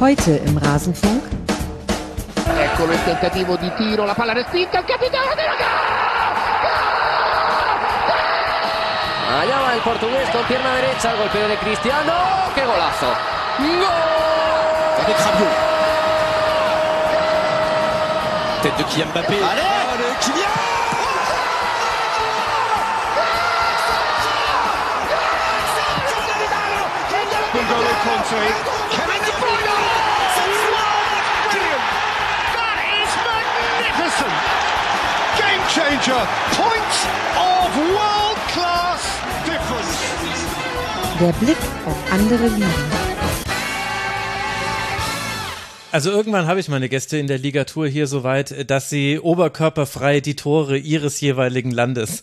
Heute im Rasenfunk. Eccolo il tentativo di tiro, la palla respinta, il capitano della Allá va el portugués con pierna derecha, el golpeo de Cristiano. ¡Qué golazo! ¡Gol! Avec Rabiot. Tête de Kylian Mbappé. Allez Oh, le Kylian Conte. Changer. Points of world class difference. Der Blick auf andere Ligen. Also irgendwann habe ich meine Gäste in der Ligatur hier so weit, dass sie oberkörperfrei die Tore ihres jeweiligen Landes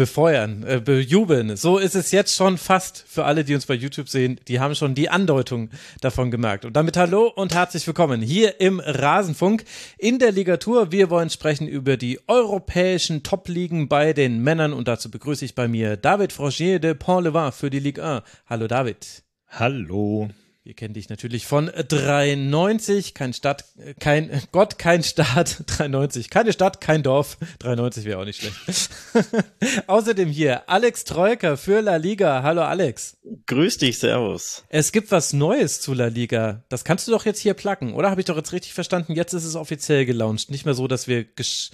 befeuern, äh, bejubeln. So ist es jetzt schon fast für alle, die uns bei YouTube sehen. Die haben schon die Andeutung davon gemerkt. Und damit hallo und herzlich willkommen hier im Rasenfunk in der Ligatur. Wir wollen sprechen über die europäischen Top-Ligen bei den Männern und dazu begrüße ich bei mir David Frogier de Pont-le-Vin für die Ligue 1. Hallo David. Hallo. Wir kennen dich natürlich von 93, kein Stadt, kein Gott, kein Staat, 93, keine Stadt, kein Dorf, 93 wäre auch nicht schlecht. Außerdem hier Alex Troika für La Liga. Hallo Alex. Grüß dich, Servus. Es gibt was Neues zu La Liga. Das kannst du doch jetzt hier placken, oder? Habe ich doch jetzt richtig verstanden? Jetzt ist es offiziell gelauncht. Nicht mehr so, dass wir gesch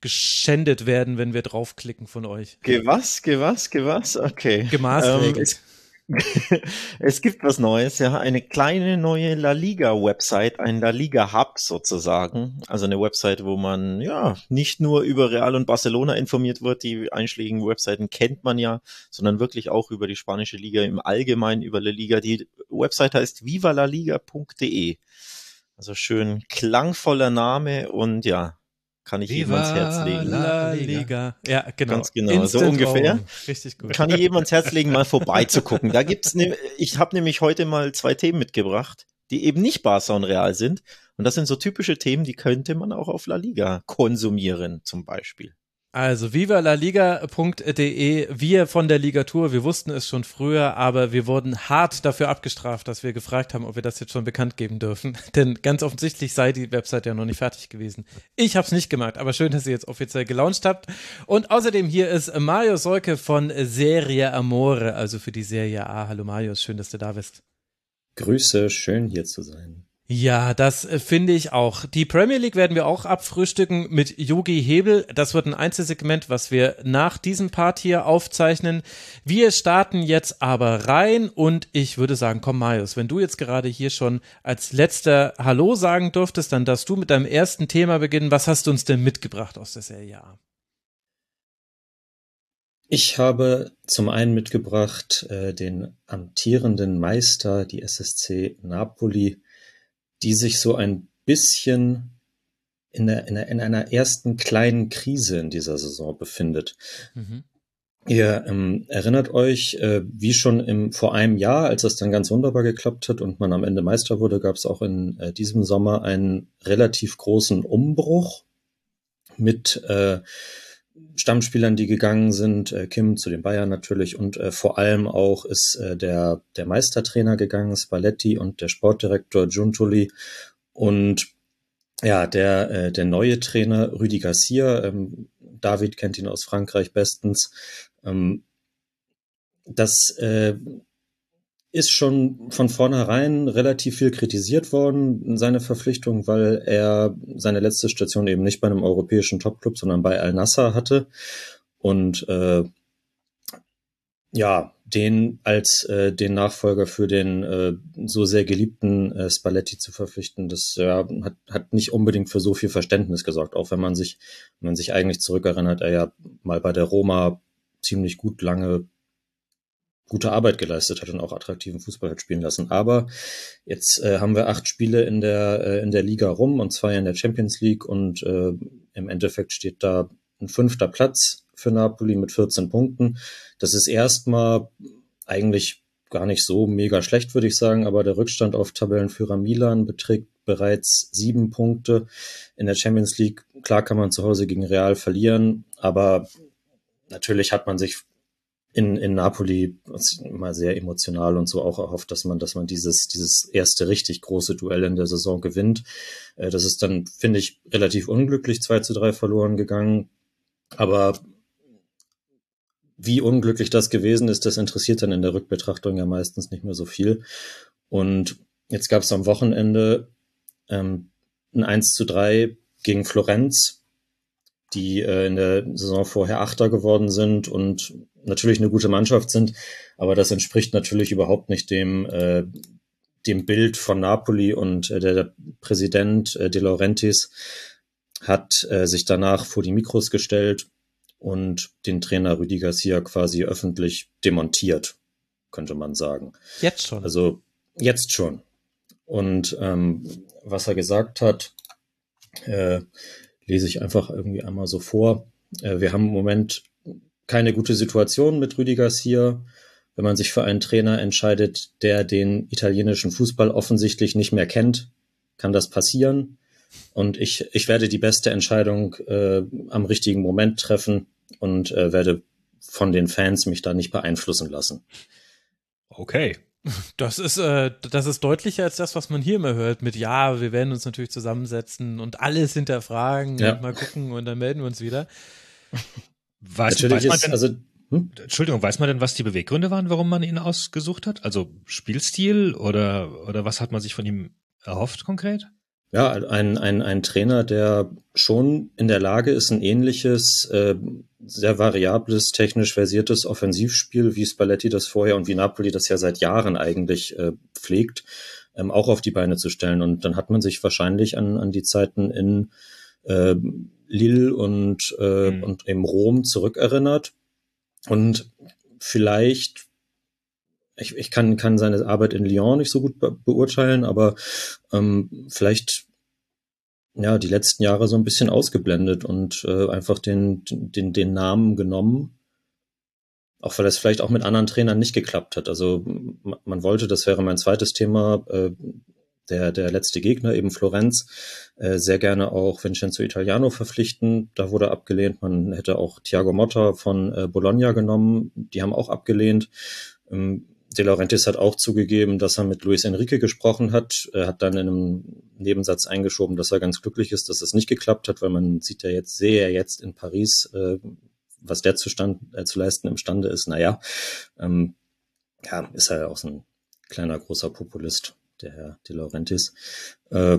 geschändet werden, wenn wir draufklicken von euch. Geh was, geh was, geh was? Okay. Gemaßregelt. Ähm, es, gibt was Neues, ja, eine kleine neue La Liga Website, ein La Liga Hub sozusagen. Also eine Website, wo man ja nicht nur über Real und Barcelona informiert wird, die einschlägigen Webseiten kennt man ja, sondern wirklich auch über die spanische Liga im Allgemeinen, über La Liga. Die Website heißt vivalaliga.de. Also schön klangvoller Name und ja, kann ich jedem ans Herz legen. La Liga. Ja, genau. Ganz genau, Instant so ungefähr. Own. Richtig gut. Kann ich jedem ans Herz legen, mal vorbeizugucken. Da gibt's ne, ich habe nämlich heute mal zwei Themen mitgebracht, die eben nicht Barca und Real sind. Und das sind so typische Themen, die könnte man auch auf La Liga konsumieren, zum Beispiel. Also vivalaliga.de, wir von der Ligatur, wir wussten es schon früher, aber wir wurden hart dafür abgestraft, dass wir gefragt haben, ob wir das jetzt schon bekannt geben dürfen. Denn ganz offensichtlich sei die Website ja noch nicht fertig gewesen. Ich habe es nicht gemacht, aber schön, dass ihr jetzt offiziell gelauncht habt. Und außerdem hier ist Mario Solke von Serie Amore, also für die Serie A. Hallo Mario, schön, dass du da bist. Grüße, schön hier zu sein. Ja, das äh, finde ich auch. Die Premier League werden wir auch abfrühstücken mit Yogi Hebel. Das wird ein Einzelsegment, was wir nach diesem Part hier aufzeichnen. Wir starten jetzt aber rein und ich würde sagen, komm Marius, wenn du jetzt gerade hier schon als letzter Hallo sagen durftest, dann darfst du mit deinem ersten Thema beginnen. Was hast du uns denn mitgebracht aus der Serie A? Ich habe zum einen mitgebracht äh, den amtierenden Meister, die SSC Napoli, die sich so ein bisschen in, der, in, der, in einer ersten kleinen Krise in dieser Saison befindet. Mhm. Ihr ähm, erinnert euch, äh, wie schon im, vor einem Jahr, als es dann ganz wunderbar geklappt hat und man am Ende Meister wurde, gab es auch in äh, diesem Sommer einen relativ großen Umbruch mit äh, Stammspielern, die gegangen sind, äh, Kim zu den Bayern natürlich und äh, vor allem auch ist äh, der, der Meistertrainer gegangen, Spalletti und der Sportdirektor Giuntoli. Und ja, der, äh, der neue Trainer Rüdi Garcia, ähm, David kennt ihn aus Frankreich bestens, ähm, das äh, ist schon von vornherein relativ viel kritisiert worden, seine Verpflichtung, weil er seine letzte Station eben nicht bei einem europäischen Topclub, sondern bei Al Nassr hatte. Und äh, ja, den als äh, den Nachfolger für den äh, so sehr geliebten äh, Spalletti zu verpflichten, das ja, hat, hat nicht unbedingt für so viel Verständnis gesorgt, auch wenn man sich, wenn man sich eigentlich zurückerinnert, er ja mal bei der Roma ziemlich gut lange gute Arbeit geleistet hat und auch attraktiven Fußball hat spielen lassen. Aber jetzt äh, haben wir acht Spiele in der, äh, in der Liga rum und zwei in der Champions League und äh, im Endeffekt steht da ein fünfter Platz für Napoli mit 14 Punkten. Das ist erstmal eigentlich gar nicht so mega schlecht, würde ich sagen, aber der Rückstand auf Tabellenführer Milan beträgt bereits sieben Punkte in der Champions League. Klar kann man zu Hause gegen Real verlieren, aber natürlich hat man sich in, in Napoli mal sehr emotional und so auch erhofft, dass man, dass man dieses, dieses erste richtig große Duell in der Saison gewinnt. Äh, das ist dann, finde ich, relativ unglücklich 2 zu 3 verloren gegangen. Aber wie unglücklich das gewesen ist, das interessiert dann in der Rückbetrachtung ja meistens nicht mehr so viel. Und jetzt gab es am Wochenende ähm, ein 1 zu 3 gegen Florenz, die äh, in der Saison vorher Achter geworden sind und natürlich eine gute Mannschaft sind, aber das entspricht natürlich überhaupt nicht dem, äh, dem Bild von Napoli und äh, der, der Präsident äh, De Laurentiis hat äh, sich danach vor die Mikros gestellt und den Trainer Rüdi Garcia quasi öffentlich demontiert, könnte man sagen. Jetzt schon. Also jetzt schon. Und ähm, was er gesagt hat, äh, lese ich einfach irgendwie einmal so vor. Äh, wir haben im Moment keine gute Situation mit Rüdi Garcia. Wenn man sich für einen Trainer entscheidet, der den italienischen Fußball offensichtlich nicht mehr kennt, kann das passieren. Und ich, ich werde die beste Entscheidung äh, am richtigen Moment treffen und äh, werde von den Fans mich da nicht beeinflussen lassen. Okay. Das ist, äh, das ist deutlicher als das, was man hier immer hört, mit ja, wir werden uns natürlich zusammensetzen und alles hinterfragen Ja. und mal gucken und dann melden wir uns wieder. Weiß, Natürlich weiß man ist, denn, also, hm? Entschuldigung, weiß man denn, was die Beweggründe waren, warum man ihn ausgesucht hat? Also Spielstil oder, oder was hat man sich von ihm erhofft konkret? Ja, ein, ein, ein Trainer, der schon in der Lage ist, ein ähnliches, äh, sehr variables, technisch versiertes Offensivspiel, wie Spalletti das vorher und wie Napoli das ja seit Jahren eigentlich äh, pflegt, ähm, auch auf die Beine zu stellen. Und dann hat man sich wahrscheinlich an, an die Zeiten in äh, Lille und, äh, Mhm. und im Rom zurückerinnert. Und vielleicht ich, ich kann, kann seine Arbeit in Lyon nicht so gut be beurteilen, aber ähm, vielleicht ja die letzten Jahre so ein bisschen ausgeblendet und äh, einfach den, den, den Namen genommen. Auch weil es vielleicht auch mit anderen Trainern nicht geklappt hat. Also man, man wollte, das wäre mein zweites Thema, äh, der, der letzte Gegner, eben Florenz, äh, sehr gerne auch Vincenzo Italiano verpflichten. Da wurde abgelehnt. Man hätte auch Thiago Motta von äh, Bologna genommen. Die haben auch abgelehnt. Ähm, De Laurentiis hat auch zugegeben, dass er mit Luis Enrique gesprochen hat. Er hat dann in einem Nebensatz eingeschoben, dass er ganz glücklich ist, dass es nicht geklappt hat, weil man sieht ja jetzt, sehe ja jetzt in Paris, äh, was der zu, stand, äh, zu leisten imstande ist. Naja, ähm, ja, ist er ja auch so ein kleiner, großer Populist, der Herr De Laurentiis. Äh,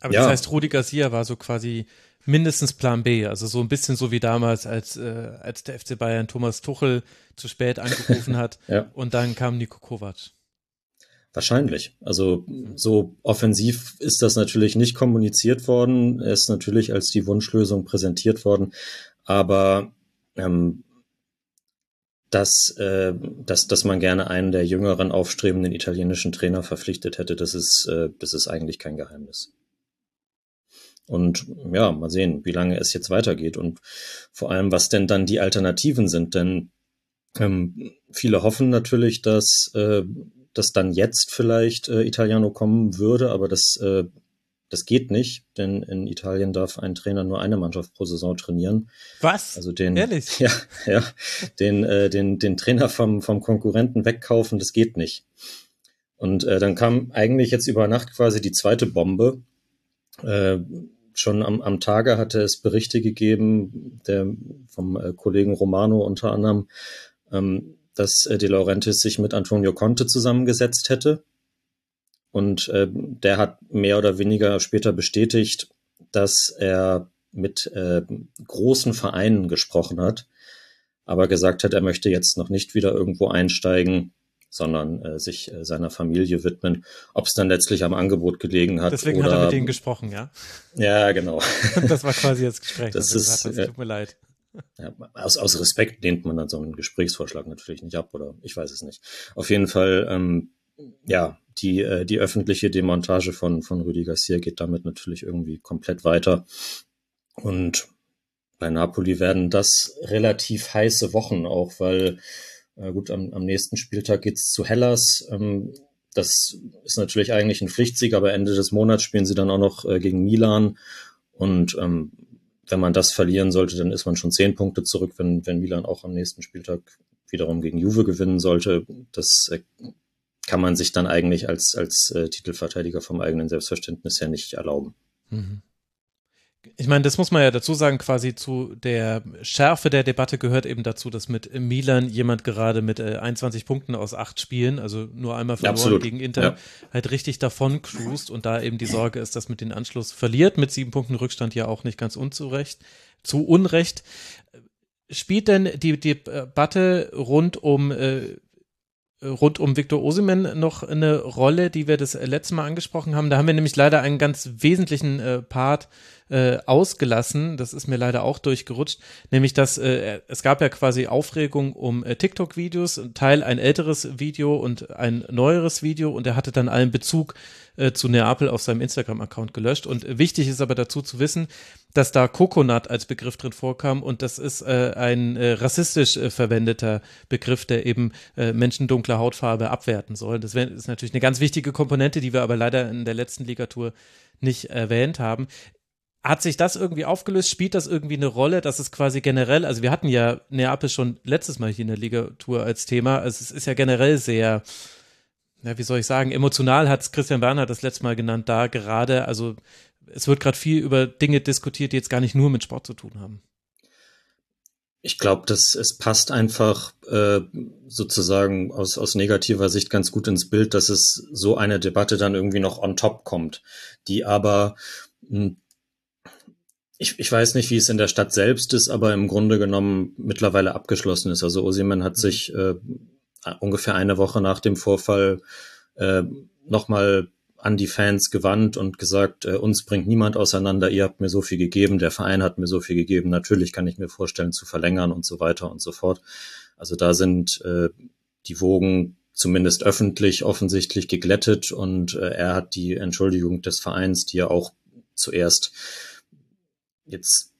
Aber Ja. das heißt, Rudi Garcia war so quasi mindestens Plan B, also so ein bisschen so wie damals, als, äh, als der FC Bayern Thomas Tuchel zu spät angerufen hat ja. und dann kam Nico Kovac. Wahrscheinlich. Also so offensiv ist das natürlich nicht kommuniziert worden. Er ist natürlich als die Wunschlösung präsentiert worden. Aber ähm, dass, äh, dass, dass man gerne einen der jüngeren aufstrebenden italienischen Trainer verpflichtet hätte, das ist, äh, das ist eigentlich kein Geheimnis. Und ja, mal sehen, wie lange es jetzt weitergeht und vor allem, was denn dann die Alternativen sind. Denn ähm, viele hoffen natürlich, dass, äh, dass dann jetzt vielleicht äh, Italiano kommen würde, aber das, äh, das geht nicht, denn in Italien darf ein Trainer nur eine Mannschaft pro Saison trainieren. Was? Also den, Ehrlich? ja, ja, den, äh, den, den Trainer vom, vom Konkurrenten wegkaufen, das geht nicht. Und äh, dann kam eigentlich jetzt über Nacht quasi die zweite Bombe. Äh, schon am, am Tage hatte es Berichte gegeben, der vom äh, Kollegen Romano unter anderem, ähm, dass äh, De Laurentiis sich mit Antonio Conte zusammengesetzt hätte. Und äh, der hat mehr oder weniger später bestätigt, dass er mit äh, großen Vereinen gesprochen hat, aber gesagt hat, er möchte jetzt noch nicht wieder irgendwo einsteigen, sondern äh, sich äh, seiner Familie widmen. Ob es dann letztlich am Angebot gelegen hat. Deswegen oder, hat er mit denen gesprochen, ja? Ja, genau. Das war quasi das Gespräch. Das dass er ist, gesagt äh, tut mir leid. Ja, aus, aus Respekt lehnt man dann so einen Gesprächsvorschlag natürlich nicht ab oder ich weiß es nicht. Auf jeden Fall, ähm, ja, die, äh, die öffentliche Demontage von, von Rüdi Garcia geht damit natürlich irgendwie komplett weiter. Und bei Napoli werden das relativ heiße Wochen auch, weil äh, gut, am, am nächsten Spieltag geht's zu Hellas. Ähm, das ist natürlich eigentlich ein Pflichtsieg, aber Ende des Monats spielen sie dann auch noch äh, gegen Milan. Und ähm, wenn man das verlieren sollte, dann ist man schon zehn Punkte zurück, wenn, wenn Milan auch am nächsten Spieltag wiederum gegen Juve gewinnen sollte. Das äh, kann man sich dann eigentlich als, als äh, Titelverteidiger vom eigenen Selbstverständnis her nicht erlauben. Mhm. Ich meine, das muss man ja dazu sagen, quasi zu der Schärfe der Debatte gehört eben dazu, dass mit Milan jemand gerade mit äh, 21 Punkten aus acht Spielen, also nur einmal verloren ja, gegen Inter, ja. halt richtig davon cruist und da eben die Sorge ist, dass mit den Anschluss verliert, mit sieben Punkten Rückstand ja auch nicht ganz unzurecht, zu Unrecht. Spielt denn die, die Debatte rund um äh, rund um Victor Osimen noch eine Rolle, die wir das letzte Mal angesprochen haben. Da haben wir nämlich leider einen ganz wesentlichen äh, Part äh, ausgelassen. Das ist mir leider auch durchgerutscht. Nämlich, dass äh, es gab ja quasi Aufregung um äh, TikTok-Videos, Teil ein älteres Video und ein neueres Video und er hatte dann allen Bezug äh, zu Neapel auf seinem Instagram-Account gelöscht. Und wichtig ist aber dazu zu wissen, dass da Coconut als Begriff drin vorkam und das ist äh, ein äh, rassistisch äh, verwendeter Begriff, der eben äh, Menschen dunkler Hautfarbe abwerten soll. Das wär, ist natürlich eine ganz wichtige Komponente, die wir aber leider in der letzten Ligatur nicht erwähnt haben. Hat sich das irgendwie aufgelöst? Spielt das irgendwie eine Rolle, dass es quasi generell, also wir hatten ja Neapel schon letztes Mal hier in der Ligatur als Thema, also es ist ja generell sehr, ja, wie soll ich sagen, emotional hat es Christian Werner das letzte Mal genannt, da gerade, also es wird gerade viel über Dinge diskutiert, die jetzt gar nicht nur mit Sport zu tun haben. Ich glaube, dass es passt einfach äh, sozusagen aus, aus negativer Sicht ganz gut ins Bild, dass es so eine Debatte dann irgendwie noch on top kommt, die aber mh, hm, ich, ich weiß nicht, wie es in der Stadt selbst ist, aber im Grunde genommen mittlerweile abgeschlossen ist. Also Osiman hat mhm. sich äh, ungefähr eine Woche nach dem Vorfall äh, nochmal an die Fans gewandt und gesagt, äh, uns bringt niemand auseinander, ihr habt mir so viel gegeben, der Verein hat mir so viel gegeben, natürlich kann ich mir vorstellen zu verlängern und so weiter und so fort. Also da sind äh, die Wogen zumindest öffentlich offensichtlich geglättet und äh, er hat die Entschuldigung des Vereins, die er auch zuerst jetzt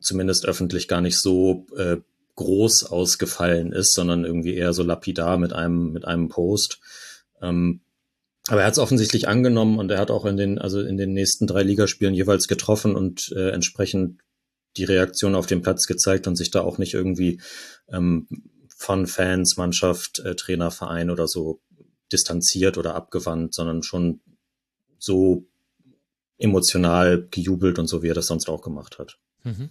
zumindest öffentlich gar nicht so äh, groß ausgefallen ist, sondern irgendwie eher so lapidar mit einem, mit einem Post. Ähm, aber er hat es offensichtlich angenommen und er hat auch in den, also in den nächsten drei Ligaspielen jeweils getroffen und äh, entsprechend die Reaktion auf den Platz gezeigt und sich da auch nicht irgendwie ähm, von Fans, Mannschaft, äh, Trainer, Verein oder so distanziert oder abgewandt, sondern schon so emotional gejubelt und so, wie er das sonst auch gemacht hat. Mhm.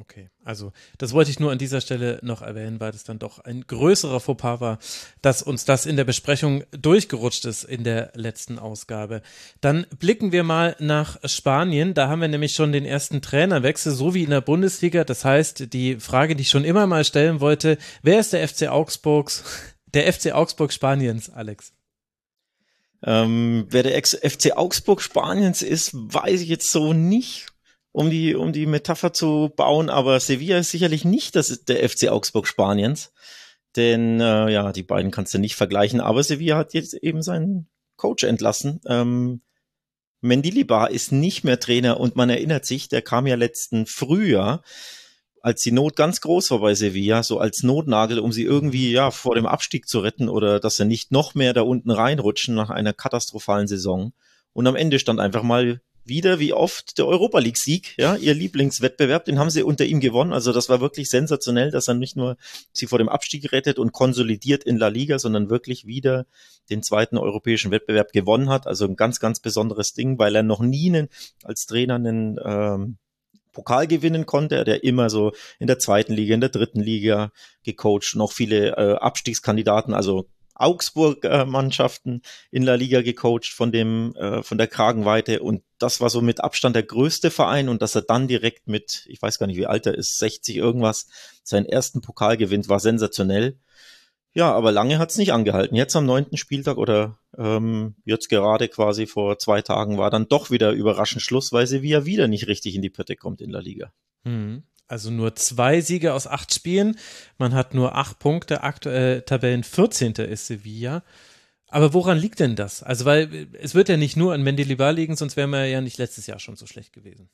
Okay, also das wollte ich nur an dieser Stelle noch erwähnen, weil das dann doch ein größerer Fauxpas war, dass uns das in der Besprechung durchgerutscht ist in der letzten Ausgabe. Dann blicken wir mal nach Spanien. Da haben wir nämlich schon den ersten Trainerwechsel, so wie in der Bundesliga. Das heißt, die Frage, die ich schon immer mal stellen wollte, wer ist der FC Augsburgs, der FC Augsburg Spaniens, Alex? Ähm, wer der FC Augsburg Spaniens ist, weiß ich jetzt so nicht, um die, um die Metapher zu bauen, aber Sevilla ist sicherlich nicht das der FC Augsburg Spaniens. Denn äh, ja, die beiden kannst du nicht vergleichen, aber Sevilla hat jetzt eben seinen Coach entlassen. Ähm, Mendilibar ist nicht mehr Trainer und man erinnert sich, der kam ja letzten Frühjahr als die Not ganz groß war bei Sevilla, so als Notnagel, um sie irgendwie ja vor dem Abstieg zu retten oder dass sie nicht noch mehr da unten reinrutschen nach einer katastrophalen Saison. Und am Ende stand einfach mal wieder, wie oft, der Europa League-Sieg, ja, ihr Lieblingswettbewerb, den haben sie unter ihm gewonnen. Also das war wirklich sensationell, dass er nicht nur sie vor dem Abstieg rettet und konsolidiert in La Liga, sondern wirklich wieder den zweiten europäischen Wettbewerb gewonnen hat. Also ein ganz, ganz besonderes Ding, weil er noch nie einen, als Trainer einen ähm, Pokal gewinnen konnte, der immer so in der zweiten Liga, in der dritten Liga gecoacht, noch viele äh, Abstiegskandidaten, also Augsburg-Mannschaften in La Liga gecoacht von dem, äh, von der Kragenweite. Und das war so mit Abstand der größte Verein. Und dass er dann direkt mit, ich weiß gar nicht, wie alt er ist, 60 irgendwas, seinen ersten Pokal gewinnt, war sensationell. Ja, aber lange hat's nicht angehalten. Jetzt am neunten Spieltag oder ähm, jetzt gerade quasi vor zwei Tagen war dann doch wieder überraschend Schluss, weil Sevilla wieder nicht richtig in die Pötte kommt in der Liga. Mhm. Also nur zwei Siege aus acht Spielen. Man hat nur acht Punkte. Aktuell Tabellen 14. ist Sevilla. Aber woran liegt denn das? Also, weil es wird ja nicht nur an Mendilibar liegen, sonst wären wir ja nicht letztes Jahr schon so schlecht gewesen.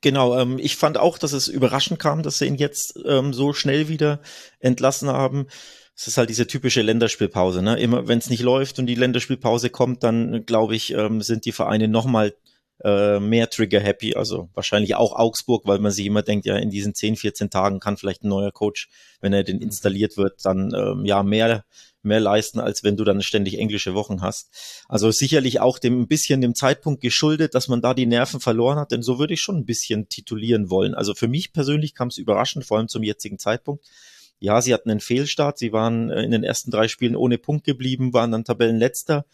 Genau, ähm, ich fand auch, dass es überraschend kam, dass sie ihn jetzt ähm, so schnell wieder entlassen haben es ist halt diese typische Länderspielpause. Ne? Immer wenn es nicht läuft und die Länderspielpause kommt, dann glaube ich, ähm, sind die Vereine nochmal äh, mehr Trigger-happy, also wahrscheinlich auch Augsburg, weil man sich immer denkt, ja, in diesen 10, 14 Tagen kann vielleicht ein neuer Coach, wenn er denn installiert wird, dann ähm, ja mehr mehr leisten, als wenn du dann ständig englische Wochen hast. Also sicherlich auch dem ein bisschen dem Zeitpunkt geschuldet, dass man da die Nerven verloren hat, denn so würde ich schon ein bisschen titulieren wollen. Also für mich persönlich kam es überraschend, vor allem zum jetzigen Zeitpunkt. Ja, sie hatten einen Fehlstart, sie waren äh, in den ersten drei Spielen ohne Punkt geblieben, waren dann Tabellenletzter.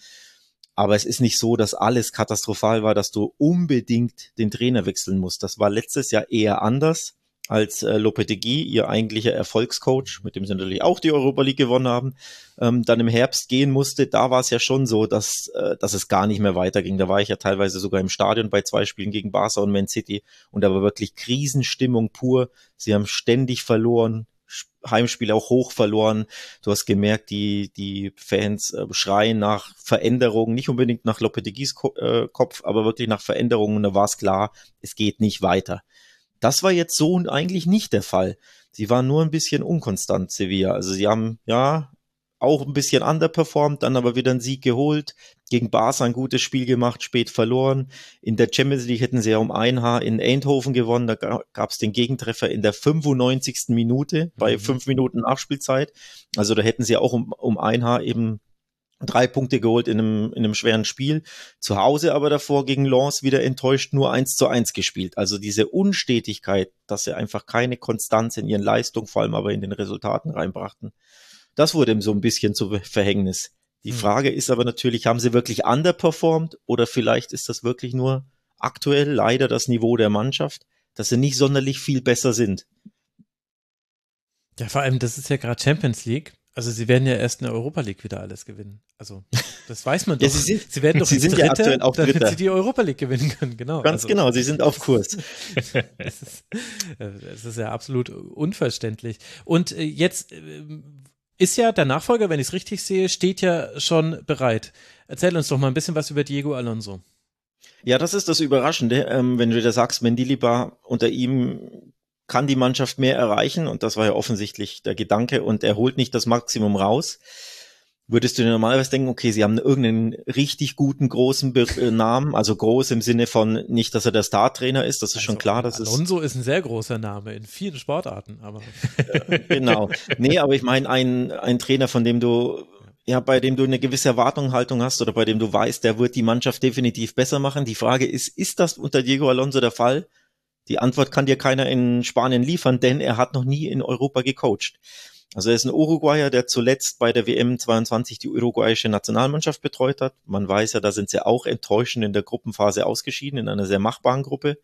Aber es ist nicht so, dass alles katastrophal war, dass du unbedingt den Trainer wechseln musst. Das war letztes Jahr eher anders, als äh, Lopetegui, ihr eigentlicher Erfolgscoach, mit dem sie natürlich auch die Europa League gewonnen haben, ähm, dann im Herbst gehen musste. Da war es ja schon so, dass, äh, dass es gar nicht mehr weiterging. Da war ich ja teilweise sogar im Stadion bei zwei Spielen gegen Barca und Man City und da war wirklich Krisenstimmung pur. Sie haben ständig verloren, Heimspiel auch hoch verloren. Du hast gemerkt, die, die Fans äh, schreien nach Veränderungen, nicht unbedingt nach Lopetegis Ko äh, Kopf, aber wirklich nach Veränderungen. Und da war es klar, es geht nicht weiter. Das war jetzt so eigentlich nicht der Fall. Sie waren nur ein bisschen unkonstant, Sevilla. Also sie haben, ja, auch ein bisschen underperformed, dann aber wieder einen Sieg geholt, gegen Barca ein gutes Spiel gemacht, spät verloren. In der Champions League hätten sie ja um ein Haar in Eindhoven gewonnen, da gab es den Gegentreffer in der 95. Minute bei mhm. fünf Minuten Nachspielzeit. Also da hätten sie auch um, um ein Haar eben drei Punkte geholt in einem, in einem schweren Spiel. Zu Hause aber davor gegen Lens wieder enttäuscht nur eins zu eins gespielt. Also diese Unstetigkeit, dass sie einfach keine Konstanz in ihren Leistungen, vor allem aber in den Resultaten reinbrachten. Das wurde ihm so ein bisschen zu Verhängnis. Die hm. Frage ist aber natürlich, haben sie wirklich underperformed oder vielleicht ist das wirklich nur aktuell leider das Niveau der Mannschaft, dass sie nicht sonderlich viel besser sind. Ja, vor allem, das ist ja gerade Champions League. Also sie werden ja erst in der Europa League wieder alles gewinnen. Also das weiß man doch. ja, sie, sind, sie werden doch sie sind Dritte, ja aktuell auch damit sie die Europa League gewinnen können. Genau. Ganz also, genau, sie sind auf Kurs. Es ist, das ist ja absolut unverständlich. Und äh, jetzt ähm, ist ja der Nachfolger, wenn ich es richtig sehe, steht ja schon bereit. Erzähl uns doch mal ein bisschen was über Diego Alonso. Ja, das ist das Überraschende, ähm, wenn du da sagst, Mendilibar unter ihm kann die Mannschaft mehr erreichen und das war ja offensichtlich der Gedanke und er holt nicht das Maximum raus würdest du dir normalerweise denken, okay, sie haben irgendeinen richtig guten großen Be äh, Namen, also groß im Sinne von nicht, dass er der Startrainer ist, das ist also schon klar, das ist Alonso ist ein sehr großer Name in vielen Sportarten, aber genau. Nee, aber ich meine ein ein Trainer, von dem du ja, bei dem du eine gewisse Erwartungshaltung hast oder bei dem du weißt, der wird die Mannschaft definitiv besser machen. Die Frage ist, ist das unter Diego Alonso der Fall? Die Antwort kann dir keiner in Spanien liefern, denn er hat noch nie in Europa gecoacht. Also er ist ein Uruguayer, der zuletzt bei der WM 22 die uruguayische Nationalmannschaft betreut hat. Man weiß ja, da sind sie auch enttäuschend in der Gruppenphase ausgeschieden, in einer sehr machbaren Gruppe.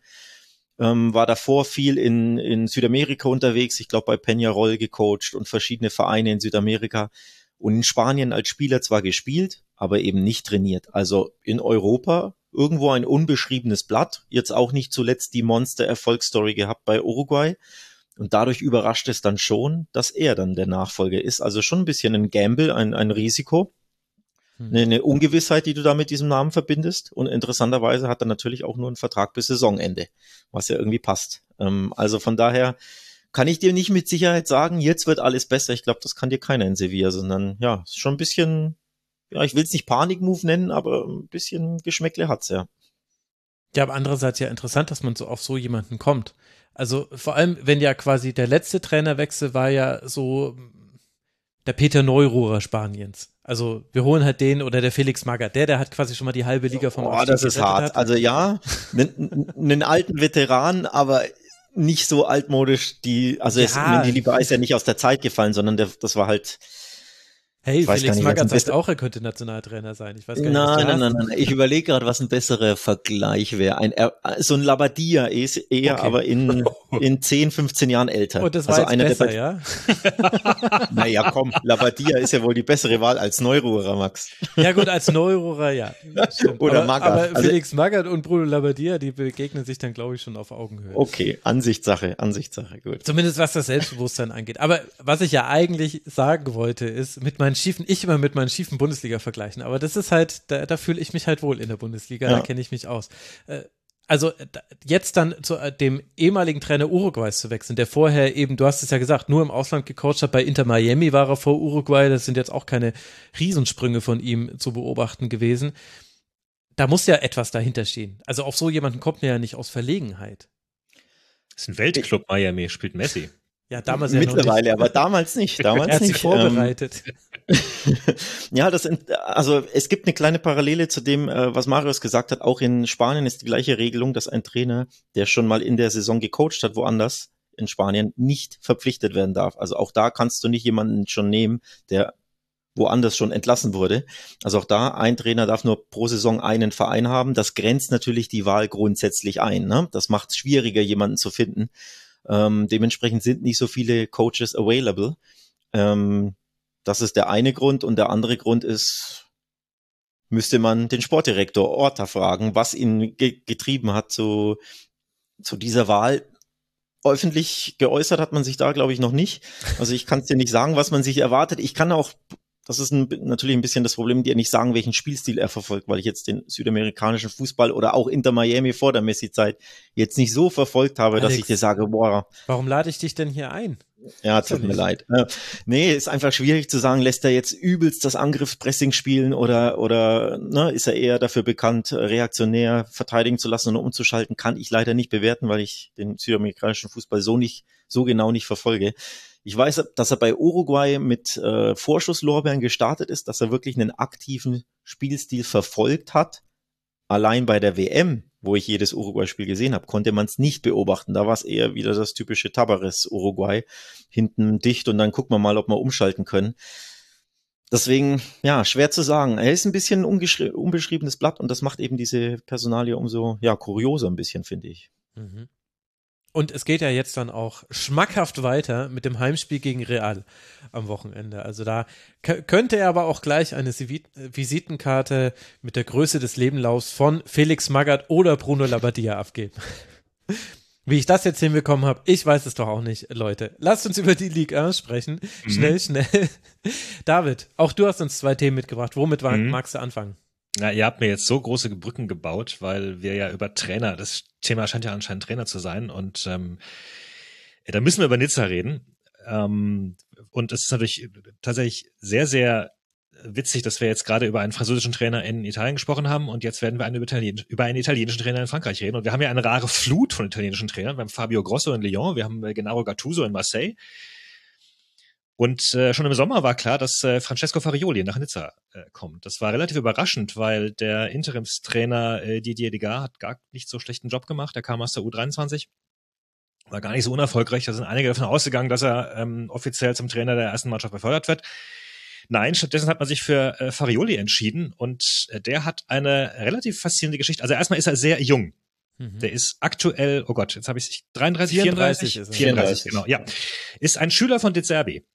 Ähm, war davor viel in, in Südamerika unterwegs, ich glaube bei Peñarol gecoacht und verschiedene Vereine in Südamerika und in Spanien als Spieler zwar gespielt, aber eben nicht trainiert. Also in Europa irgendwo ein unbeschriebenes Blatt, jetzt auch nicht zuletzt die Monster-Erfolgsstory gehabt bei Uruguay und dadurch überrascht es dann schon, dass er dann der Nachfolger ist. Also schon ein bisschen ein Gamble, ein, ein Risiko. Hm. Eine, eine Ungewissheit, die du da mit diesem Namen verbindest. Und interessanterweise hat er natürlich auch nur einen Vertrag bis Saisonende, was ja irgendwie passt. Ähm, also von daher kann ich dir nicht mit Sicherheit sagen, jetzt wird alles besser. Ich glaube, das kann dir keiner in Sevilla, sondern ja, schon ein bisschen, ja, ich will es nicht Panikmove nennen, aber ein bisschen Geschmäckle hat's ja. Ja, aber andererseits ja interessant, dass man so auf so jemanden kommt. Also vor allem, wenn ja quasi der letzte Trainerwechsel war ja so der Peter Neururer Spaniens. Also wir holen halt den oder der Felix Magath, der, der hat quasi schon mal die halbe Liga vom Oh, das ist hart. Hat. Also ja, einen alten Veteran, aber nicht so altmodisch, die, also ja. es, die Liebe ist ja nicht aus der Zeit gefallen, sondern der, das war halt, Hey, Felix Magath sagt auch, er könnte Nationaltrainer sein. Ich weiß gar nicht, nein, nein, nein, nein, nein. Ich überlege gerade, was ein besserer Vergleich wäre. Ein, so ein Labadia ist eher, okay. aber in, in 10, 15 Jahren älter. Und das war also einer besser, der ja? naja, komm, Labadia ist ja wohl die bessere Wahl als Neururer, Max. Ja gut, als Neururer, ja. Stimmt. Oder aber, Magath. Aber also Felix Magath und Bruno Labadia, die begegnen sich dann, glaube ich, schon auf Augenhöhe. Okay, Ansichtssache, Ansichtssache, gut. Zumindest was das Selbstbewusstsein angeht. Aber was ich ja eigentlich sagen wollte, ist, mit meinen meinen schiefen, ich immer mit meinen schiefen Bundesliga-Vergleichen, aber das ist halt, da, da fühle ich mich halt wohl in der Bundesliga, ja. da kenne ich mich aus. Äh, also jetzt dann zu äh, dem ehemaligen Trainer Uruguays zu wechseln, der vorher eben, du hast es ja gesagt, nur im Ausland gecoacht hat, bei Inter Miami war er vor Uruguay, das sind jetzt auch keine Riesensprünge von ihm zu beobachten gewesen. da muss ja etwas dahinter stehen. Also auf so jemanden kommt man ja nicht aus Verlegenheit. Das ist ein Weltclub Miami, spielt Messi. Ja, damals ja Mittlerweile, aber damals nicht. Damals er hat nicht. sich vorbereitet. Ähm, ja, das, also es gibt eine kleine Parallele zu dem, äh, was Marius gesagt hat. Auch in Spanien ist die gleiche Regelung, dass ein Trainer, der schon mal in der Saison gecoacht hat, woanders in Spanien, nicht verpflichtet werden darf. Also auch da kannst du nicht jemanden schon nehmen, der woanders schon entlassen wurde. Also auch da, ein Trainer darf nur pro Saison einen Verein haben. Das grenzt natürlich die Wahl grundsätzlich ein. Ne? Das macht es schwieriger, jemanden zu finden. Ähm, dementsprechend sind nicht so viele Coaches available. Ähm, das ist der eine Grund. Und der andere Grund ist, müsste man den Sportdirektor Orta fragen, was ihn ge getrieben hat zu, zu dieser Wahl. Öffentlich geäußert hat man sich da, glaube ich, noch nicht. Also ich kann es dir nicht sagen, was man sich erwartet. Ich kann auch, das ist ein, natürlich ein bisschen das Problem, dir nicht sagen, welchen Spielstil er verfolgt, weil ich jetzt den südamerikanischen Fußball oder auch Inter Miami vor der Messi-Zeit jetzt nicht so verfolgt habe, dass Alex. ich dir sage, boah, Warum lade ich dich denn hier ein? ja, tut mir leid. Äh, nee, ist einfach schwierig zu sagen, lässt er jetzt übelst das Angriffspressing spielen oder, oder ne, ist er eher dafür bekannt, reaktionär verteidigen zu lassen und umzuschalten, kann ich leider nicht bewerten, weil ich den südamerikanischen Fußball so nicht, so genau nicht verfolge. Ich weiß, dass er bei Uruguay mit äh, Vorschusslorbeeren gestartet ist, dass er wirklich einen aktiven Spielstil verfolgt hat. Allein bei der WM, wo ich jedes Uruguay-Spiel gesehen habe, konnte man es nicht beobachten. Da war es eher wieder das typische Tabares-Uruguay. Hinten dicht und dann gucken wir mal, ob wir umschalten können. Deswegen, ja, schwer zu sagen. Er ist ein bisschen unbeschriebenes Blatt und das macht eben diese Personalie umso, ja, kurioser ein bisschen, finde ich. Mhm. Und es geht ja jetzt dann auch schmackhaft weiter mit dem Heimspiel gegen Real am Wochenende. Also da könnte er aber auch gleich eine Visitenkarte mit der Größe des Lebenlaufs von Felix Magath oder Bruno Labbadia abgeben. Wie ich das jetzt hinbekommen habe, ich weiß es doch auch nicht, Leute. Lasst uns über die Liga sprechen. Schnell, schnell. David, auch du hast uns zwei Themen mitgebracht. Womit Mhm. magst du anfangen? Na, ihr habt mir jetzt so große Brücken gebaut, weil wir ja über Trainer, das Thema scheint ja anscheinend Trainer zu sein und ähm, da müssen wir über Nizza reden. Ähm, und es ist natürlich tatsächlich sehr, sehr witzig, dass wir jetzt gerade über einen französischen Trainer in Italien gesprochen haben und jetzt werden wir einen über, Italien, über einen italienischen Trainer in Frankreich reden. Und wir haben ja eine rare Flut von italienischen Trainern. Wir haben Fabio Grosso in Lyon, wir haben Gennaro Gattuso in Marseille. Und äh, schon im Sommer war klar, dass äh, Francesco Farioli nach Nizza äh, kommt. Das war relativ überraschend, weil der Interimstrainer äh, Didier Degas hat gar nicht so schlechten Job gemacht. Er kam aus der U23, war gar nicht so unerfolgreich. Da sind einige davon ausgegangen, dass er ähm, offiziell zum Trainer der ersten Mannschaft befördert wird. Nein, stattdessen hat man sich für äh, Farioli entschieden und äh, der hat eine relativ faszinierende Geschichte. Also erstmal ist er sehr jung. Mhm. Der ist aktuell, oh Gott, jetzt habe ich 33, 34 34, ist er. 34, 34. genau, ja. Ist ein Schüler von De Zerbi.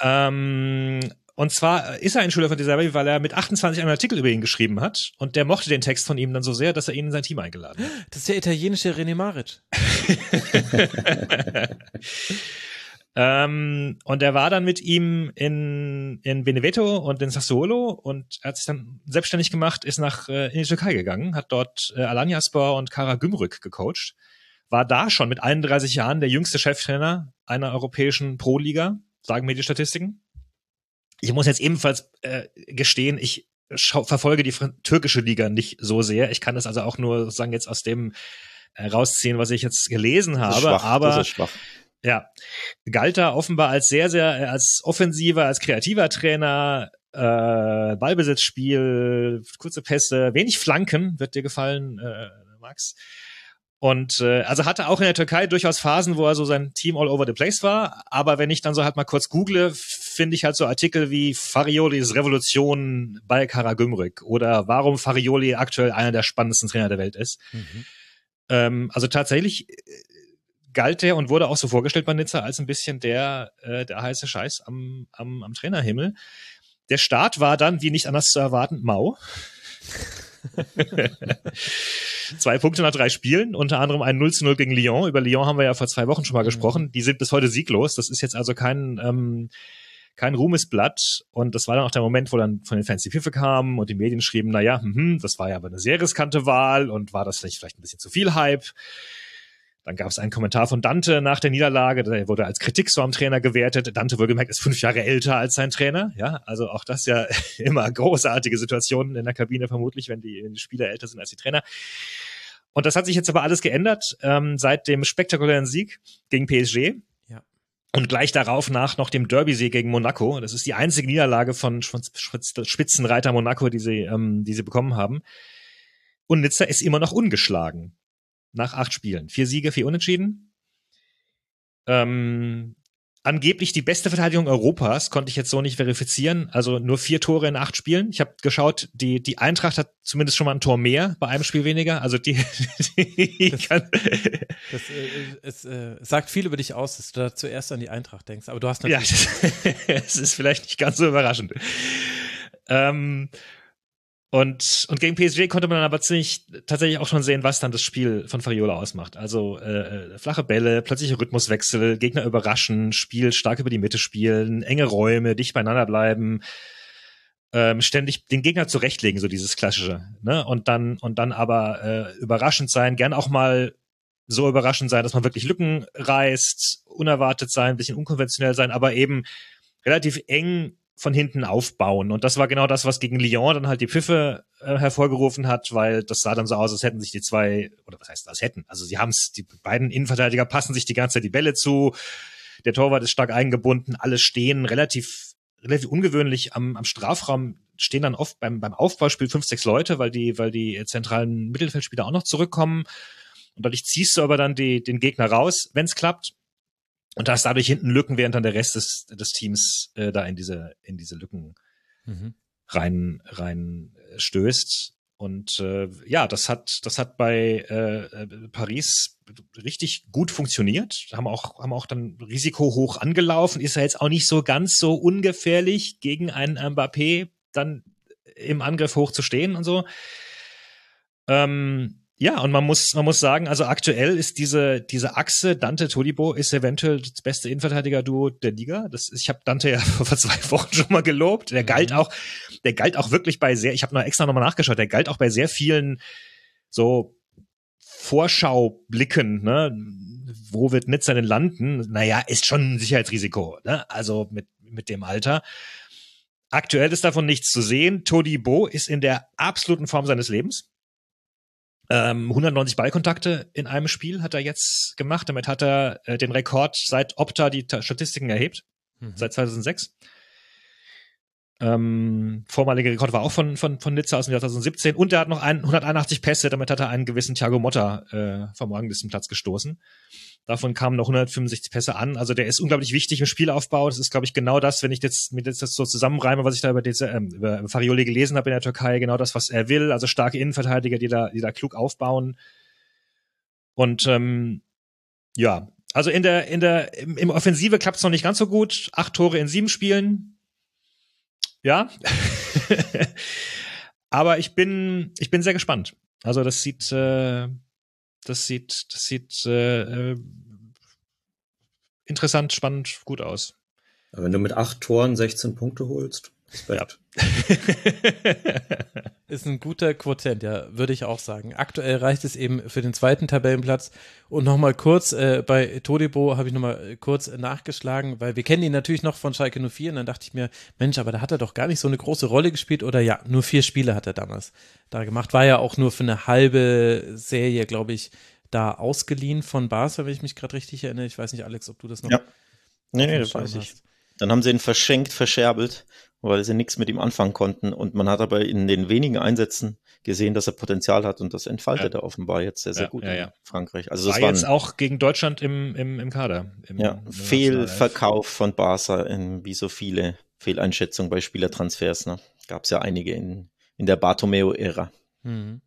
Ähm, und zwar ist er ein Schüler von dieser weil er mit 28 einen Artikel über ihn geschrieben hat und der mochte den Text von ihm dann so sehr, dass er ihn in sein Team eingeladen hat. Das ist der italienische René Maric. ähm, und er war dann mit ihm in, in Benevento und in Sassuolo und er hat sich dann selbstständig gemacht, ist nach äh, in die Türkei gegangen, hat dort äh, Alanyaspor und Kara Gümrük gecoacht, war da schon mit 31 Jahren der jüngste Cheftrainer einer europäischen Pro-Liga, sagen mir die Statistiken. Ich muss jetzt ebenfalls äh, gestehen, ich schau, verfolge die türkische Liga nicht so sehr. Ich kann das also auch nur sozusagen jetzt aus dem äh, rausziehen, was ich jetzt gelesen Das habe. ist schwach, aber das ist schwach. ja, galt da offenbar als sehr, sehr, äh, als offensiver, als kreativer Trainer, äh, Ballbesitzspiel, kurze Pässe, wenig Flanken, wird dir gefallen, äh, Max. Und äh, also hatte auch in der Türkei durchaus Phasen, wo er so sein Team all over the place war. Aber wenn ich dann so halt mal kurz google, finde ich halt so Artikel wie Fariolis Revolution bei Karagümrük oder warum Farioli aktuell einer der spannendsten Trainer der Welt ist. Ähm, also tatsächlich äh, galt der und wurde auch so vorgestellt bei Nizza als ein bisschen der, äh, der heiße Scheiß am, am, am Trainerhimmel. Der Start war dann, wie nicht anders zu erwarten, mau. zwei Punkte nach drei Spielen, unter anderem ein 0 zu 0 gegen Lyon. Über Lyon haben wir ja vor zwei Wochen schon mal gesprochen. Die sind bis heute sieglos. Das ist jetzt also kein, ähm, kein Ruhmesblatt. Und das war dann auch der Moment, wo dann von den Fans die Pfiffe kamen und die Medien schrieben, na ja, hm, das war ja aber eine sehr riskante Wahl und war das vielleicht, vielleicht ein bisschen zu viel Hype. Dann gab es einen Kommentar von Dante nach der Niederlage, der wurde als Kritik so am Trainer gewertet. Dante wohlgemerkt ist fünf Jahre älter als sein Trainer. Ja, also auch das ja immer großartige Situationen in der Kabine vermutlich, wenn die, wenn die Spieler älter sind als die Trainer. Und das hat sich jetzt aber alles geändert ähm, seit dem spektakulären Sieg gegen PSG. Ja. Und gleich darauf nach noch dem Derby-Sieg gegen Monaco. Das ist die einzige Niederlage von Spitzenreiter Monaco, die sie, ähm, die sie bekommen haben. Und Nizza ist immer noch ungeschlagen nach acht Spielen. Vier Siege, vier Unentschieden. Ähm, angeblich die beste Verteidigung Europas, konnte ich jetzt so nicht verifizieren. Also nur vier Tore in acht Spielen. Ich habe geschaut, die, die Eintracht hat zumindest schon mal ein Tor mehr, bei einem Spiel weniger. Also die, die das, kann das, äh, es äh, sagt viel über dich aus, dass du da zuerst an die Eintracht denkst. Aber du hast Ja, natürlich. es ist vielleicht nicht ganz so überraschend. Ähm, und, und gegen PSG konnte man dann aber ziemlich tatsächlich auch schon sehen, was dann das Spiel von Fariola ausmacht. Also äh, äh, flache Bälle, plötzliche Rhythmuswechsel, Gegner überraschen, Spiel stark über die Mitte spielen, enge Räume, dicht beieinander bleiben, ähm, ständig den Gegner zurechtlegen, so dieses klassische. Ne? Und dann und dann aber äh, überraschend sein, gern auch mal so überraschend sein, dass man wirklich Lücken reißt, unerwartet sein, ein bisschen unkonventionell sein, aber eben relativ eng von hinten aufbauen. Und das war genau das, was gegen Lyon dann halt die Pfiffe äh, hervorgerufen hat, weil das sah dann so aus, als hätten sich die zwei, oder was heißt das hätten? Also sie haben es, die beiden Innenverteidiger passen sich die ganze Zeit die Bälle zu. Der Torwart ist stark eingebunden, alle stehen relativ, relativ ungewöhnlich am, am Strafraum, stehen dann oft beim, beim Aufbauspiel fünf, sechs Leute, weil die, weil die zentralen Mittelfeldspieler auch noch zurückkommen. Und dadurch ziehst du aber dann die, den Gegner raus, wenn es klappt. Und da ist dadurch hinten Lücken, während dann der Rest des, des Teams äh, da in diese, in diese Lücken Mhm. rein, rein äh, stößt. Und äh, ja, das hat, das hat bei äh, äh, Paris richtig gut funktioniert. Haben auch, haben auch dann Risiko hoch angelaufen. Ist ja jetzt auch nicht so ganz so ungefährlich, gegen einen Mbappé dann im Angriff hoch zu stehen und so. Ähm, ja, und man muss, man muss sagen, also aktuell ist diese, diese Achse Dante Todibo ist eventuell das beste Innenverteidiger-Duo der Liga. Das ich habe Dante ja vor zwei Wochen schon mal gelobt. Der galt auch, der galt auch wirklich bei sehr, ich habe noch extra nochmal nachgeschaut, der galt auch bei sehr vielen so Vorschaublicken, ne? Wo wird Nizza denn landen? Naja, ist schon ein Sicherheitsrisiko, ne? Also mit, mit dem Alter. Aktuell ist davon nichts zu sehen. Todibo ist in der absoluten Form seines Lebens. Ähm, 190 Ballkontakte in einem Spiel hat er jetzt gemacht. Damit hat er äh, den Rekord seit Opta die Ta Statistiken erhebt, Mhm. seit 2006. Ähm, vormaliger Rekord war auch von, von, von Nizza aus dem Jahr 2017 und er hat noch ein, 181 Pässe, damit hat er einen gewissen Thiago Motta äh, vom Ranglistenplatz gestoßen. Davon kamen noch 165 Pässe an. Also der ist unglaublich wichtig im Spielaufbau. Das ist, glaube ich, genau das, wenn ich jetzt mir jetzt das so zusammenreime, was ich da über, diese, ähm, über Farioli gelesen habe in der Türkei, genau das, was er will. Also starke Innenverteidiger, die da, die da klug aufbauen. Und ähm, ja, also in der, in der, im, im Offensive klappt es noch nicht ganz so gut. Acht Tore in sieben Spielen. Ja. Aber ich bin, ich bin sehr gespannt. Also das sieht, äh, das sieht, das sieht äh, äh, interessant, spannend, gut aus. Aber wenn du mit acht Toren 16 Punkte holst, Respekt. Ist ein guter Quotient, ja, würde ich auch sagen. Aktuell reicht es eben für den zweiten Tabellenplatz. Und nochmal kurz, äh, bei Todibo habe ich nochmal kurz nachgeschlagen, weil wir kennen ihn natürlich noch von Schalke 04 und dann dachte ich mir, Mensch, aber da hat er doch gar nicht so eine große Rolle gespielt oder ja, nur vier Spiele hat er damals da gemacht. War ja auch nur für eine halbe Serie, glaube ich, da ausgeliehen von Barca, wenn ich mich gerade richtig erinnere. Ich weiß nicht, Alex, ob du das noch Ja. Nee, nee, das weiß ich. hast. Dann haben sie ihn verschenkt, verscherbelt, weil sie nichts mit ihm anfangen konnten. Und man hat aber in den wenigen Einsätzen gesehen, dass er Potenzial hat und das entfaltet Ja. er offenbar jetzt sehr, sehr Ja, gut ja, in. Frankreich. Also war das war jetzt ein auch gegen Deutschland im, im, im Kader. Im, ja, im. Fehlverkauf von Barca, in, wie so viele Fehleinschätzungen bei Spielertransfers. Ne? Gab es ja einige in, in der Bartomeo-Ära. Mhm.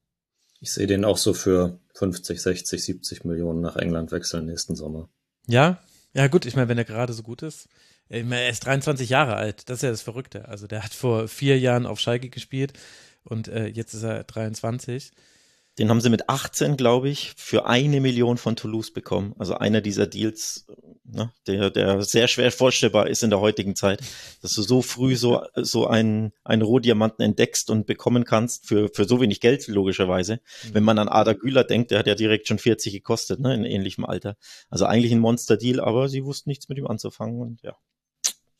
Ich sehe den auch so für 50, 60, 70 Millionen nach England wechseln nächsten Sommer. Ja, ja gut, ich meine, wenn er gerade so gut ist. Er ist 23 Jahre alt, das ist ja das Verrückte. Also der hat vor vier Jahren auf Schalke gespielt und äh, jetzt ist er 23. Den haben sie mit 18, glaube ich, für eine Million von Toulouse bekommen. Also einer dieser Deals, ne, der, der sehr schwer vorstellbar ist in der heutigen Zeit, dass du so früh so, so einen, einen Rohdiamanten entdeckst und bekommen kannst für, für so wenig Geld, logischerweise. Mhm. Wenn man an Ada Güler denkt, der hat ja direkt schon 40 gekostet, ne, in ähnlichem Alter. Also eigentlich ein Monster-Deal, aber sie wussten nichts mit ihm anzufangen und ja,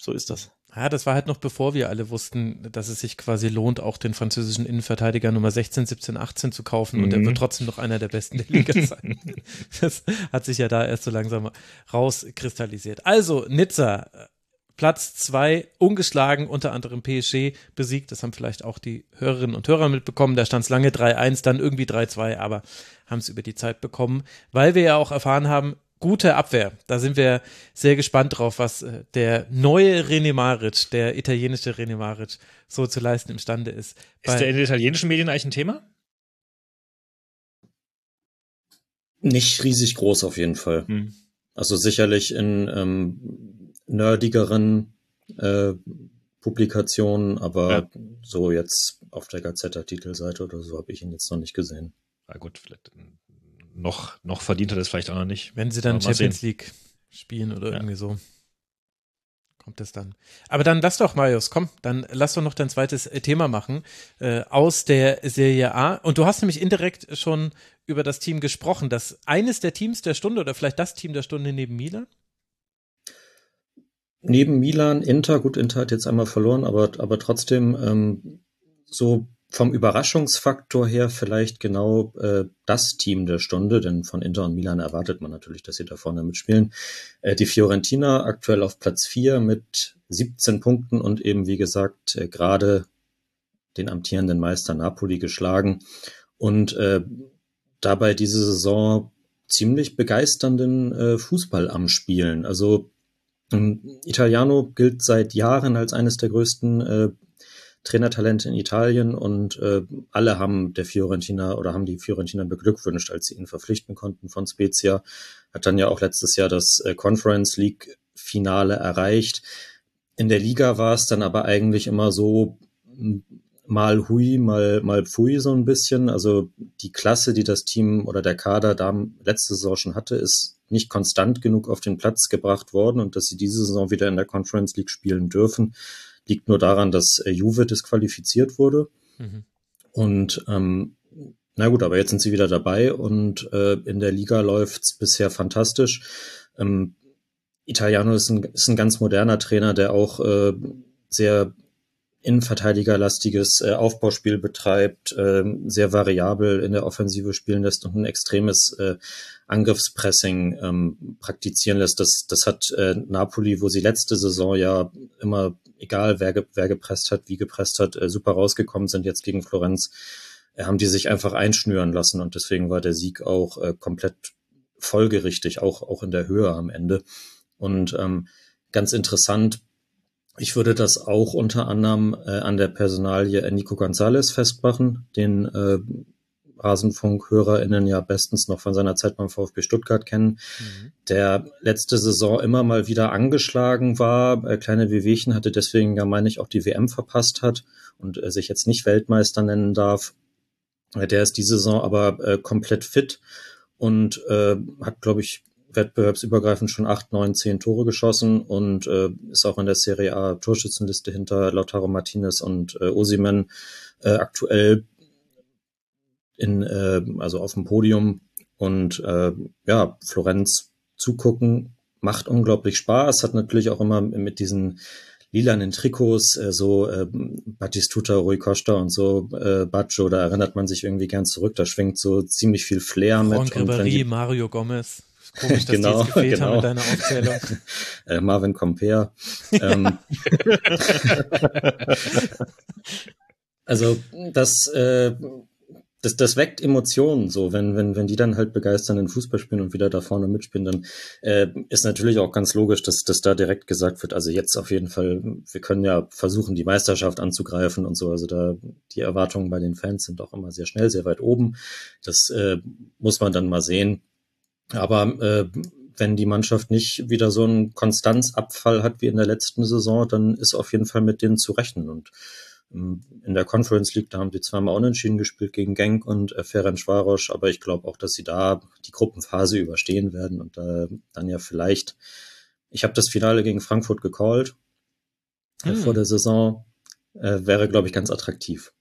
so ist das. Ja, das war halt noch bevor wir alle wussten, dass es sich quasi lohnt, auch den französischen Innenverteidiger Nummer 16, 17, 18 zu kaufen mhm. und er wird trotzdem noch einer der besten der Liga sein. das hat sich ja da erst so langsam rauskristallisiert. Also, Nizza, Platz zwei ungeschlagen, unter anderem PSG besiegt. Das haben vielleicht auch die Hörerinnen und Hörer mitbekommen. Da stand es lange 3-1, dann irgendwie 3-2, aber haben es über die Zeit bekommen, weil wir ja auch erfahren haben, gute Abwehr. Da sind wir sehr gespannt drauf, was äh, der neue René Maric, der italienische René Maric, so zu leisten imstande ist. Ist der in den italienischen Medien eigentlich ein Thema? Nicht riesig groß auf jeden Fall. Hm. Also sicherlich in ähm, nerdigeren äh, Publikationen, aber ja. so jetzt auf der Gazetta-Titelseite oder so habe ich ihn jetzt noch nicht gesehen. Na gut, vielleicht noch, noch verdient er das vielleicht auch noch nicht. Wenn sie dann Champions sehen. League spielen oder ja. irgendwie so. Kommt es dann. Aber dann lass doch, Marius, komm, dann lass doch noch dein zweites äh, Thema machen äh, aus der Serie A. Und du hast nämlich indirekt schon über das Team gesprochen. Das eines der Teams der Stunde oder vielleicht das Team der Stunde neben Milan? Neben Milan, Inter, gut, Inter hat jetzt einmal verloren, aber, aber trotzdem ähm, so vom Überraschungsfaktor her vielleicht genau äh, das Team der Stunde, denn von Inter und Milan erwartet man natürlich, dass sie da vorne mitspielen. Äh, die Fiorentina aktuell auf Platz 4 mit 17 Punkten und eben, wie gesagt, äh, gerade den amtierenden Meister Napoli geschlagen und äh, dabei diese Saison ziemlich begeisternden äh, Fußball am Spielen. Also ähm, Italiano gilt seit Jahren als eines der größten äh, Trainertalent in Italien und äh, alle haben der Fiorentina oder haben die Fiorentina beglückwünscht, als sie ihn verpflichten konnten von Spezia. Hat dann ja auch letztes Jahr das äh, Conference League Finale erreicht. In der Liga war es dann aber eigentlich immer so mal hui, mal, mal pfui so ein bisschen. Also die Klasse, die das Team oder der Kader da letzte Saison schon hatte, ist nicht konstant genug auf den Platz gebracht worden und dass sie diese Saison wieder in der Conference League spielen dürfen, liegt nur daran, dass äh, Juve disqualifiziert wurde. Mhm. Und ähm, na gut, aber jetzt sind sie wieder dabei und äh, in der Liga läuft's bisher fantastisch. Ähm, Italiano ist ein, ist ein ganz moderner Trainer, der auch äh, sehr innenverteidigerlastiges äh, Aufbauspiel betreibt, äh, sehr variabel in der Offensive spielen lässt und ein extremes äh, Angriffspressing ähm, praktizieren lässt. Das, das hat äh, Napoli, wo sie letzte Saison ja immer, egal wer, ge wer gepresst hat, wie gepresst hat, äh, super rausgekommen sind jetzt gegen Florenz, äh, haben die sich einfach einschnüren lassen und deswegen war der Sieg auch äh, komplett folgerichtig, auch, auch in der Höhe am Ende. Und ähm, ganz interessant, ich würde das auch unter anderem äh, an der Personalie Nico Gonzalez festmachen, den äh, Rasenfunk-HörerInnen ja bestens noch von seiner Zeit beim VfB Stuttgart kennen, mhm. der letzte Saison immer mal wieder angeschlagen war, äh, kleine Wehwehchen hatte, deswegen ja, meine ich, auch die WM verpasst hat und äh, sich jetzt nicht Weltmeister nennen darf. Äh, der ist diese Saison aber äh, komplett fit und äh, hat, glaube ich, wettbewerbsübergreifend schon acht, neun, zehn Tore geschossen und äh, ist auch in der Serie A Torschützenliste hinter Lautaro Martinez und äh, Osimen äh, aktuell in, äh, also auf dem Podium und äh, ja, Florenz zugucken macht unglaublich Spaß, hat natürlich auch immer mit diesen lilanen Trikots, äh, so äh, Batistuta, Rui Costa und so äh, Baccio, da erinnert man sich irgendwie gern zurück, da schwingt so ziemlich viel Flair Franck mit. Ribéry, Mario Gomez. Komisch, dass genau, die jetzt gefehlt genau. haben in deiner Aufzählung. äh, Marvin Comper. ähm, also das, äh, das, das weckt Emotionen so, wenn, wenn, wenn die dann halt begeisternden Fußball spielen und wieder da vorne mitspielen, dann äh, ist natürlich auch ganz logisch, dass, dass da direkt gesagt wird, also jetzt auf jeden Fall, wir können ja versuchen, die Meisterschaft anzugreifen und so. Also da die Erwartungen bei den Fans sind auch immer sehr schnell, sehr weit oben. Das äh, muss man dann mal sehen. Aber äh, wenn die Mannschaft nicht wieder so einen Konstanzabfall hat wie in der letzten Saison, dann ist auf jeden Fall mit denen zu rechnen. Und In der Conference League, da haben die zweimal unentschieden gespielt gegen Genk und äh, Ferencvaros, aber ich glaube auch, dass sie da die Gruppenphase überstehen werden und äh, dann ja vielleicht, ich habe das Finale gegen Frankfurt gecallt äh, hm. vor der Saison, äh, wäre, glaube ich, ganz attraktiv.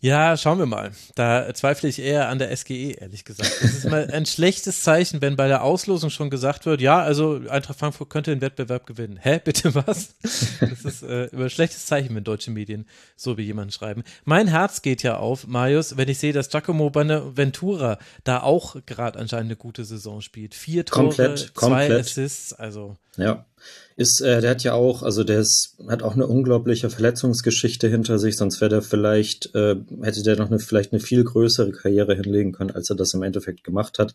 Ja, schauen wir mal. Da zweifle ich eher an der SGE, ehrlich gesagt. Das ist mal ein schlechtes Zeichen, wenn bei der Auslosung schon gesagt wird, ja, also Eintracht Frankfurt könnte den Wettbewerb gewinnen. Hä, bitte was? Das ist äh, über ein schlechtes Zeichen, wenn deutsche Medien so wie jemand schreiben. Mein Herz geht ja auf, Marius, wenn ich sehe, dass Giacomo Ventura da auch gerade anscheinend eine gute Saison spielt. Vier Tore, komplett, zwei komplett. Assists, also. Ja, ist, äh, der hat ja auch, also der ist, hat auch eine unglaubliche Verletzungsgeschichte hinter sich, sonst wäre der vielleicht, äh, hätte der noch eine, vielleicht eine viel größere Karriere hinlegen können, als er das im Endeffekt gemacht hat.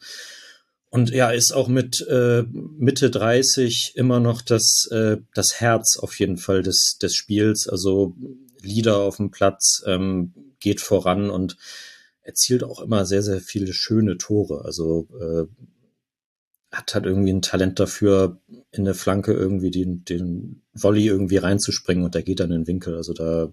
Und ja, ist auch mit äh, Mitte 30 immer noch das, äh, das Herz auf jeden Fall des, des Spiels. Also Leader auf dem Platz, ähm, geht voran und erzielt auch immer sehr, sehr viele schöne Tore. Also äh, hat halt irgendwie ein Talent dafür, in der Flanke irgendwie den, den Volley irgendwie reinzuspringen und der geht dann in den Winkel. Also da,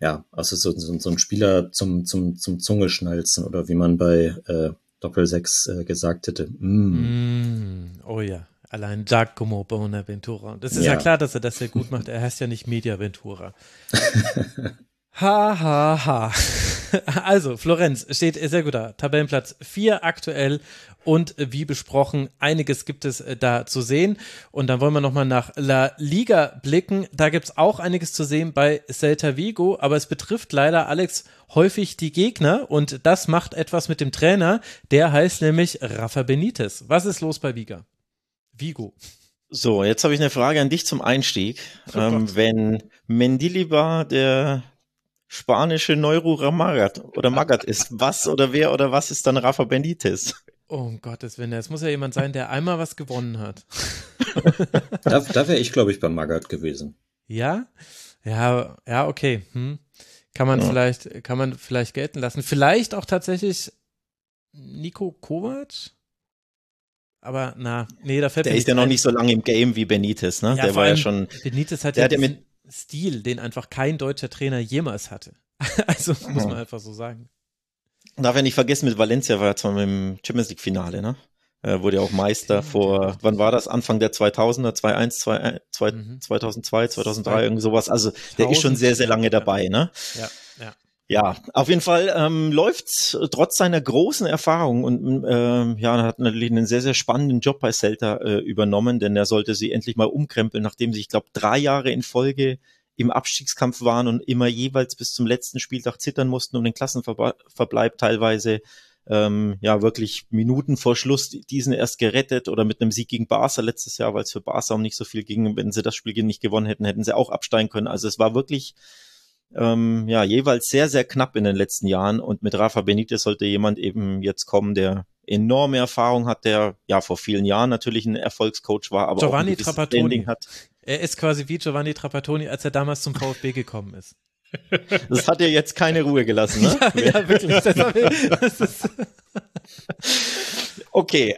ja, also so, so, so ein Spieler zum, zum, zum Zungeschnalzen oder wie man bei äh, Doppel 6 äh, gesagt hätte. Mm. Mm, oh ja, allein Giacomo Bonaventura. Das ist ja. ja klar, dass er das sehr gut macht. Er heißt ja nicht Media Ventura. Ha, ha, ha. Also, Florenz steht sehr gut da. Tabellenplatz 4 aktuell und wie besprochen, einiges gibt es äh, da zu sehen. Und dann wollen wir nochmal nach La Liga blicken. Da gibt es auch einiges zu sehen bei Celta Vigo, aber es betrifft leider, Alex, häufig die Gegner und das macht etwas mit dem Trainer. Der heißt nämlich Rafa Benitez. Was ist los bei Viga? Vigo. So, jetzt habe ich eine Frage an dich zum Einstieg. Oh ähm, wenn Mendilibar der spanische Neuro Magat oder Magat ist. Was oder wer oder was ist dann Rafa Benitez? Oh um Gottes Willen, es muss ja jemand sein, der einmal was gewonnen hat. da, da wäre ich, glaube ich, beim Magat gewesen. Ja? Ja, ja, okay. Hm. Kann man ja. vielleicht, kann man vielleicht gelten lassen. Vielleicht auch tatsächlich Nico Kovac? Aber na, nee, da fällt Der ist ja noch nicht so lange im Game wie Benitez, ne? Ja, der war ja schon. Benitez hat ja, hat mit, Stil, den einfach kein deutscher Trainer jemals hatte. also muss man einfach so sagen. Darf ja nicht vergessen, mit Valencia war er zwar im Champions League Finale, ne? Er wurde ja auch Meister vor, wann war das? Anfang der 2000er, 2001, 2, mhm. 2002, 2003, irgend sowas. Also der ist schon sehr, sehr lange dabei, ne? Ja, ja. Ja, auf jeden Fall ähm, läuft's trotz seiner großen Erfahrung und ähm, ja, er hat natürlich einen sehr, sehr spannenden Job bei Celta äh, übernommen, denn er sollte sie endlich mal umkrempeln, nachdem sie, ich glaube, drei Jahre in Folge im Abstiegskampf waren und immer jeweils bis zum letzten Spieltag zittern mussten um den Klassenverbleib teilweise. Ähm, ja, wirklich Minuten vor Schluss diesen erst gerettet oder mit einem Sieg gegen Barca letztes Jahr, weil es für Barca um nicht so viel ging. Wenn sie das Spiel nicht gewonnen hätten, hätten sie auch absteigen können. Also es war wirklich ähm, ja, jeweils sehr, sehr knapp in den letzten Jahren. Und mit Rafa Benitez sollte jemand eben jetzt kommen, der enorme Erfahrung hat, der ja vor vielen Jahren natürlich ein Erfolgscoach war, aber Giovanni auch ein Trapattoni hat. Er ist quasi wie Giovanni Trapattoni, als er damals zum VfB gekommen ist. Das hat dir jetzt keine Ruhe gelassen, ne? ja, ja, wirklich. Das ist okay.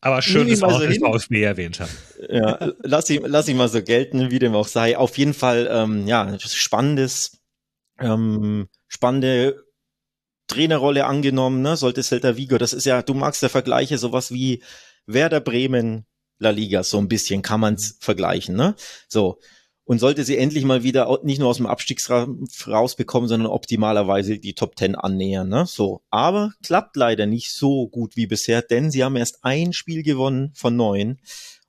Aber schön, dass wir auch das VfB erwähnt haben. Ja, lass ihn, lass ihn mal so gelten, wie dem auch sei. Auf jeden Fall, ähm, ja, spannendes ähm, spannende Trainerrolle angenommen, ne? sollte Celta Vigo, das ist ja, du magst ja Vergleiche, sowas wie Werder Bremen, La Liga, so ein bisschen kann man es vergleichen, ne? So. Und sollte sie endlich mal wieder nicht nur aus dem Abstiegsraum rausbekommen, sondern optimalerweise die Top Ten annähern, ne? So. Aber klappt leider nicht so gut wie bisher, denn sie haben erst ein Spiel gewonnen von neun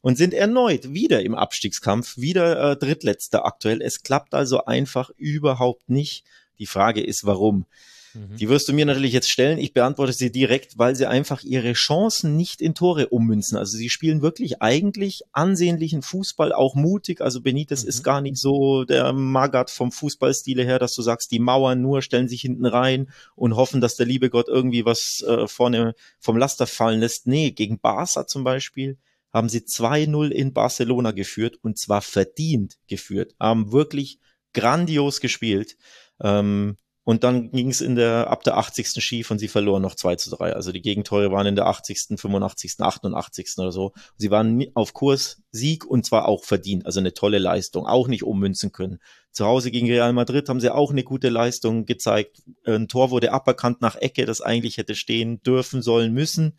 und sind erneut wieder im Abstiegskampf, wieder äh, Drittletzter aktuell. Es klappt also einfach überhaupt nicht. Die Frage ist, warum? Mhm. Die wirst du mir natürlich jetzt stellen. Ich beantworte sie direkt, weil sie einfach ihre Chancen nicht in Tore ummünzen. Also sie spielen wirklich eigentlich ansehnlichen Fußball, auch mutig. Also Benitez mhm. ist gar nicht so der Magat vom Fußballstile her, dass du sagst, die Mauern nur stellen sich hinten rein und hoffen, dass der liebe Gott irgendwie was äh, vorne vom Laster fallen lässt. Nee, gegen Barca zum Beispiel haben sie 2-0 in Barcelona geführt und zwar verdient geführt, haben wirklich grandios gespielt. Ähm, und dann ging es in der, ab der 80. schief und sie verloren noch 2 zu 3. Also die Gegentore waren in der 80., 85., 88. oder so. Sie waren auf Kurs Sieg und zwar auch verdient. Also eine tolle Leistung. Auch nicht ummünzen können. Zu Hause gegen Real Madrid haben sie auch eine gute Leistung gezeigt. Ein Tor wurde aberkannt nach Ecke, das eigentlich hätte stehen dürfen, sollen, müssen.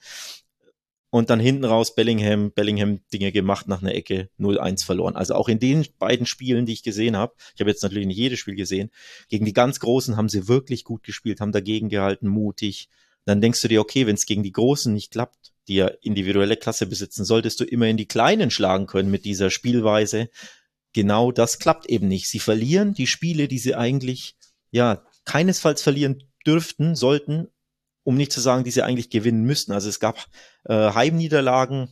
Und dann hinten raus Bellingham, Bellingham Dinge gemacht nach einer Ecke 0-1 verloren. Also auch in den beiden Spielen, die ich gesehen habe, ich habe jetzt natürlich nicht jedes Spiel gesehen, gegen die ganz Großen haben sie wirklich gut gespielt, haben dagegen gehalten, mutig. Dann denkst du dir, okay, wenn es gegen die Großen nicht klappt, die ja individuelle Klasse besitzen, solltest du immer in die Kleinen schlagen können mit dieser Spielweise. Genau das klappt eben nicht. Sie verlieren die Spiele, die sie eigentlich, ja, keinesfalls verlieren dürften, sollten, um nicht zu sagen, die sie eigentlich gewinnen müssten. Also es gab äh, Heimniederlagen,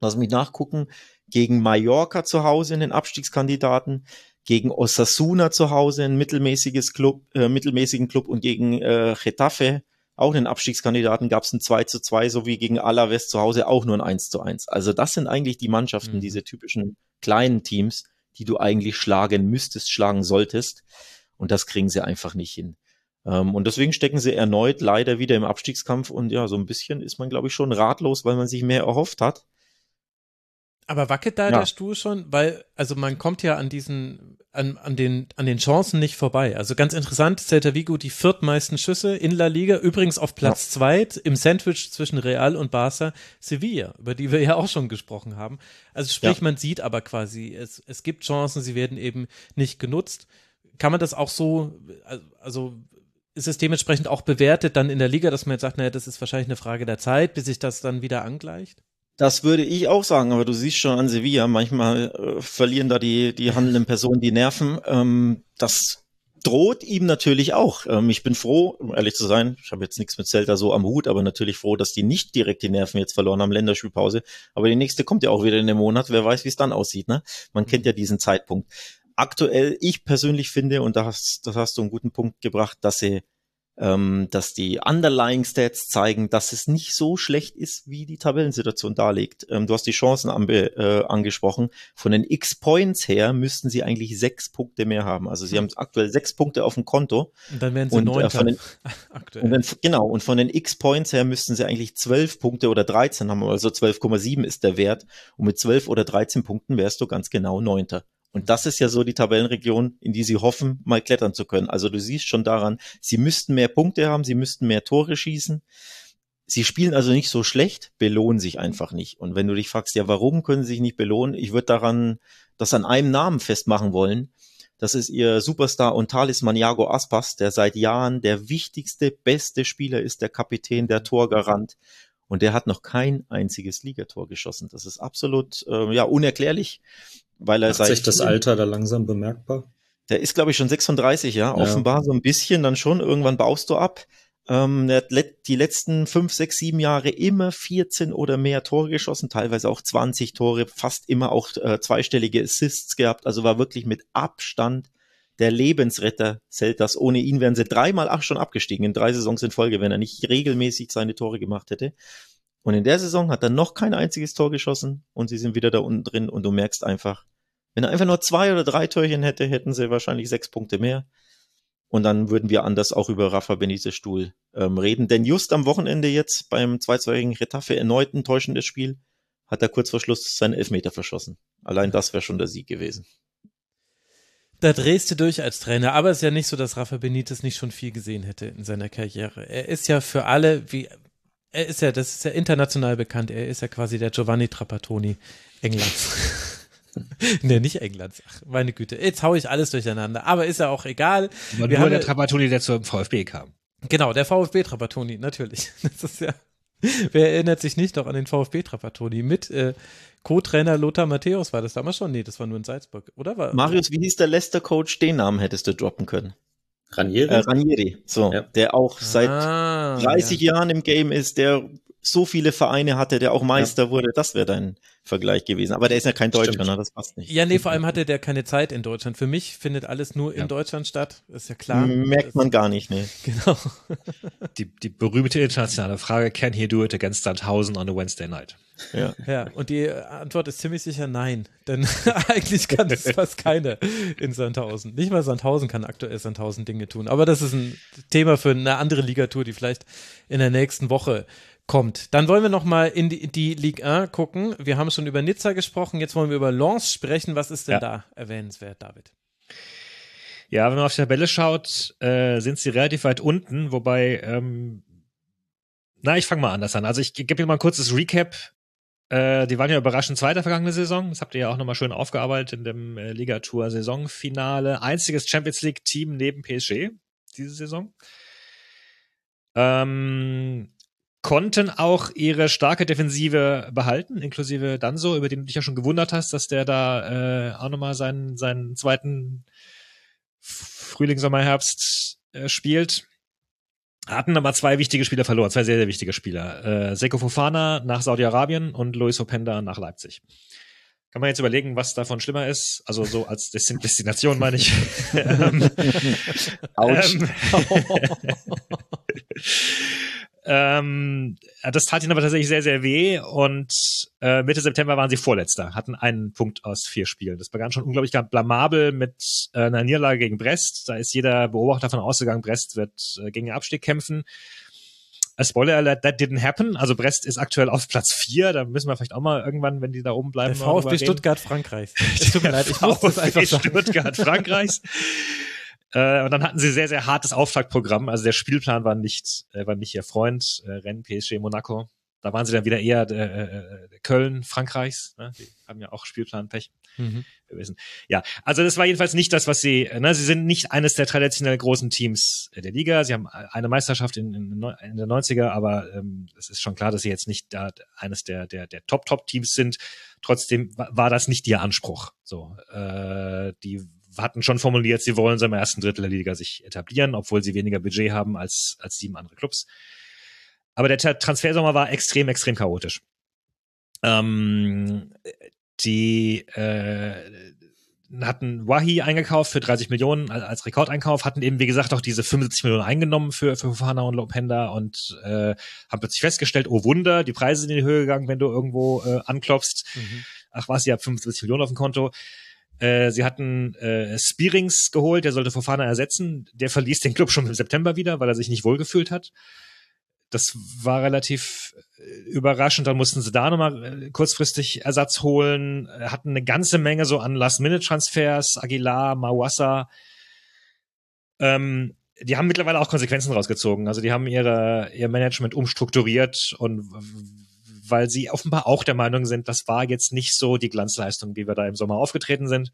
lass mich nachgucken, gegen Mallorca zu Hause in den Abstiegskandidaten, gegen Osasuna zu Hause ein mittelmäßiges Club, äh, mittelmäßigen Club und gegen äh, Getafe, auch einen Abstiegskandidaten, gab es ein 2 zu 2, sowie gegen Alaves zu Hause auch nur ein 1 zu 1. Also das sind eigentlich die Mannschaften, mhm. diese typischen kleinen Teams, die du eigentlich schlagen müsstest, schlagen solltest. Und das kriegen sie einfach nicht hin. Ähm, und deswegen stecken sie erneut leider wieder im Abstiegskampf und ja, so ein bisschen ist man, glaube ich, schon ratlos, weil man sich mehr erhofft hat. Aber wackelt da ja. der Stuhl schon? Weil, also man kommt ja an diesen, an, an, den, an den Chancen nicht vorbei. Also ganz interessant, Celta Vigo die viertmeisten Schüsse in La Liga, übrigens auf Platz ja. zwei im Sandwich zwischen Real und Barca Sevilla, über die wir ja auch schon gesprochen haben. Also sprich, ja. man sieht aber quasi, es, es gibt Chancen, sie werden eben nicht genutzt. Kann man das auch so, also ist es dementsprechend auch bewertet dann in der Liga, dass man jetzt sagt, naja, das ist wahrscheinlich eine Frage der Zeit, bis sich das dann wieder angleicht? Das würde ich auch sagen, aber du siehst schon an Sevilla, manchmal äh, verlieren da die, die handelnden Personen die Nerven. Ähm, das droht ihm natürlich auch. Ähm, ich bin froh, um ehrlich zu sein, ich habe jetzt nichts mit Zelda so am Hut, aber natürlich froh, dass die nicht direkt die Nerven jetzt verloren haben, Länderspielpause. Aber die nächste kommt ja auch wieder in dem Monat, wer weiß, wie es dann aussieht. Ne? Man kennt ja diesen Zeitpunkt aktuell, ich persönlich finde, und da hast, das hast du einen guten Punkt gebracht, dass sie ähm, dass die Underlying Stats zeigen, dass es nicht so schlecht ist, wie die Tabellensituation darlegt. Ähm, du hast die Chancen anbe, äh, angesprochen. Von den X-Points her müssten sie eigentlich sechs Punkte mehr haben. Also sie hm. haben aktuell sechs Punkte auf dem Konto. Und dann werden sie und, äh, von den, aktuell. Und dann, genau, und von den X-Points her müssten sie eigentlich zwölf Punkte oder 13 haben. Also 12,7 ist der Wert. Und mit zwölf oder 13 Punkten wärst du ganz genau Neunter. Und das ist ja so die Tabellenregion, in die sie hoffen, mal klettern zu können. Also du siehst schon daran, sie müssten mehr Punkte haben, sie müssten mehr Tore schießen. Sie spielen also nicht so schlecht, belohnen sich einfach nicht. Und wenn du dich fragst, ja, warum können sie sich nicht belohnen? Ich würde daran, das an einem Namen festmachen wollen. Das ist ihr Superstar und Talisman Iago Aspas, der seit Jahren der wichtigste, beste Spieler ist, der Kapitän, der Torgarant. Und der hat noch kein einziges Ligator geschossen. Das ist absolut äh, ja unerklärlich weil er Macht sich das Alter da langsam bemerkbar? Der ist, glaube ich, schon 36, ja. ja. Offenbar so ein bisschen dann schon. Irgendwann baust du ab. Ähm, er hat die letzten fünf, sechs, sieben Jahre immer 14 oder mehr Tore geschossen, teilweise auch 20 Tore, fast immer auch äh, zweistellige Assists gehabt. Also war wirklich mit Abstand der Lebensretter Celtas. Ohne ihn wären sie dreimal ach schon abgestiegen in drei Saisons in Folge, wenn er nicht regelmäßig seine Tore gemacht hätte. Und in der Saison hat er noch kein einziges Tor geschossen und sie sind wieder da unten drin und du merkst einfach, wenn er einfach nur zwei oder drei Türchen hätte, hätten sie wahrscheinlich sechs Punkte mehr. Und dann würden wir anders auch über Rafa Benitez Stuhl ähm, reden. Denn just am Wochenende jetzt beim zweizweirigen Retafe erneut ein täuschendes Spiel, hat er kurz vor Schluss seinen Elfmeter verschossen. Allein das wäre schon der Sieg gewesen. Da drehst du durch als Trainer, aber es ist ja nicht so, dass Rafa Benitez nicht schon viel gesehen hätte in seiner Karriere. Er ist ja für alle, wie er ist ja, das ist ja international bekannt. Er ist ja quasi der Giovanni Trapattoni Englands. nee, nicht Englands. Ach, meine Güte. Jetzt hau ich alles durcheinander. Aber ist ja auch egal. Aber Wir nur der Trapattoni, der zum VfB kam. Genau, der VfB Trapattoni, natürlich. Das ist ja. Wer erinnert sich nicht noch an den VfB Trapattoni mit äh, Co-Trainer Lothar Matthäus war das damals schon? Nee, das war nur in Salzburg, oder? War, Marius, wie hieß der Leicester-Coach? Den Namen hättest du droppen können. Ranieri? Äh, Ranieri, so, ja. der auch seit ah, 30 ja. Jahren im Game ist, der so viele Vereine hatte, der auch Meister ja. wurde. Das wäre dein Vergleich gewesen. Aber der ist ja kein Deutscher, ne? das passt nicht. Ja, nee, vor allem hatte der keine Zeit in Deutschland. Für mich findet alles nur in Deutschland statt, ist ja klar. Merkt man gar nicht, ne? Genau. die, die berühmte internationale Frage, can he do it against Sandhausen on a Wednesday night? Ja. ja, und die Antwort ist ziemlich sicher nein, denn eigentlich kann es fast keiner in Sandhausen. Nicht mal Sandhausen kann aktuell Sandhausen Dinge tun, aber das ist ein Thema für eine andere Ligatur, die vielleicht in der nächsten Woche kommt. Dann wollen wir noch mal in die, die Ligue 1 gucken. Wir haben schon über Nizza gesprochen, jetzt wollen wir über Lens sprechen. Was ist denn ja. da erwähnenswert, David? Ja, wenn man auf die Tabelle schaut, äh, sind sie relativ weit unten, wobei, ähm, na, ich fange mal anders an. Also ich gebe dir mal ein kurzes Recap. Äh, die waren ja überraschend zweiter vergangene Saison. Das habt ihr ja auch nochmal schön aufgearbeitet in dem äh, Ligatour-Saisonfinale. Einziges Champions League-Team neben PSG diese Saison. Ähm, konnten auch ihre starke Defensive behalten, inklusive Danso, über den du dich ja schon gewundert hast, dass der da äh, auch nochmal seinen, seinen zweiten Frühling, Sommer, Herbst äh, spielt. Hatten aber zwei wichtige Spieler verloren, zwei sehr, sehr wichtige Spieler. Äh, Seko Fofana nach Saudi-Arabien und Luis Openda nach Leipzig. Kann man jetzt überlegen, was davon schlimmer ist? Also so als Destination meine ich. ähm, Autsch. ähm, ähm, das tat ihnen aber tatsächlich sehr, sehr weh und äh, Mitte September waren sie Vorletzter, hatten einen Punkt aus vier Spielen. Das begann schon unglaublich blamabel mit äh, einer Niederlage gegen Brest. Da ist jeder Beobachter davon ausgegangen, Brest wird äh, gegen den Abstieg kämpfen. A Spoiler alert, that didn't happen. Also Brest ist aktuell auf Platz vier. Da müssen wir vielleicht auch mal irgendwann, wenn die da oben bleiben. Der VfB. Stuttgart Frankreichs. Es tut mir leid, ich muss das einfach VfB sagen. Stuttgart Frankreichs. Äh, und dann hatten sie sehr, sehr hartes Auftaktprogramm. Also der Spielplan war nicht, äh, war nicht ihr Freund. Äh, Rennen, PSG, Monaco. Da waren sie dann wieder eher äh, äh, Köln, Frankreichs. Ne? Die haben ja auch Spielplanpech Mhm. gewesen. Ja, also das war jedenfalls nicht das, was sie, ne, sie sind nicht eines der traditionell großen Teams der Liga. Sie haben eine Meisterschaft in, in, in der 90er, aber ähm, es ist schon klar, dass sie jetzt nicht da eines der, der, der Top-Top-Teams sind. Trotzdem wa- war das nicht ihr Anspruch. So, äh, die hatten schon formuliert, sie wollen so im ersten Drittel der Liga sich etablieren, obwohl sie weniger Budget haben als, als sieben andere Clubs. Aber der Tra- Transfersommer war extrem, extrem chaotisch. Ähm, die äh, hatten Wahi eingekauft für 30 Millionen als, als Rekordeinkauf, hatten eben, wie gesagt, auch diese 75 Millionen eingenommen für, für Fofana und Lopenda und äh, haben plötzlich festgestellt, oh Wunder, die Preise sind in die Höhe gegangen, wenn du irgendwo äh, anklopfst. Mhm. Ach was, ihr habt 75 Millionen auf dem Konto. Äh, sie hatten äh, Spearings geholt, der sollte Fofana ersetzen. Der verließ den Club schon im September wieder, weil er sich nicht wohlgefühlt hat. Das war relativ äh, überraschend. Dann mussten sie da nochmal äh, kurzfristig Ersatz holen, hatten eine ganze Menge so an Last-Minute-Transfers, Aguilar, Mawassa. Ähm, die haben mittlerweile auch Konsequenzen rausgezogen. Also die haben ihre, ihr Management umstrukturiert und weil sie offenbar auch der Meinung sind, das war jetzt nicht so die Glanzleistung, wie wir da im Sommer aufgetreten sind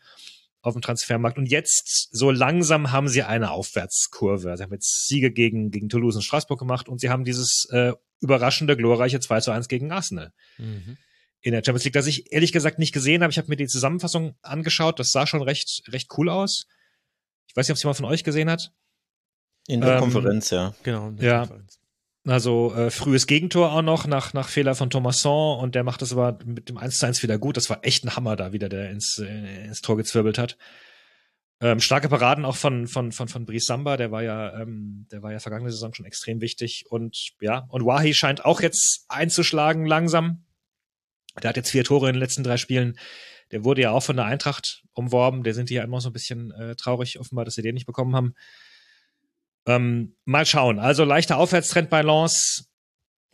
auf dem Transfermarkt. Und jetzt, so langsam, haben sie eine Aufwärtskurve. Sie haben jetzt Siege gegen, gegen Toulouse und Straßburg gemacht und sie haben dieses äh, überraschende, glorreiche 2 zu 1 gegen Arsenal Mhm. in der Champions League, das ich ehrlich gesagt nicht gesehen habe. Ich habe mir die Zusammenfassung angeschaut. Das sah schon recht, recht cool aus. Ich weiß nicht, ob es jemand von euch gesehen hat. In der Ähm, Konferenz, ja. Genau. in der Ja. Konferenz. Also äh, frühes Gegentor auch noch nach, nach Fehler von Thomasson und der macht das aber mit dem 1 zu 1 wieder gut. Das war echt ein Hammer da wieder, der ins, äh, ins Tor gezwirbelt hat. Ähm, starke Paraden auch von, von, von, von Brice Samba, der war ja, ähm, der war ja vergangene Saison schon extrem wichtig. Und ja, und Wahi scheint auch jetzt einzuschlagen langsam. Der hat jetzt vier Tore in den letzten drei Spielen. Der wurde ja auch von der Eintracht umworben. Der sind die ja immer so ein bisschen äh, traurig, offenbar, dass sie den nicht bekommen haben. Ähm, mal schauen. Also leichter Aufwärtstrend bei Lens.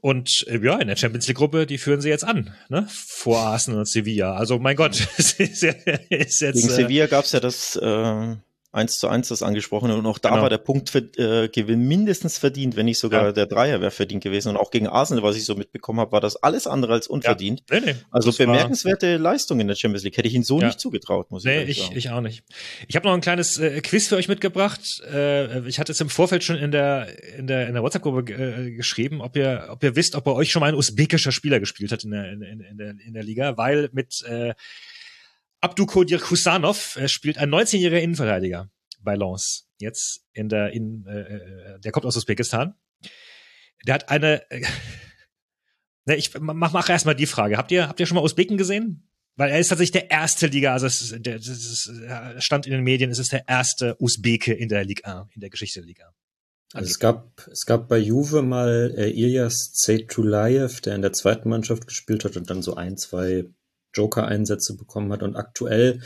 Und äh, ja, in der Champions League Gruppe, die führen sie jetzt an, ne? Vor Arsenal und Sevilla. Also mein Gott, ist jetzt. Gegen äh, Sevilla gab es ja das äh, 1 zu 1, das angesprochene. Und auch da Genau. war der Punktgewinn mindestens verdient, wenn nicht sogar Ja. der Dreier wäre verdient gewesen. Und auch gegen Arsenal, was ich so mitbekommen habe, war das alles andere als unverdient. Nee, nee. Also das war- bemerkenswerte Leistung in der Champions League. Hätte ich ihn so Ja. nicht zugetraut, muss ich Nee, ich, sagen. ich auch nicht. Ich habe noch ein kleines äh, Quiz für euch mitgebracht. Äh, ich hatte es im Vorfeld schon in der in der in der WhatsApp-Gruppe äh, geschrieben, ob ihr ob ihr wisst, ob bei euch schon mal ein usbekischer Spieler gespielt hat in der in, in, in der in der Liga, weil mit äh, Abdukodir Kusanov äh, spielt ein 19-jähriger Innenverteidiger bei Lens jetzt in der in äh, äh, der kommt aus Usbekistan. Der hat eine äh, Ne, ich mach, mach erstmal die Frage. Habt ihr, habt ihr schon mal Usbeken gesehen? Weil er ist tatsächlich der erste Liga, also es der, das ist, äh, stand in den Medien, es ist der erste Usbeke in der Liga 1, in der Geschichte der Liga. Also es gab, es gab bei Juve mal äh, Ilyas Zeytulayev, der in der zweiten Mannschaft gespielt hat und dann so ein, zwei Joker-Einsätze bekommen hat. Und aktuell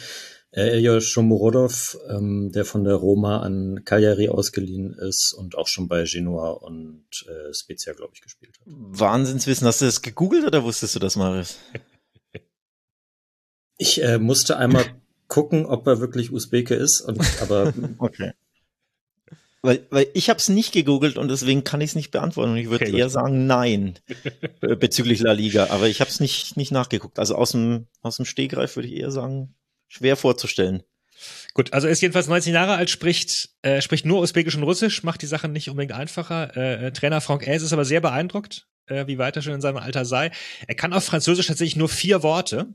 äh, Ilya Shomorodov, ähm, der von der Roma an Cagliari ausgeliehen ist und auch schon bei Genoa und äh, Spezia, glaube ich, gespielt hat. Wahnsinnswissen. Hast du das gegoogelt oder wusstest du das, Marius? Ich äh, musste einmal gucken, ob er wirklich Usbeke ist. Und, aber Okay. Weil, weil ich habe es nicht gegoogelt und deswegen kann ich es nicht beantworten. Und ich würde Okay, gut. eher sagen nein bezüglich La Liga. Aber ich habe es nicht, nicht nachgeguckt. Also aus dem, aus dem Stegreif würde ich eher sagen, schwer vorzustellen. Gut, also er ist jedenfalls 19 Jahre alt, spricht, äh, spricht nur Usbekisch und Russisch, macht die Sache nicht unbedingt einfacher. Äh, äh, Trainer Frank Els ist aber sehr beeindruckt, äh, wie weit er schon in seinem Alter sei. Er kann auf Französisch tatsächlich nur vier Worte.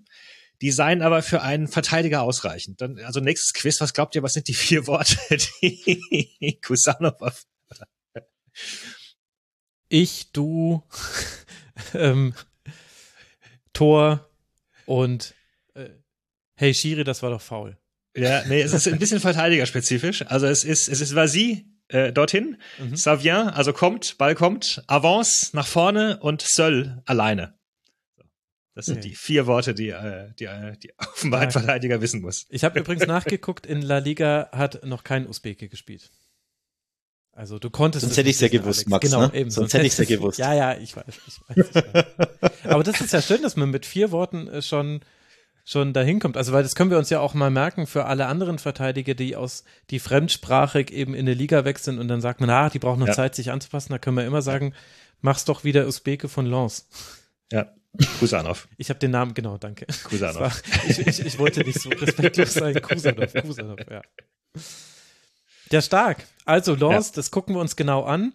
Die seien aber für einen Verteidiger ausreichend. Dann, also nächstes Quiz, was glaubt ihr, was sind die vier Worte, die Kusanov auf Ich, du, ähm, Tor und äh, hey Schiri, das war doch faul. Ja, nee, es ist ein bisschen verteidigerspezifisch. Also es ist, es ist Vasi äh, dorthin, Mhm. ça vient, also kommt, Ball kommt, Avance nach vorne und Söll alleine. Das sind Okay. die vier Worte, die, äh, die, äh, die offenbar ein Ja. Verteidiger wissen muss. Ich habe übrigens nachgeguckt, in La Liga hat noch kein Usbeke gespielt. Also du konntest Sonst es hätte nicht ich's ja gewusst, Alex. Max, Genau, ne? eben. Sonst hätte ich's ja hätte- gewusst. Ja, ja, ich weiß, ich weiß. Ich weiß. Aber das ist ja schön, dass man mit vier Worten äh, schon schon dahin kommt. Also weil das können wir uns ja auch mal merken für alle anderen Verteidiger, die aus die fremdsprachig eben in eine Liga wechseln und dann sagt man, ah, die brauchen noch Ja. Zeit, sich anzupassen. Da können wir immer sagen, mach's doch wieder Usbeke von Lens. Ja, Kusanov. Ich habe den Namen, genau, danke. Kusanov. War- Ich, ich, ich wollte nicht so respektlos sein. Kusanov, Kusanov, ja. Ja, stark. Also, Lens, das gucken wir uns genau an.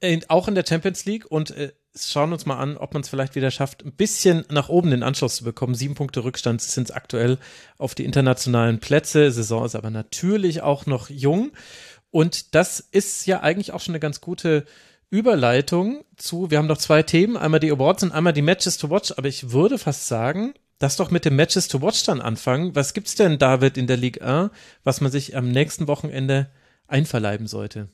In, auch in der Champions League und äh, schauen uns mal an, ob man es vielleicht wieder schafft, ein bisschen nach oben den Anschluss zu bekommen. Sieben Punkte Rückstand sind es aktuell auf die internationalen Plätze. Saison ist aber natürlich auch noch jung. Und das ist ja eigentlich auch schon eine ganz gute Überleitung zu, wir haben noch zwei Themen, einmal die Awards und einmal die Matches to Watch, aber ich würde fast sagen, lass doch mit dem Matches to Watch dann anfangen. Was gibt's denn, David, in der Ligue 1, was man sich am nächsten Wochenende einverleiben sollte?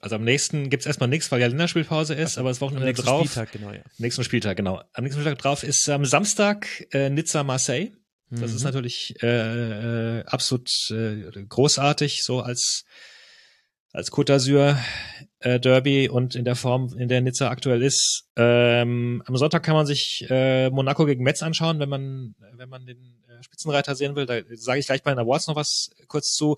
Also am nächsten gibt's erstmal nichts, weil ja Länderspielpause ist, aber das Am Wochenende nächsten drauf. Spieltag, genau, ja. Nächsten Spieltag, genau. Am nächsten Spieltag drauf ist am Samstag äh, Nizza-Marseille. Das Mhm. ist natürlich äh, äh, absolut äh, großartig, so als als Côte d'Azur äh, Derby und in der Form, in der Nizza aktuell ist. Ähm, am Sonntag kann man sich äh, Monaco gegen Metz anschauen, wenn man wenn man den äh, Spitzenreiter sehen will. Da sage ich gleich bei den Awards noch was kurz zu.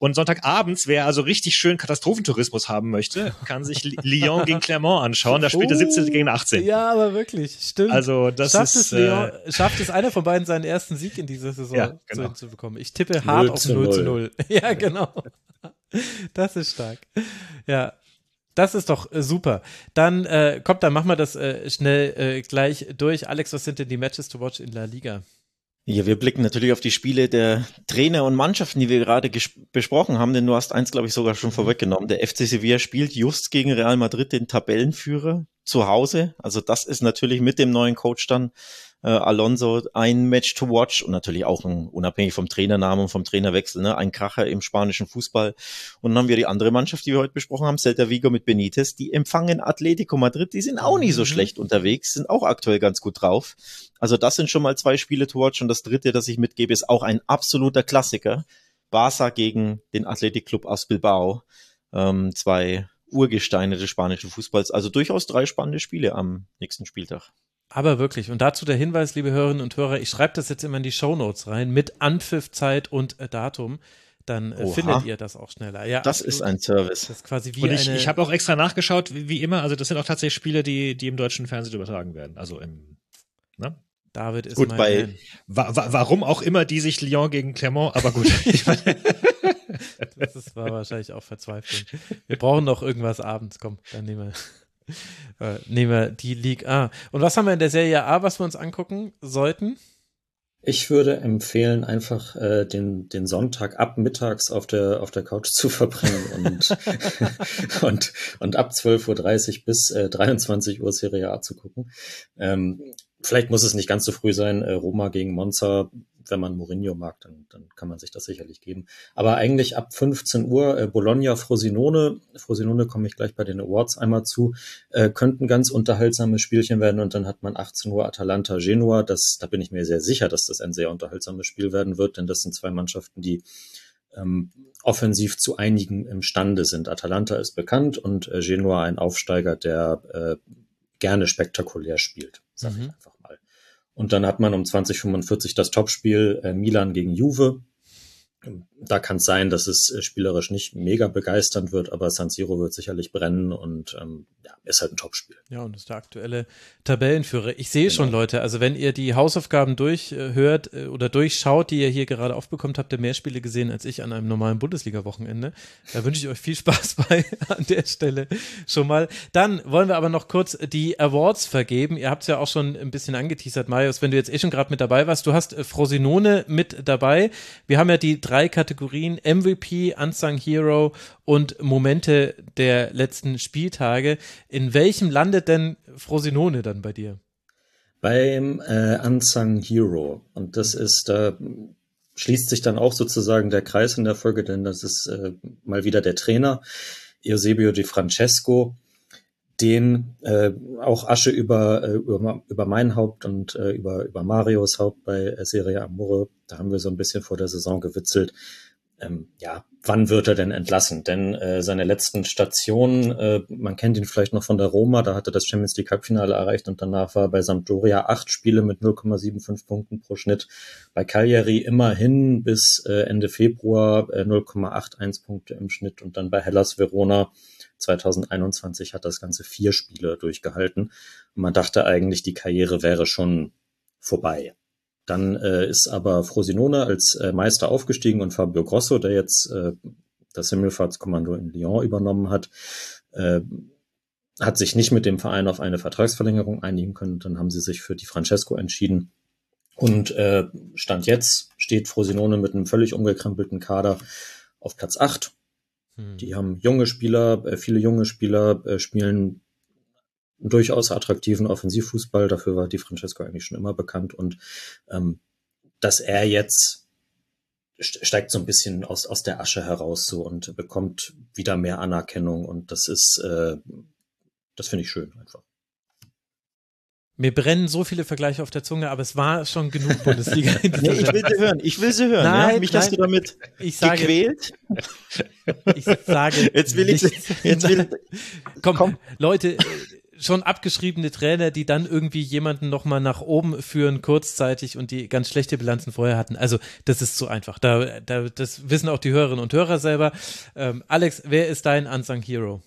Und Sonntagabends, wer also richtig schön Katastrophentourismus haben möchte, kann sich Lyon gegen Clermont anschauen. Da spielt der 17. gegen 18. Ja, aber wirklich, stimmt. Also das schafft, ist es Leon, äh, schafft es einer von beiden seinen ersten Sieg in dieser Saison Ja, genau. zu, bekommen? Ich tippe hart 0 auf zu 0 zu 0. 0. Ja, genau. Das ist stark. Ja. Das ist doch äh, super. Dann äh, kommt, dann machen wir das äh, schnell äh, gleich durch. Alex, was sind denn die Matches to watch in La Liga? Ja, wir blicken natürlich auf die Spiele der Trainer und Mannschaften, die wir gerade besprochen haben, denn du hast eins, glaube ich, sogar schon vorweggenommen. Der FC Sevilla spielt just gegen Real Madrid den Tabellenführer zu Hause. Also das ist natürlich mit dem neuen Coach dann äh, Alonso ein Match to watch und natürlich auch ein, unabhängig vom Trainernamen und vom Trainerwechsel, ne, ein Kracher im spanischen Fußball. Und dann haben wir die andere Mannschaft, die wir heute besprochen haben, Celta Vigo mit Benitez, die empfangen Atletico Madrid, die sind auch nicht so Mhm. schlecht unterwegs, sind auch aktuell ganz gut drauf. Also das sind schon mal zwei Spiele to watch und das dritte, das ich mitgebe, ist auch ein absoluter Klassiker. Barca gegen den Athletic Club aus Bilbao. Ähm, zwei Urgesteine des spanischen Fußballs. Also durchaus drei spannende Spiele am nächsten Spieltag. Aber wirklich. Und dazu der Hinweis, liebe Hörerinnen und Hörer, ich schreibe das jetzt immer in die Shownotes rein mit Anpfiffzeit und äh, Datum. Dann äh, Oha. findet ihr das auch schneller. Ja, Das absolut. ist ein Service. Das ist quasi wie und ich, ich habe auch extra nachgeschaut, wie, wie immer. Also das sind auch tatsächlich Spiele, die, die im deutschen Fernsehen übertragen werden. Also im, ne? David ist Gut, mein bei-. Wa wa warum auch immer die sich Lyon gegen Clermont, aber gut. Das ist, war wahrscheinlich auch Verzweiflung. Wir brauchen noch irgendwas abends. Komm, dann nehmen wir, äh, nehmen wir die League A. Und was haben wir in der Serie A, was wir uns angucken sollten? Ich würde empfehlen, einfach äh, den, den Sonntag ab mittags auf der, auf der Couch zu verbrennen und, und, und ab 12.30 Uhr bis äh, 23 Uhr Serie A zu gucken. Ähm, vielleicht muss es nicht ganz so früh sein, äh, Roma gegen Monza. Wenn man Mourinho mag, dann, dann kann man sich das sicherlich geben. Aber eigentlich ab 15 Uhr äh, Bologna, Frosinone, Frosinone komme ich gleich bei den Awards einmal zu, äh, könnten ganz unterhaltsame Spielchen werden und dann hat man 18 Uhr Atalanta Genua. Das, da bin ich mir sehr sicher, dass das ein sehr unterhaltsames Spiel werden wird, denn das sind zwei Mannschaften, die ähm, offensiv zu einigen imstande sind. Atalanta ist bekannt und äh, Genua ein Aufsteiger, der äh, gerne spektakulär spielt, sage ich Mhm. einfach mal. Und dann hat man um 2045 das Topspiel äh, Milan gegen Juve. Da kann es sein, dass es äh, spielerisch nicht mega begeisternd wird, aber San Siro wird sicherlich brennen und ähm, ja, ist halt ein Topspiel. Ja, und ist der aktuelle Tabellenführer. Ich sehe Genau. schon, Leute, also wenn ihr die Hausaufgaben durchhört äh, oder durchschaut, die ihr hier gerade aufbekommt, habt ihr mehr Spiele gesehen als ich an einem normalen Bundesliga-Wochenende. Da wünsche ich euch viel Spaß bei an der Stelle schon mal. Dann wollen wir aber noch kurz die Awards vergeben. Ihr habt es ja auch schon ein bisschen angeteasert, Marius, wenn du jetzt eh schon gerade mit dabei warst. Du hast äh, Frosinone mit dabei. Wir haben ja die drei Kategorien MVP, Unsung Hero und Momente der letzten Spieltage. In welchem landet denn Frosinone dann bei dir? Beim äh, Unsung Hero. Und das ist, da schließt sich dann auch sozusagen der Kreis in der Folge, denn das ist äh, mal wieder der Trainer, Eusebio Di Francesco, den äh, auch Asche über, äh, über, über mein Haupt und äh, über, über Marios Haupt bei Serie Amore, da haben wir so ein bisschen vor der Saison gewitzelt. Ähm, ja, wann wird er denn entlassen? Denn äh, seine letzten Stationen, äh, man kennt ihn vielleicht noch von der Roma, da hat er das Champions League Halbfinale erreicht und danach war bei Sampdoria acht Spiele mit 0,75 Punkten pro Schnitt. Bei Cagliari immerhin bis äh, Ende Februar äh, 0,81 Punkte im Schnitt und dann bei Hellas Verona 2021 hat das Ganze vier Spiele durchgehalten. Und man dachte eigentlich, die Karriere wäre schon vorbei. Dann äh, ist aber Frosinone als äh, Meister aufgestiegen und Fabio Grosso, der jetzt äh, das Himmelfahrtskommando in Lyon übernommen hat, äh, hat sich nicht mit dem Verein auf eine Vertragsverlängerung einigen können. Dann haben sie sich für die Francesco entschieden. Und äh, Stand jetzt steht Frosinone mit einem völlig umgekrempelten Kader auf Platz acht. Die haben junge Spieler, äh, viele junge Spieler äh, spielen durchaus attraktiven Offensivfußball. Dafür war die Francesco eigentlich schon immer bekannt. Und ähm, dass er jetzt st- steigt so ein bisschen aus, aus der Asche heraus so und bekommt wieder mehr Anerkennung. Und das ist, äh, das finde ich schön einfach. Mir brennen so viele Vergleiche auf der Zunge, aber es war schon genug Bundesliga. Nee, ich will sie hören. Ich will sie hören. Nein, ja? Mich hast nein. du damit Ich sage, gequält. ich sage Jetzt will ich, jetzt will, Komm, Komm. Leute, schon abgeschriebene Trainer, die dann irgendwie jemanden nochmal nach oben führen, kurzzeitig und die ganz schlechte Bilanzen vorher hatten. Also, das ist so einfach. Da, da, das wissen auch die Hörerinnen und Hörer selber. Ähm, Alex, wer ist dein Unsung Hero?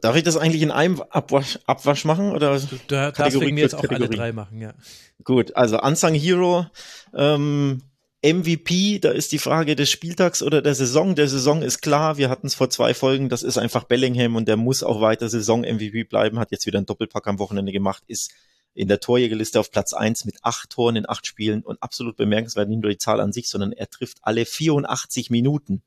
darf ich das eigentlich in einem Abwasch, Abwasch machen? Oder? Du da, darfst wegen mir jetzt auch alle Kategorie. drei machen, ja. Gut, also Unsung Hero, ähm, MVP, da ist die Frage des Spieltags oder der Saison. Der Saison ist klar, wir hatten es vor zwei Folgen, das ist einfach Bellingham und der muss auch weiter Saison-MVP bleiben, hat jetzt wieder einen Doppelpack am Wochenende gemacht, ist in der Torjägerliste auf Platz eins mit acht Toren in acht Spielen und absolut bemerkenswert, nicht nur die Zahl an sich, sondern er trifft alle 84 Minuten.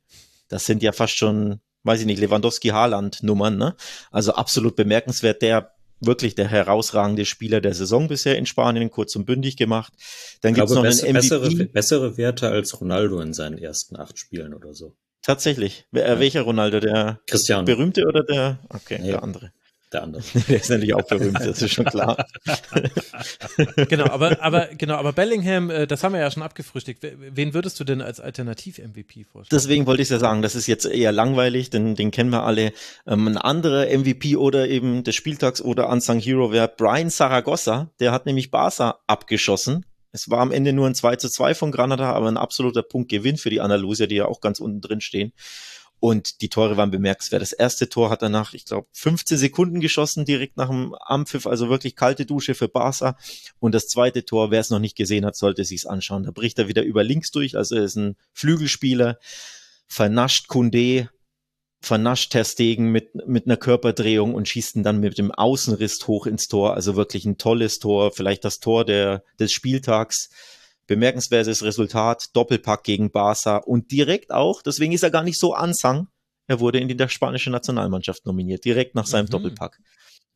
Das sind ja fast schon, weiß ich nicht, Lewandowski-Haaland-Nummern, ne? Also absolut bemerkenswert, der wirklich der herausragende Spieler der Saison bisher in Spanien, kurz und bündig gemacht. Dann gibt's glaube, noch bess einen MVP. bessere, bessere Werte als Ronaldo in seinen ersten acht Spielen oder so. Tatsächlich. Wer, welcher Ronaldo? Der Cristiano, berühmte oder der? Okay, Nee. der andere. Der andere. Der ist natürlich auch berühmt, das ist schon klar. Genau, aber, aber, genau, aber Bellingham, äh, das haben wir ja schon abgefrühstückt. Wen würdest du denn als Alternativ-MVP vorstellen? Deswegen wollte ich ja sagen, das ist jetzt eher langweilig, denn den kennen wir alle. Ähm, ein anderer MVP oder eben des Spieltags oder Unsung Hero wäre Brian Zaragoza. Der hat nämlich Barca abgeschossen. Es war am Ende nur ein 2 zu 2 von Granada, aber ein absoluter Punktgewinn für die Andalusier, die ja auch ganz unten drin stehen. Und die Tore waren bemerkenswert. Das erste Tor hat er nach, ich glaube, 15 Sekunden geschossen, direkt nach dem Ampfiff, also wirklich kalte Dusche für Barca. Und das zweite Tor, wer es noch nicht gesehen hat, sollte sich's anschauen. Da bricht er wieder über links durch, also er ist ein Flügelspieler, vernascht Kunde, vernascht Ter Stegen mit, mit einer Körperdrehung und schießt ihn dann mit dem Außenriss hoch ins Tor. Also wirklich ein tolles Tor, vielleicht das Tor der, des Spieltags. Bemerkenswertes Resultat, Doppelpack gegen Barca und direkt auch, deswegen ist er gar nicht so ansang, er wurde in die der spanische Nationalmannschaft nominiert, direkt nach seinem Mhm. Doppelpack.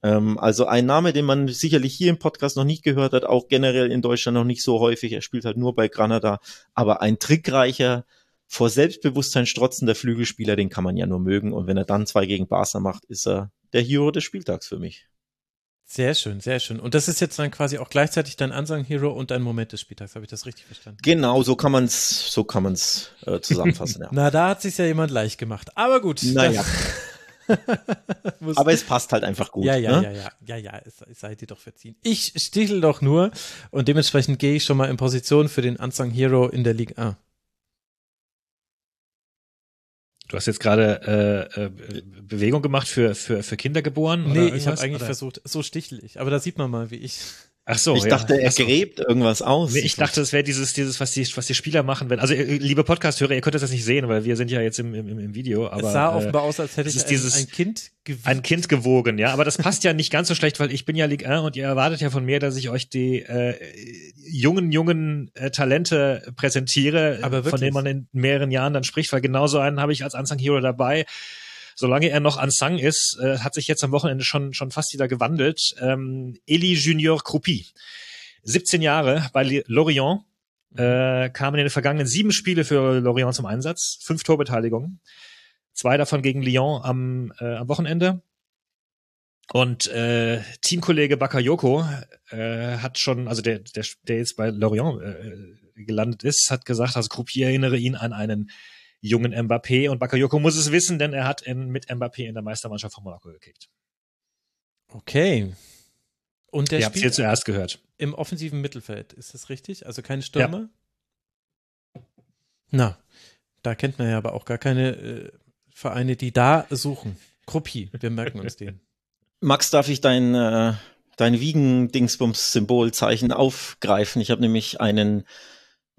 Ähm, also ein Name, den man sicherlich hier im Podcast noch nicht gehört hat, auch generell in Deutschland noch nicht so häufig. Er spielt halt nur bei Granada, aber ein trickreicher, vor Selbstbewusstsein strotzender Flügelspieler, den kann man ja nur mögen. Und wenn er dann zwei gegen Barca macht, ist er der Hero des Spieltags für mich. Sehr schön, sehr schön. Und das ist jetzt dann quasi auch gleichzeitig dein Unsung Hero und dein Moment des Spieltags. Habe ich das richtig verstanden? Genau, so kann man's, so kann man's äh, zusammenfassen. ja. Na, da hat sich ja jemand leicht gemacht. Aber gut. Naja. Aber es passt halt einfach gut. ja, ja, ne? ja, ja, ja, ja, es, es sei dir doch verziehen. Ich stichel doch nur und dementsprechend gehe ich schon mal in Position für den Unsung Hero in der Liga A. Du hast jetzt gerade äh, äh, Bewegung gemacht für, für, für Kinder geboren? Nee, ich habe eigentlich oder? versucht, so stichel ich. Aber da sieht man mal, wie ich. Ach so, Ich ja. dachte, er so. gräbt irgendwas aus. Nee, ich dachte, es wäre dieses, dieses, was die, was die Spieler machen, wenn, also äh, liebe Podcast-Hörer, ihr könnt das nicht sehen, weil wir sind ja jetzt im, im, im Video, aber es sah äh, offenbar aus, als hätte es ich ein, dieses- ein Kind gewiegt. ein Kind gewogen, ja, aber das passt ja nicht ganz so schlecht, weil ich bin ja Ligue 1 und ihr erwartet ja von mir, dass ich euch die äh, jungen, jungen äh, Talente präsentiere, Aber von denen man in mehreren Jahren dann spricht, weil genauso einen habe ich als Unsung Hero dabei. Solange er noch unsung ist, äh, hat sich jetzt am Wochenende schon, schon fast wieder gewandelt. Ähm, Eli Junior Croupi. 17 Jahre bei Lorient, äh, kamen in den vergangenen sieben Spiele für Lorient zum Einsatz, fünf Torbeteiligungen, zwei davon gegen Lyon am, äh, am Wochenende. Und äh, Teamkollege Bakayoko äh, hat schon, also der, der, der jetzt bei Lorient äh, gelandet ist, hat gesagt, also Croupier erinnere ihn an einen jungen Mbappé und Bakayoko muss es wissen, denn er hat in, mit Mbappé in der Meistermannschaft von Monaco gekickt. Okay. Und der Ihr habt hier zuerst gehört. im offensiven Mittelfeld, ist das richtig? Also keine Stürmer? Na, da kennt man ja aber auch gar keine äh, Vereine, die da suchen. Kruppi, wir merken uns den. Max, darf ich dein, äh, dein Wiegen-Dingsbums-Symbolzeichen aufgreifen? Ich habe nämlich einen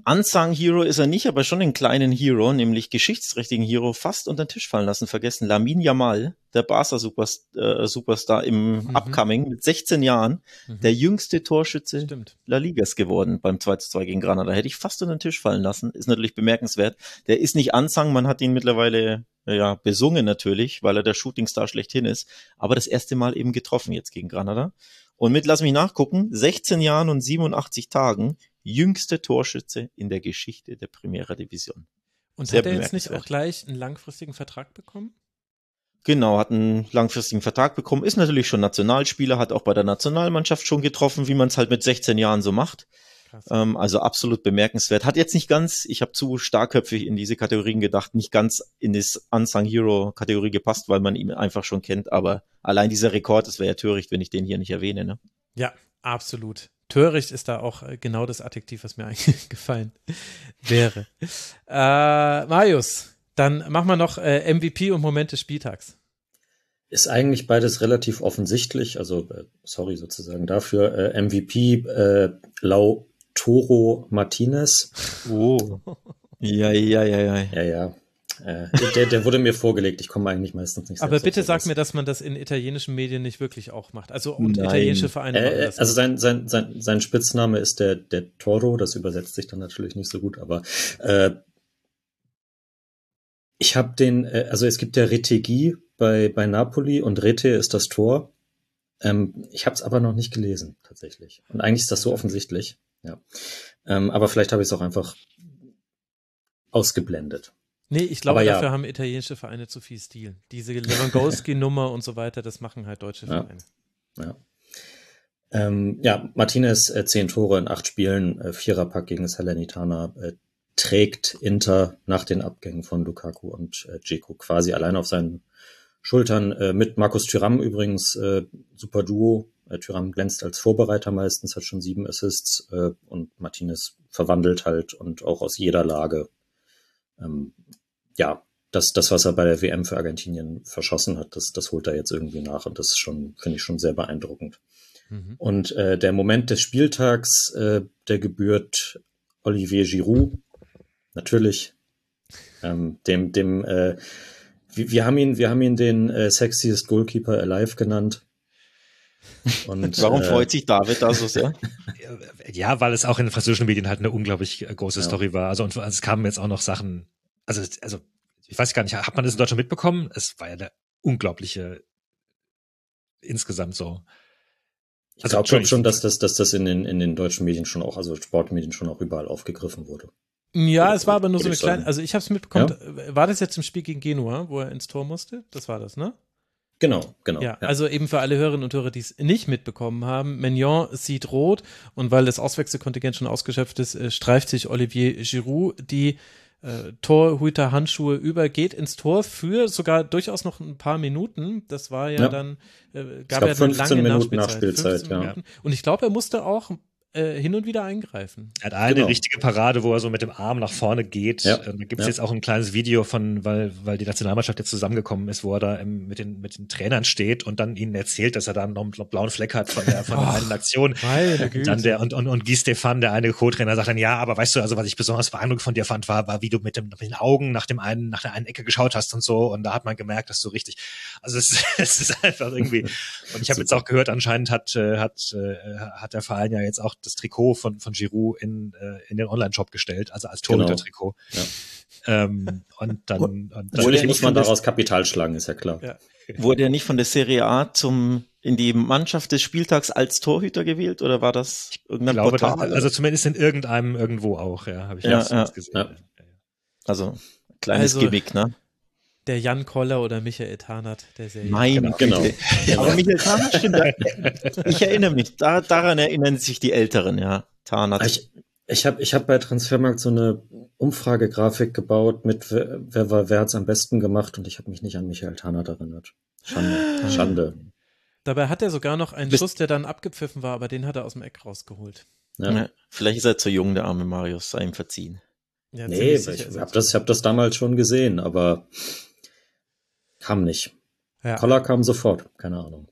Unsung Hero ist er nicht, aber schon einen kleinen Hero, nämlich geschichtsträchtigen Hero, fast unter den Tisch fallen lassen, vergessen. Lamin Yamal, der Barca-Superstar äh, Superstar im Mhm. Upcoming mit 16 Jahren, Mhm. der jüngste Torschütze Stimmt. La Ligas geworden beim 2 zu 2 gegen Granada. Hätte ich fast unter den Tisch fallen lassen. Ist natürlich bemerkenswert. Der ist nicht Unsung, man hat ihn mittlerweile ja, besungen natürlich, weil er der Shootingstar schlechthin ist. Aber das erste Mal eben getroffen jetzt gegen Granada. Und mit, lass mich nachgucken, 16 Jahren und 87 Tagen, jüngste Torschütze in der Geschichte der Primera Division. Und Sehr hat er jetzt nicht auch gleich einen langfristigen Vertrag bekommen? Genau, hat einen langfristigen Vertrag bekommen, ist natürlich schon Nationalspieler, hat auch bei der Nationalmannschaft schon getroffen, wie man es halt mit 16 Jahren so macht. Ähm, also absolut bemerkenswert. Hat jetzt nicht ganz, ich habe zu starkköpfig in diese Kategorien gedacht, nicht ganz in das Unsung Hero Kategorie gepasst, weil man ihn einfach schon kennt. Aber allein dieser Rekord, das wäre ja töricht, wenn ich den hier nicht erwähne. Ne? Ja, absolut. Töricht ist da auch äh, genau das Adjektiv, was mir eigentlich gefallen wäre. Äh, Marius, dann machen wir noch äh, MVP und Moment des Spieltags. Ist eigentlich beides relativ offensichtlich. Also, äh, sorry sozusagen dafür. Äh, MVP äh, Lau Toro Martinez. Oh. Ja, ja, ja, ja. Ja, ja. Äh, der, der wurde mir vorgelegt. Ich komme eigentlich meistens nicht Aber bitte sag mir, dass man das in italienischen Medien nicht wirklich auch macht. Also und Nein. italienische Vereine machen Äh, das. also sein, sein, sein, sein Spitzname ist der, der Toro, das übersetzt sich dann natürlich nicht so gut, aber äh, ich habe den, äh, also es gibt ja Retegi bei, bei Napoli und Rete ist das Tor. Ähm, ich habe es aber noch nicht gelesen, tatsächlich. Und eigentlich ist das so offensichtlich, ja. Ähm, aber vielleicht habe ich es auch einfach ausgeblendet. Nee, ich glaube, ja. dafür haben italienische Vereine zu viel Stil. Diese Lewandowski-Nummer und so weiter, das machen halt deutsche Ja. Vereine. Ja. Ähm, ja, Martinez, äh, zehn Tore in acht Spielen, äh, Viererpack gegen Salernitana, äh, trägt Inter nach den Abgängen von Lukaku und äh, Dzeko quasi allein auf seinen Schultern. Äh, mit Markus Thuram übrigens äh, super Duo. Äh, Thuram glänzt als Vorbereiter meistens, hat schon sieben Assists äh, und Martinez verwandelt halt und auch aus jeder Lage. Ähm, ja, das, das, was er bei der WM für Argentinien verschossen hat, das, das holt er jetzt irgendwie nach und das ist schon, finde ich schon sehr beeindruckend. Mhm. Und äh, der Moment des Spieltags, äh, der gebührt Olivier Giroud, natürlich. Ähm, dem, dem, äh, wir, wir haben ihn, wir haben ihn den äh, sexiest Goalkeeper alive genannt. Und, Warum äh, freut sich David da so sehr? Ja, weil es auch in den französischen Medien halt eine unglaublich äh, große Ja. Story war. Also, und also es kamen jetzt auch noch Sachen, also, also, ich weiß gar nicht, hat man das in Deutschland mitbekommen? Es war ja eine unglaubliche, insgesamt so. Ich Also, glaube schon, dass das, dass das in den, in den deutschen Medien schon auch, also Sportmedien schon auch überall aufgegriffen wurde. Ja, es war aber nur so eine kleine, also ich habe es mitbekommen, war das jetzt im Spiel gegen Genua, wo er ins Tor musste? Das war das, ne? Genau, genau. Ja, also eben für alle Hörerinnen und Hörer, die es nicht mitbekommen haben, Mignon sieht rot und weil das Auswechselkontingent schon ausgeschöpft ist, äh, streift sich Olivier Giroud die äh, Torhüter-Handschuhe über, geht ins Tor für sogar durchaus noch ein paar Minuten. Das war ja, Ja. dann, äh, gab ja eine 15 lange Minuten Nachspielzeit. Nachspielzeit, 15 ja. Und ich glaube, er musste auch äh, hin und wieder eingreifen. Er hat eine Genau. richtige Parade, wo er so mit dem Arm nach vorne geht. Ja. Ähm, Da gibt es Ja. jetzt auch ein kleines Video von, weil, weil die Nationalmannschaft jetzt zusammengekommen ist, wo er da im, mit, den, mit den Trainern steht und dann ihnen erzählt, dass er da noch einen blauen Fleck hat von der, von der einen Aktion. Und dann der, und, und, und Guy Stefan, der eine Co-Trainer, sagt dann, ja, aber weißt du, also was ich besonders beeindruckt von dir fand, war, war, wie du mit, dem, mit den Augen nach dem einen, nach der einen Ecke geschaut hast und so. Und da hat man gemerkt, dass du richtig, also es, es ist einfach irgendwie, und ich habe jetzt auch gehört, anscheinend hat, äh, hat, äh, hat der Verein ja jetzt auch das Trikot von, von Giroud in, äh, in den Online-Shop gestellt, also als Genau. Torhüter-Trikot. Ähm, und dann, und dann Wurde Natürlich muss nicht man daraus Kapital schlagen, ist ja klar. Ja. Wurde er nicht von der Serie A zum in die Mannschaft des Spieltags als Torhüter gewählt oder war das ich irgendein glaube, da, Portal? also zumindest in irgendeinem irgendwo auch, ja, habe ich Ja, ja. gesehen. Ja. also kleines Also- Gimmick, ne? Der Jan Koller oder Michael Tarnat der Serie. Meine Genau. Güte. Aber Michael Tarnat stimmt. da- Ich erinnere mich, da, daran erinnern sich die Älteren, ja. Tarnat. Ich, ich habe ich hab bei Transfermarkt so eine Umfragegrafik gebaut mit wer, wer, war- wer hat's am besten gemacht und ich habe mich nicht an Michael Tarnat erinnert. Schande. Schande. Dabei hat er sogar noch einen Bist- Schuss, der dann abgepfiffen war, aber den hat er aus dem Eck rausgeholt. Ja. Ja, vielleicht ist er zu jung, der arme Marius, sei ihm verziehen. Ja, Nee, ich habe das, ich hab das damals schon gesehen, aber kam nicht. Ja. Koller kam sofort, keine Ahnung.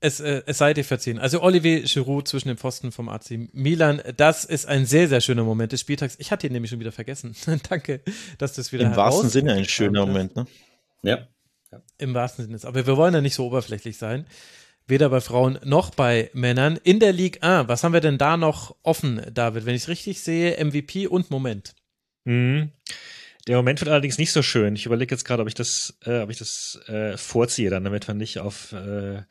Es, äh, es sei dir verziehen. Also Olivier Giroud zwischen den Pfosten vom AC Milan, das ist ein sehr, sehr schöner Moment des Spieltags. Ich hatte ihn nämlich schon wieder vergessen. Danke, dass du es wieder Im wahrsten Sinne ein schöner hast. Moment, ne? Ja. Im wahrsten Sinne. Aber wir wollen ja nicht so oberflächlich sein. Weder bei Frauen noch bei Männern. In der Ligue 1, was haben wir denn da noch offen, David? Wenn ich es richtig sehe, MVP und Moment. Mhm. Der Moment wird allerdings nicht so schön. Ich überlege jetzt gerade, ob ich das, äh, ob ich das äh, vorziehe, dann damit wir nicht auf, äh,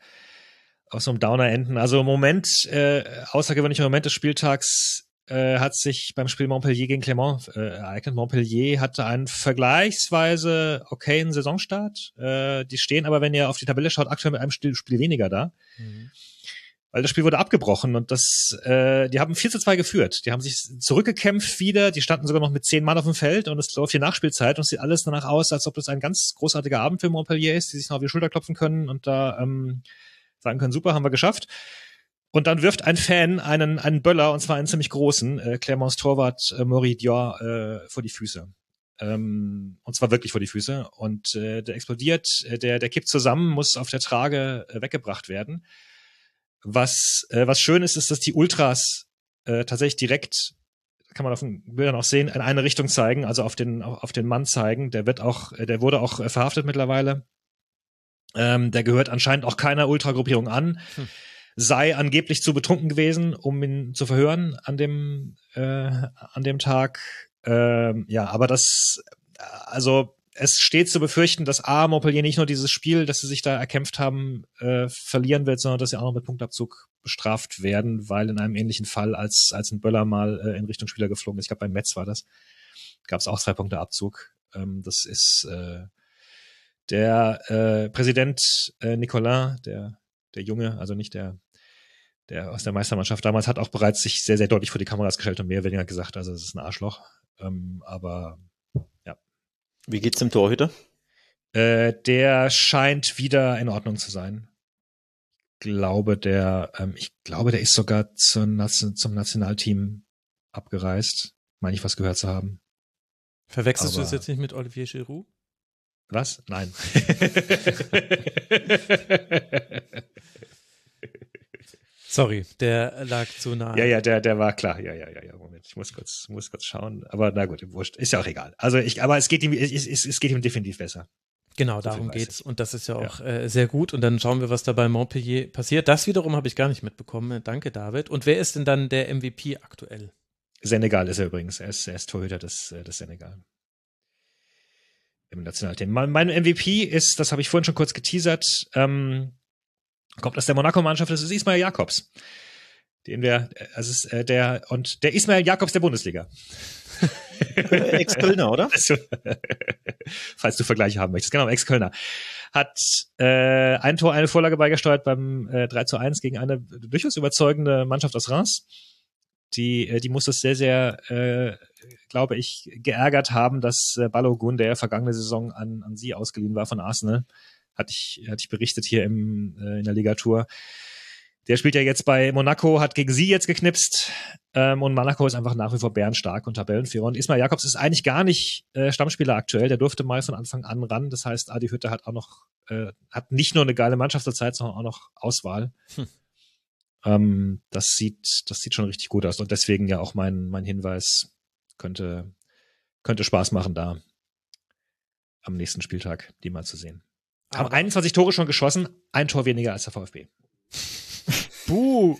auf so einem Downer enden. Also im Moment, äh, außergewöhnlicher Moment des Spieltags äh, hat sich beim Spiel Montpellier gegen Clermont äh, ereignet. Montpellier hatte einen vergleichsweise okayen Saisonstart. Äh, die stehen aber, wenn ihr auf die Tabelle schaut, aktuell mit einem Spiel, Spiel weniger da. Weil das Spiel wurde abgebrochen und das, äh, die haben 4 zu 2 geführt. Die haben sich zurückgekämpft wieder, die standen sogar noch mit zehn Mann auf dem Feld und es läuft hier Nachspielzeit und es sieht alles danach aus, als ob das ein ganz großartiger Abend für Montpellier ist, die sich noch auf die Schulter klopfen können und da ähm, sagen können, super, haben wir geschafft. Und dann wirft ein Fan einen, einen Böller, und zwar einen ziemlich großen, äh, Clermonts Torwart äh, Maurice Dior äh, vor die Füße. Ähm, und zwar wirklich vor die Füße. Und äh, der explodiert, äh, der, der kippt zusammen, muss auf der Trage äh, weggebracht werden. Was, äh, was schön ist, ist, dass die Ultras äh, tatsächlich direkt, kann man auf den Bildern auch sehen, in eine Richtung zeigen, also auf den, auf, den Mann zeigen. Der wird auch, äh, der wurde auch äh, verhaftet mittlerweile. Ähm, der gehört anscheinend auch keiner Ultragruppierung an. Hm. Sei angeblich zu betrunken gewesen, um ihn zu verhören an dem, äh, an dem Tag. Ähm, ja, aber das, äh, also es steht zu befürchten, dass A, Montpellier nicht nur dieses Spiel, das sie sich da erkämpft haben, äh, verlieren wird, sondern dass sie auch noch mit Punktabzug bestraft werden, weil in einem ähnlichen Fall, als, als ein Böller mal äh, in Richtung Spieler geflogen ist, ich glaube bei Metz war das, gab es auch zwei Punkte Abzug. Ähm, das ist äh, der äh, Präsident äh, Nicolas, der, der Junge, also nicht der, der aus der Meistermannschaft damals, hat auch bereits sich sehr, sehr deutlich vor die Kameras gestellt und mehr oder weniger gesagt, also es ist ein Arschloch. Ähm, aber Wie geht's dem Torhüter? Äh, der scheint wieder in Ordnung zu sein. Glaube der, ähm, ich glaube, der ist sogar zur Nation, zum Nationalteam abgereist. Meine ich was gehört zu haben. Verwechselst du Aber- das jetzt nicht mit Olivier Giroud? Was? Nein. Sorry, der lag zu nah. ja, ja, der, der war klar. Ja, ja, ja, ja. Moment, ich muss kurz, muss kurz schauen. Aber na gut, wurscht. Ist ja auch egal. Also ich, aber es geht ihm, es, es, es geht ihm definitiv besser. Genau, So darum geht's. ich. Und das ist ja auch Äh, sehr gut. Und dann schauen wir, was da bei Montpellier passiert. Das wiederum habe ich gar nicht mitbekommen. Danke, David. Und wer ist denn dann der MVP aktuell? Senegal ist er übrigens. Er ist, er ist Torhüter des, äh, des Senegal. Im Nationalteam. Mein, mein MVP ist, das habe ich vorhin schon kurz geteasert, ähm, kommt aus der Monaco-Mannschaft, das ist Ismail Jakobs. Den wir, äh, also es ist äh, der, und der Ismail Jakobs der Bundesliga. Ex-Kölner, oder? Also, falls du Vergleiche haben möchtest. Genau, Ex-Kölner. Hat äh, ein Tor, eine Vorlage beigesteuert beim äh, 3 zu 1 gegen eine durchaus überzeugende Mannschaft aus Reims. die, äh, die muss es sehr, sehr, äh, glaube ich, geärgert haben, dass äh, Balogun, der vergangene Saison an, an sie ausgeliehen war von Arsenal, hatte ich, hatte ich berichtet hier im, äh, in der Ligatur. Der spielt ja jetzt bei Monaco, hat gegen sie jetzt geknipst ähm, und Monaco ist einfach nach wie vor bärenstark und Tabellenführer. Und Ismail Jakobs ist eigentlich gar nicht äh, Stammspieler aktuell. Der durfte mal von Anfang an ran. Das heißt, Adi Hütte hat auch noch, äh, hat nicht nur eine geile Mannschaft zur Zeit, sondern auch noch Auswahl. Hm. Ähm, das sieht, das sieht schon richtig gut aus. Und deswegen ja auch mein, mein Hinweis könnte, könnte Spaß machen, da am nächsten Spieltag die mal zu sehen. Haben 21 Tore schon geschossen, ein Tor weniger als der VfB. Buh.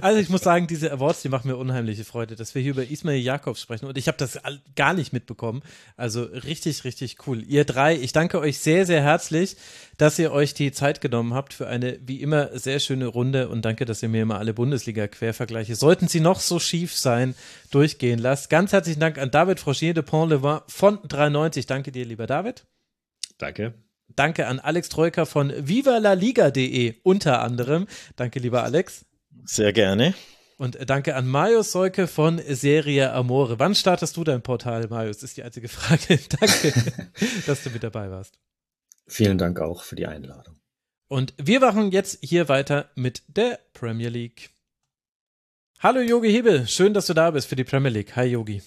also ich muss sagen, diese Awards, die machen mir unheimliche Freude, dass wir hier über Ismail Jakobs sprechen und ich habe das gar nicht mitbekommen. Also richtig, richtig cool. Ihr drei, ich danke euch sehr, sehr herzlich, dass ihr euch die Zeit genommen habt für eine wie immer sehr schöne Runde und danke, dass ihr mir immer alle Bundesliga-Quervergleiche, sollten sie noch so schief sein, durchgehen lasst. Ganz herzlichen Dank an David Frogier de Pont-Levin von 93. Danke dir, lieber David. Danke. Danke an Alex Troika von vivalaliga.de unter anderem. Danke, lieber Alex. Sehr gerne. Und danke an Marius Seuke von Serie Amore. Wann startest du dein Portal, Marius? Ist die einzige Frage. danke, dass du mit dabei warst. Vielen Dank auch für die Einladung. Und wir machen jetzt hier weiter mit der Premier League. Hallo Yogi Hebel, schön, dass du da bist für die Premier League. Hi Yogi.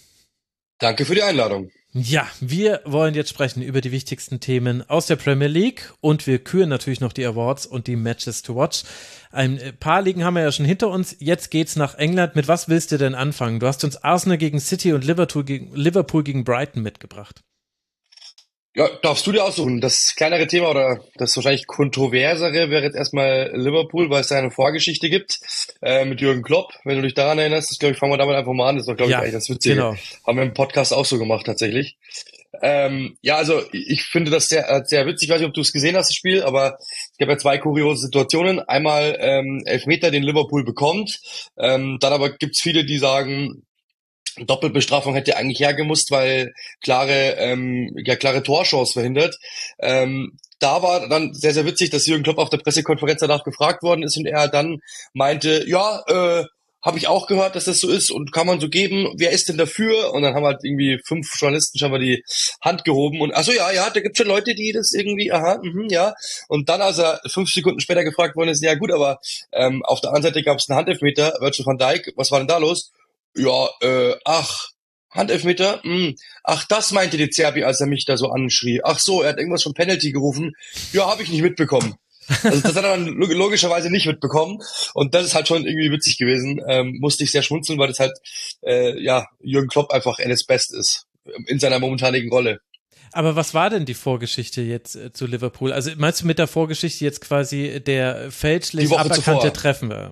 Danke für die Einladung. Ja, wir wollen jetzt sprechen über die wichtigsten Themen aus der Premier League und wir küren natürlich noch die Awards und die Matches to watch. Ein paar Ligen haben wir ja schon hinter uns. Jetzt geht's nach England. Mit was willst du denn anfangen? Du hast uns Arsenal gegen City und Liverpool gegen, Liverpool gegen Brighton mitgebracht. Ja, darfst du dir aussuchen. Das kleinere Thema oder das wahrscheinlich kontroversere wäre jetzt erstmal Liverpool, weil es da eine Vorgeschichte gibt äh, mit Jürgen Klopp. Wenn du dich daran erinnerst, das glaube ich, fangen wir damit einfach mal an. Das ist doch, glaube ja, ich, eigentlich das Witzige. Genau. Haben wir im Podcast auch so gemacht tatsächlich. Ähm, ja, also ich finde das sehr, äh, sehr witzig. Ich weiß nicht, ob du es gesehen hast, das Spiel, aber es gab ja zwei kuriose Situationen. Einmal ähm, Elfmeter, den Liverpool bekommt. Ähm, dann aber gibt's viele, die sagen, Doppelbestrafung hätte eigentlich hergemusst, weil klare, ähm, ja, klare Torchance verhindert. Ähm, da war dann sehr, sehr witzig, dass Jürgen Klopp auf der Pressekonferenz danach gefragt worden ist und er dann meinte, ja, äh, habe ich auch gehört, dass das so ist und kann man so geben. Wer ist denn dafür? Und dann haben halt irgendwie fünf Journalisten schon mal die Hand gehoben und ach so ja, ja, da gibt schon Leute, die das irgendwie, aha, mh, ja. Und dann, als er fünf Sekunden später gefragt worden ist, ja gut, aber ähm, auf der anderen Seite gab es einen Handelfmeter, Virgil van Dijk, was war denn da los? Ja, äh, ach, Handelfmeter? Hm. Ach, das meinte die Zerbi, als er mich da so anschrie. Ach so, er hat irgendwas von Penalty gerufen. Ja, habe ich nicht mitbekommen. Also das hat er dann logischerweise nicht mitbekommen. Und das ist halt schon irgendwie witzig gewesen. Ähm, musste ich sehr schmunzeln, weil das halt, äh, ja, Jürgen Klopp einfach NS Best ist. In seiner momentanigen Rolle. Aber was war denn die Vorgeschichte jetzt äh, zu Liverpool? Also meinst du mit der Vorgeschichte jetzt quasi der fälschlich aberkannte Treffen? Äh,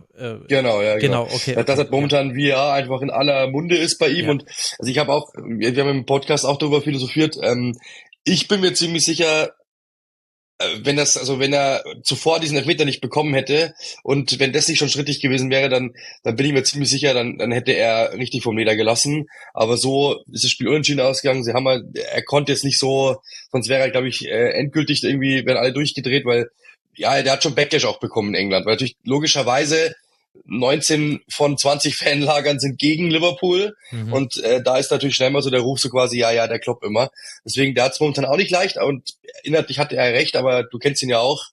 genau, ja, genau. genau okay, das hat momentan ja. VR einfach in aller Munde ist bei ihm. Ja. Und also ich habe auch, wir haben im Podcast auch darüber philosophiert. Ähm, ich bin mir ziemlich sicher, äh, wenn das, also wenn er zuvor diesen Elfmeter nicht bekommen hätte und wenn das nicht schon schrittig gewesen wäre, dann, dann bin ich mir ziemlich sicher, dann, dann hätte er richtig vom Leder gelassen. Aber so ist das Spiel unentschieden ausgegangen. Sie haben halt, er konnte jetzt nicht so, sonst wäre er, glaube ich, äh, endgültig irgendwie, werden alle durchgedreht, weil ja, der hat schon Backlash auch bekommen in England, weil natürlich logischerweise 19 von 20 Fanlagern sind gegen Liverpool mhm. und äh, da ist natürlich schnell mal so der Ruf so quasi, ja, ja, der Klopp immer. Deswegen, der hat es momentan auch nicht leicht und inhaltlich hatte er recht, aber du kennst ihn ja auch.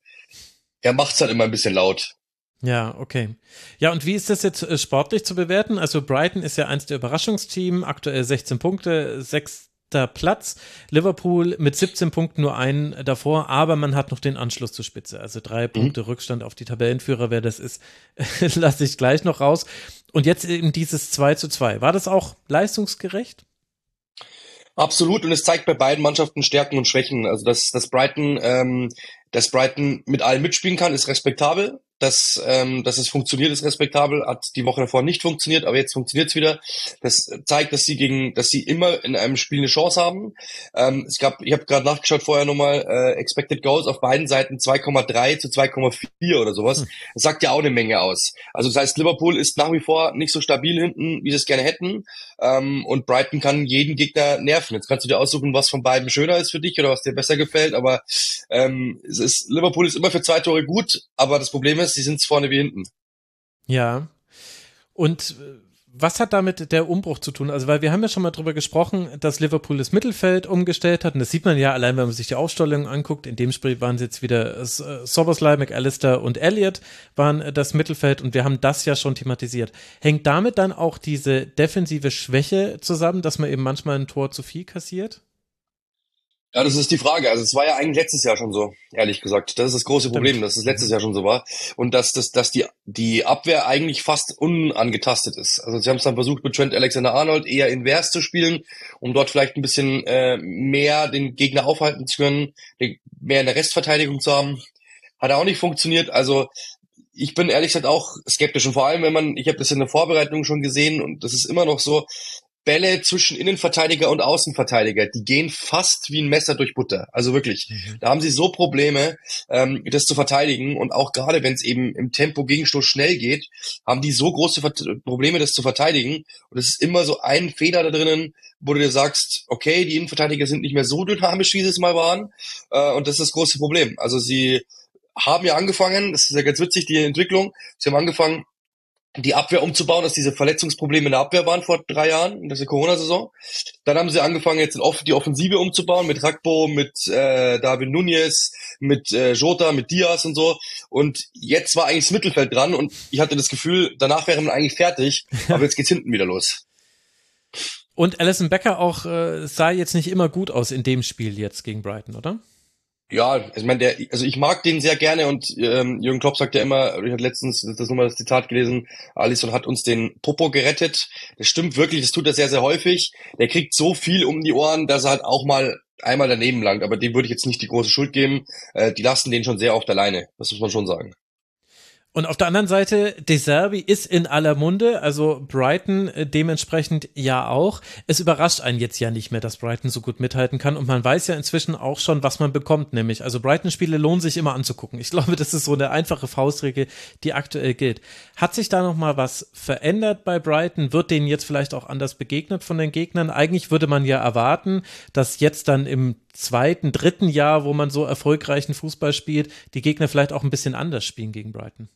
Er macht's halt immer ein bisschen laut. Ja, okay. Ja, und wie ist das jetzt äh, sportlich zu bewerten? Also Brighton ist ja eins der Überraschungsteam, aktuell 16 Punkte, sechs Platz. Liverpool mit 17 Punkten nur einen davor, aber man hat noch den Anschluss zur Spitze. Also drei mhm. Punkte Rückstand auf die Tabellenführer. Wer das ist, lasse ich gleich noch raus. Und jetzt eben dieses 2 zu 2. War das auch leistungsgerecht? Absolut, und es zeigt bei beiden Mannschaften Stärken und Schwächen. Also dass, dass Brighton, ähm, dass Brighton mit allen mitspielen kann, ist respektabel dass, ähm, dass es funktioniert, ist respektabel, hat die Woche davor nicht funktioniert, aber jetzt funktioniert es wieder. Das zeigt, dass sie gegen, dass sie immer in einem Spiel eine Chance haben. Ähm, es gab, ich habe gerade nachgeschaut vorher nochmal, äh, Expected Goals auf beiden Seiten 2,3 zu 2,4 oder sowas. Hm. Das sagt ja auch eine Menge aus. Also das heißt, Liverpool ist nach wie vor nicht so stabil hinten, wie sie es gerne hätten. Ähm, und Brighton kann jeden Gegner nerven. Jetzt kannst du dir aussuchen, was von beiden schöner ist für dich oder was dir besser gefällt. Aber ähm, es ist, Liverpool ist immer für zwei Tore gut, aber das Problem ist, sie sind vorne wie hinten. Ja. Und äh, was hat damit der Umbruch zu tun? Also, weil wir haben ja schon mal drüber gesprochen, dass Liverpool das Mittelfeld umgestellt hat. Und das sieht man ja allein, wenn man sich die Aufstellung anguckt. In dem Spiel waren es jetzt wieder äh, Soboslai, McAllister und Elliott waren äh, das Mittelfeld. Und wir haben das ja schon thematisiert. Hängt damit dann auch diese defensive Schwäche zusammen, dass man eben manchmal ein Tor zu viel kassiert? Ja, das ist die Frage. Also es war ja eigentlich letztes Jahr schon so, ehrlich gesagt. Das ist das große Problem, dass es letztes Jahr schon so war. Und dass, dass, dass die, die Abwehr eigentlich fast unangetastet ist. Also sie haben es dann versucht, mit Trent Alexander-Arnold eher invers zu spielen, um dort vielleicht ein bisschen äh, mehr den Gegner aufhalten zu können, mehr in der Restverteidigung zu haben. Hat auch nicht funktioniert. Also ich bin ehrlich gesagt auch skeptisch. Und vor allem, wenn man, ich habe das in der Vorbereitung schon gesehen und das ist immer noch so, Bälle zwischen Innenverteidiger und Außenverteidiger, die gehen fast wie ein Messer durch Butter. Also wirklich. Mhm. Da haben sie so Probleme, ähm, das zu verteidigen. Und auch gerade wenn es eben im Tempo Gegenstoß schnell geht, haben die so große Ver Probleme, das zu verteidigen. Und es ist immer so ein Feder da drinnen, wo du dir sagst, okay, die Innenverteidiger sind nicht mehr so dynamisch, wie sie es mal waren. Äh, und das ist das große Problem. Also sie haben ja angefangen, das ist ja ganz witzig, die Entwicklung, sie haben angefangen, die Abwehr umzubauen, dass diese Verletzungsprobleme in der Abwehr waren vor drei Jahren, in der Corona-Saison. Dann haben sie angefangen, jetzt die Offensive umzubauen mit Rakbo, mit äh, David Nunez, mit äh, Jota, mit Diaz und so. Und jetzt war eigentlich das Mittelfeld dran und ich hatte das Gefühl, danach wäre man eigentlich fertig, aber jetzt geht's hinten wieder los. Und Alison Becker auch äh, sah jetzt nicht immer gut aus in dem Spiel jetzt gegen Brighton, oder? Ja, ich meine, der, also ich mag den sehr gerne und ähm, Jürgen Klopp sagt ja immer, ich hatte letztens das nochmal das Zitat gelesen, Alisson hat uns den Popo gerettet. Das stimmt wirklich, das tut er sehr, sehr häufig. Der kriegt so viel um die Ohren, dass er halt auch mal einmal daneben langt, aber dem würde ich jetzt nicht die große Schuld geben. Äh, die lassen den schon sehr oft alleine, das muss man schon sagen. Und auf der anderen Seite, De Serbi ist in aller Munde, also Brighton äh, dementsprechend ja auch. Es überrascht einen jetzt ja nicht mehr, dass Brighton so gut mithalten kann und man weiß ja inzwischen auch schon, was man bekommt, nämlich, also Brighton-Spiele lohnen sich immer anzugucken. Ich glaube, das ist so eine einfache Faustregel, die aktuell gilt. Hat sich da nochmal was verändert bei Brighton? Wird denen jetzt vielleicht auch anders begegnet von den Gegnern? Eigentlich würde man ja erwarten, dass jetzt dann im zweiten, dritten Jahr, wo man so erfolgreichen Fußball spielt, die Gegner vielleicht auch ein bisschen anders spielen gegen Brighton.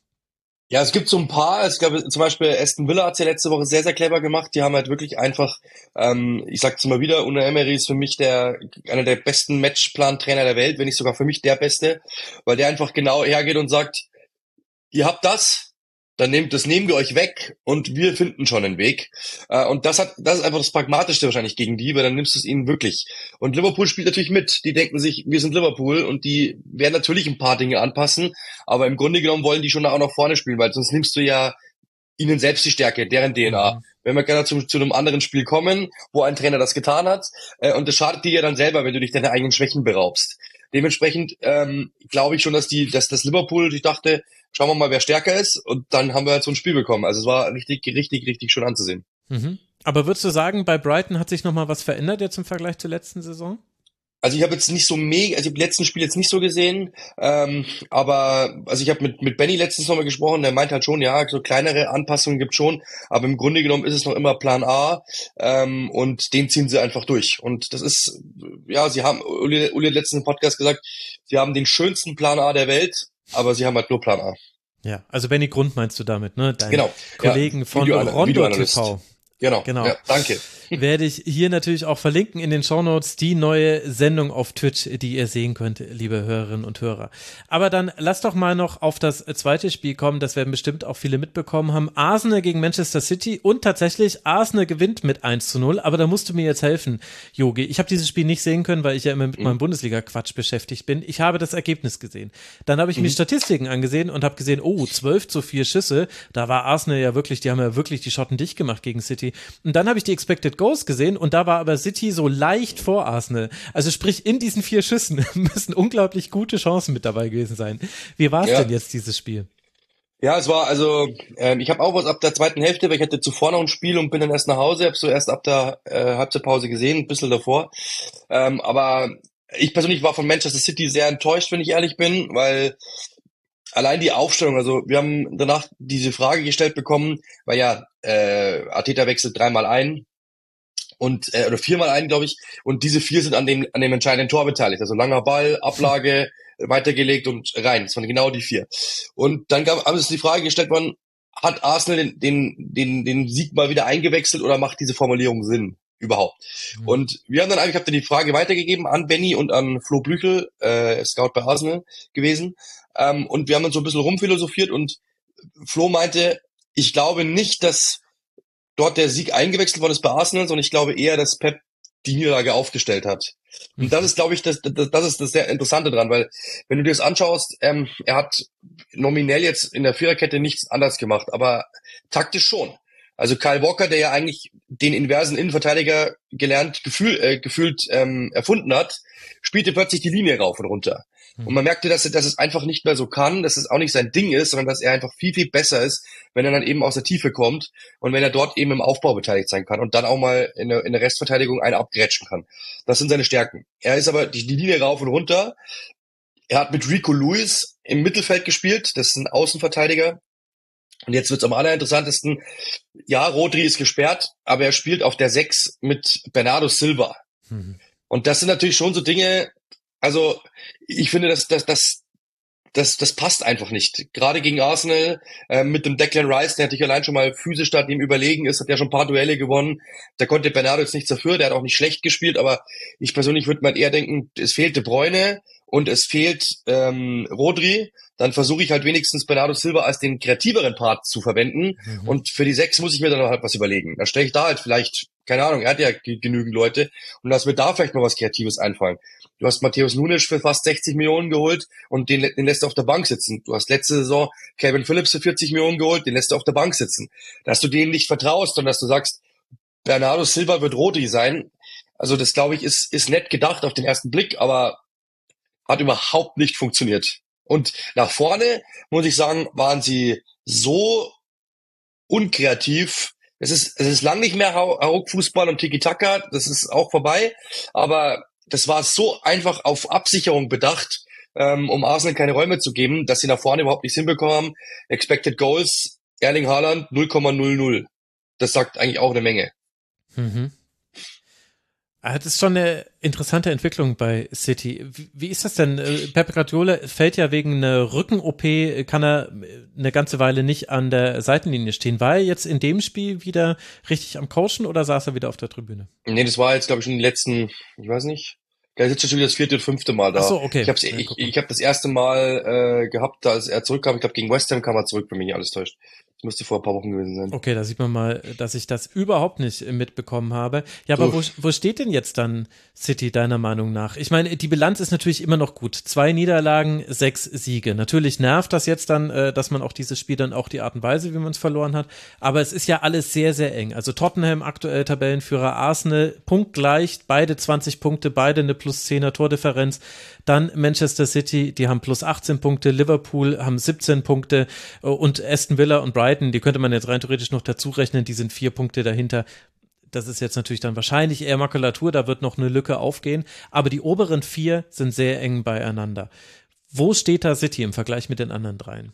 Ja, es gibt so ein paar. Es gab zum Beispiel Aston Villa hat ja letzte Woche sehr, sehr clever gemacht. Die haben halt wirklich einfach, ähm, ich sag's immer wieder, Una Emery ist für mich der einer der besten Matchplan-Trainer der Welt, wenn nicht sogar für mich der beste, weil der einfach genau hergeht und sagt, ihr habt das, dann nehmt das nehmen wir euch weg und wir finden schon einen Weg. Äh, und das hat, das ist einfach das Pragmatischste wahrscheinlich gegen die, weil dann nimmst du es ihnen wirklich. Und Liverpool spielt natürlich mit. Die denken sich, wir sind Liverpool und die werden natürlich ein paar Dinge anpassen, aber im Grunde genommen wollen die schon auch nach vorne spielen, weil sonst nimmst du ja ihnen selbst die Stärke, deren DNA. Mhm. Wenn wir gerne zu, zu einem anderen Spiel kommen, wo ein Trainer das getan hat, äh, und das schadet dir ja dann selber, wenn du dich deine eigenen Schwächen beraubst. Dementsprechend ähm, glaube ich schon, dass die, dass das Liverpool, ich dachte, schauen wir mal, wer stärker ist. Und dann haben wir halt so ein Spiel bekommen. Also es war richtig, richtig, richtig schön anzusehen. Mhm. Aber würdest du sagen, bei Brighton hat sich nochmal was verändert jetzt im Vergleich zur letzten Saison? Also ich habe jetzt nicht so mega, also ich habe letzten Spiel jetzt nicht so gesehen, ähm, aber also ich habe mit mit Benny letztens nochmal gesprochen, der meint halt schon, ja, so kleinere Anpassungen gibt schon, aber im Grunde genommen ist es noch immer Plan A ähm, und den ziehen sie einfach durch. Und das ist, ja, sie haben, Uli, Uli hat letztens im Podcast gesagt, sie haben den schönsten Plan A der Welt aber sie haben halt nur Plan A. Ja, also Benny Grund meinst du damit, ne? Dein genau. Kollegen ja, von Rondo TV. Genau. genau. Ja, danke. Werde ich hier natürlich auch verlinken in den Shownotes die neue Sendung auf Twitch, die ihr sehen könnt, liebe Hörerinnen und Hörer. Aber dann lass doch mal noch auf das zweite Spiel kommen, das werden bestimmt auch viele mitbekommen haben. Arsenal gegen Manchester City und tatsächlich Arsenal gewinnt mit 1 zu 0, aber da musst du mir jetzt helfen, Yogi. Ich habe dieses Spiel nicht sehen können, weil ich ja immer mit mhm. meinem Bundesliga-Quatsch beschäftigt bin. Ich habe das Ergebnis gesehen. Dann habe ich mhm. mir Statistiken angesehen und habe gesehen, oh, 12 zu 4 Schüsse. Da war Arsenal ja wirklich, die haben ja wirklich die Schotten dicht gemacht gegen City. Und dann habe ich die Expected Goals gesehen und da war aber City so leicht vor Arsenal. Also sprich, in diesen vier Schüssen müssen unglaublich gute Chancen mit dabei gewesen sein. Wie war es ja. denn jetzt, dieses Spiel? Ja, es war also, ähm, ich habe auch was ab der zweiten Hälfte, weil ich hatte zuvor noch ein Spiel und bin dann erst nach Hause, habe so erst ab der äh, Halbzeitpause gesehen, ein bisschen davor. Ähm, aber ich persönlich war von Manchester City sehr enttäuscht, wenn ich ehrlich bin, weil allein die Aufstellung, also wir haben danach diese Frage gestellt bekommen, weil ja, äh, Arteta wechselt dreimal ein und äh, oder viermal ein, glaube ich, und diese vier sind an dem an dem entscheidenden Tor beteiligt. Also langer Ball, Ablage, weitergelegt und rein. Das waren genau die vier. Und dann gab, haben sie die Frage gestellt worden, hat Arsenal den, den, den, den Sieg mal wieder eingewechselt oder macht diese Formulierung Sinn überhaupt? Mhm. Und wir haben dann eigentlich, habt ihr die Frage weitergegeben an Benny und an Flo Blüchel, äh, Scout bei Arsenal gewesen. Ähm, und wir haben dann so ein bisschen rumphilosophiert und Flo meinte, ich glaube nicht, dass dort der Sieg eingewechselt worden ist bei Arsenal, sondern ich glaube eher, dass Pep die Niederlage aufgestellt hat. Und das ist, glaube ich, das, das, das ist das sehr Interessante dran, weil wenn du dir das anschaust, ähm, er hat nominell jetzt in der Viererkette nichts anders gemacht, aber taktisch schon. Also Kyle Walker, der ja eigentlich den inversen Innenverteidiger gelernt, gefühl, äh, gefühlt ähm, erfunden hat, spielte plötzlich die Linie rauf und runter. Und man merkte, dass, er, dass es einfach nicht mehr so kann, dass es auch nicht sein Ding ist, sondern dass er einfach viel, viel besser ist, wenn er dann eben aus der Tiefe kommt und wenn er dort eben im Aufbau beteiligt sein kann und dann auch mal in der, in der Restverteidigung einen abgrätschen kann. Das sind seine Stärken. Er ist aber die, die Linie rauf und runter. Er hat mit Rico Lewis im Mittelfeld gespielt. Das ist ein Außenverteidiger. Und jetzt wird's am allerinteressantesten. Ja, Rodri ist gesperrt, aber er spielt auf der Sechs mit Bernardo Silva. Mhm. Und das sind natürlich schon so Dinge, also ich finde, dass das, das, das, das passt einfach nicht. Gerade gegen Arsenal äh, mit dem Declan Rice, der natürlich allein schon mal physisch da ihm überlegen ist, hat ja schon ein paar Duelle gewonnen. Da konnte Bernardo jetzt nichts dafür, der hat auch nicht schlecht gespielt, aber ich persönlich würde mal eher denken, es fehlte Bräune und es fehlt ähm, Rodri, dann versuche ich halt wenigstens Bernardo Silva als den kreativeren Part zu verwenden. Mhm. Und für die sechs muss ich mir dann halt was überlegen. Dann stelle ich da halt vielleicht, keine Ahnung, er hat ja genügend Leute und lass mir da vielleicht mal was Kreatives einfallen. Du hast Matthäus Nunes für fast 60 Millionen geholt und den, den lässt du auf der Bank sitzen. Du hast letzte Saison Kevin Phillips für 40 Millionen geholt, den lässt du auf der Bank sitzen. Dass du denen nicht vertraust und dass du sagst, Bernardo Silva wird Rodri sein. Also das glaube ich ist, ist nett gedacht auf den ersten Blick, aber hat überhaupt nicht funktioniert. Und nach vorne, muss ich sagen, waren sie so unkreativ. Es ist, es ist lang nicht mehr Hauck-Fußball und Tiki-Taka, das ist auch vorbei. Aber das war so einfach auf Absicherung bedacht, ähm, um Arsenal keine Räume zu geben, dass sie nach vorne überhaupt nichts hinbekommen haben. Expected Goals, Erling Haaland 0,00. Das sagt eigentlich auch eine Menge. Mhm. Ah, das ist schon eine interessante Entwicklung bei City. Wie, ist das denn? Äh, Pep Guardiola fällt ja wegen einer Rücken-OP, kann er eine ganze Weile nicht an der Seitenlinie stehen. War er jetzt in dem Spiel wieder richtig am Coachen oder saß er wieder auf der Tribüne? Nee, das war jetzt, glaube ich, schon die letzten, ich weiß nicht, der ist jetzt schon wieder das vierte oder fünfte Mal da. Ach so, okay. Ich habe ich, ich hab das erste Mal äh, gehabt, als er zurückkam. Ich glaube, gegen West Ham kam er zurück, wenn mich nicht alles täuscht. Müsste vor ein paar Wochen gewesen sein. Okay, da sieht man mal, dass ich das überhaupt nicht mitbekommen habe. Ja, aber wo, wo steht denn jetzt dann City deiner Meinung nach? Ich meine, die Bilanz ist natürlich immer noch gut. Zwei Niederlagen, sechs Siege. Natürlich nervt das jetzt dann, äh, dass man auch dieses Spiel dann auch die Art und Weise, wie man es verloren hat. Aber es ist ja alles sehr, sehr eng. Also Tottenham aktuell Tabellenführer, Arsenal punktgleich, beide 20 Punkte, beide eine plus 10er Tordifferenz. Dann Manchester City, die haben plus 18 Punkte, Liverpool haben 17 Punkte äh, und Aston Villa und Brighton, die könnte man jetzt rein theoretisch noch dazu rechnen, die sind vier Punkte dahinter. Das ist jetzt natürlich dann wahrscheinlich eher Makulatur, da wird noch eine Lücke aufgehen. Aber die oberen vier sind sehr eng beieinander. Wo steht da City im Vergleich mit den anderen dreien?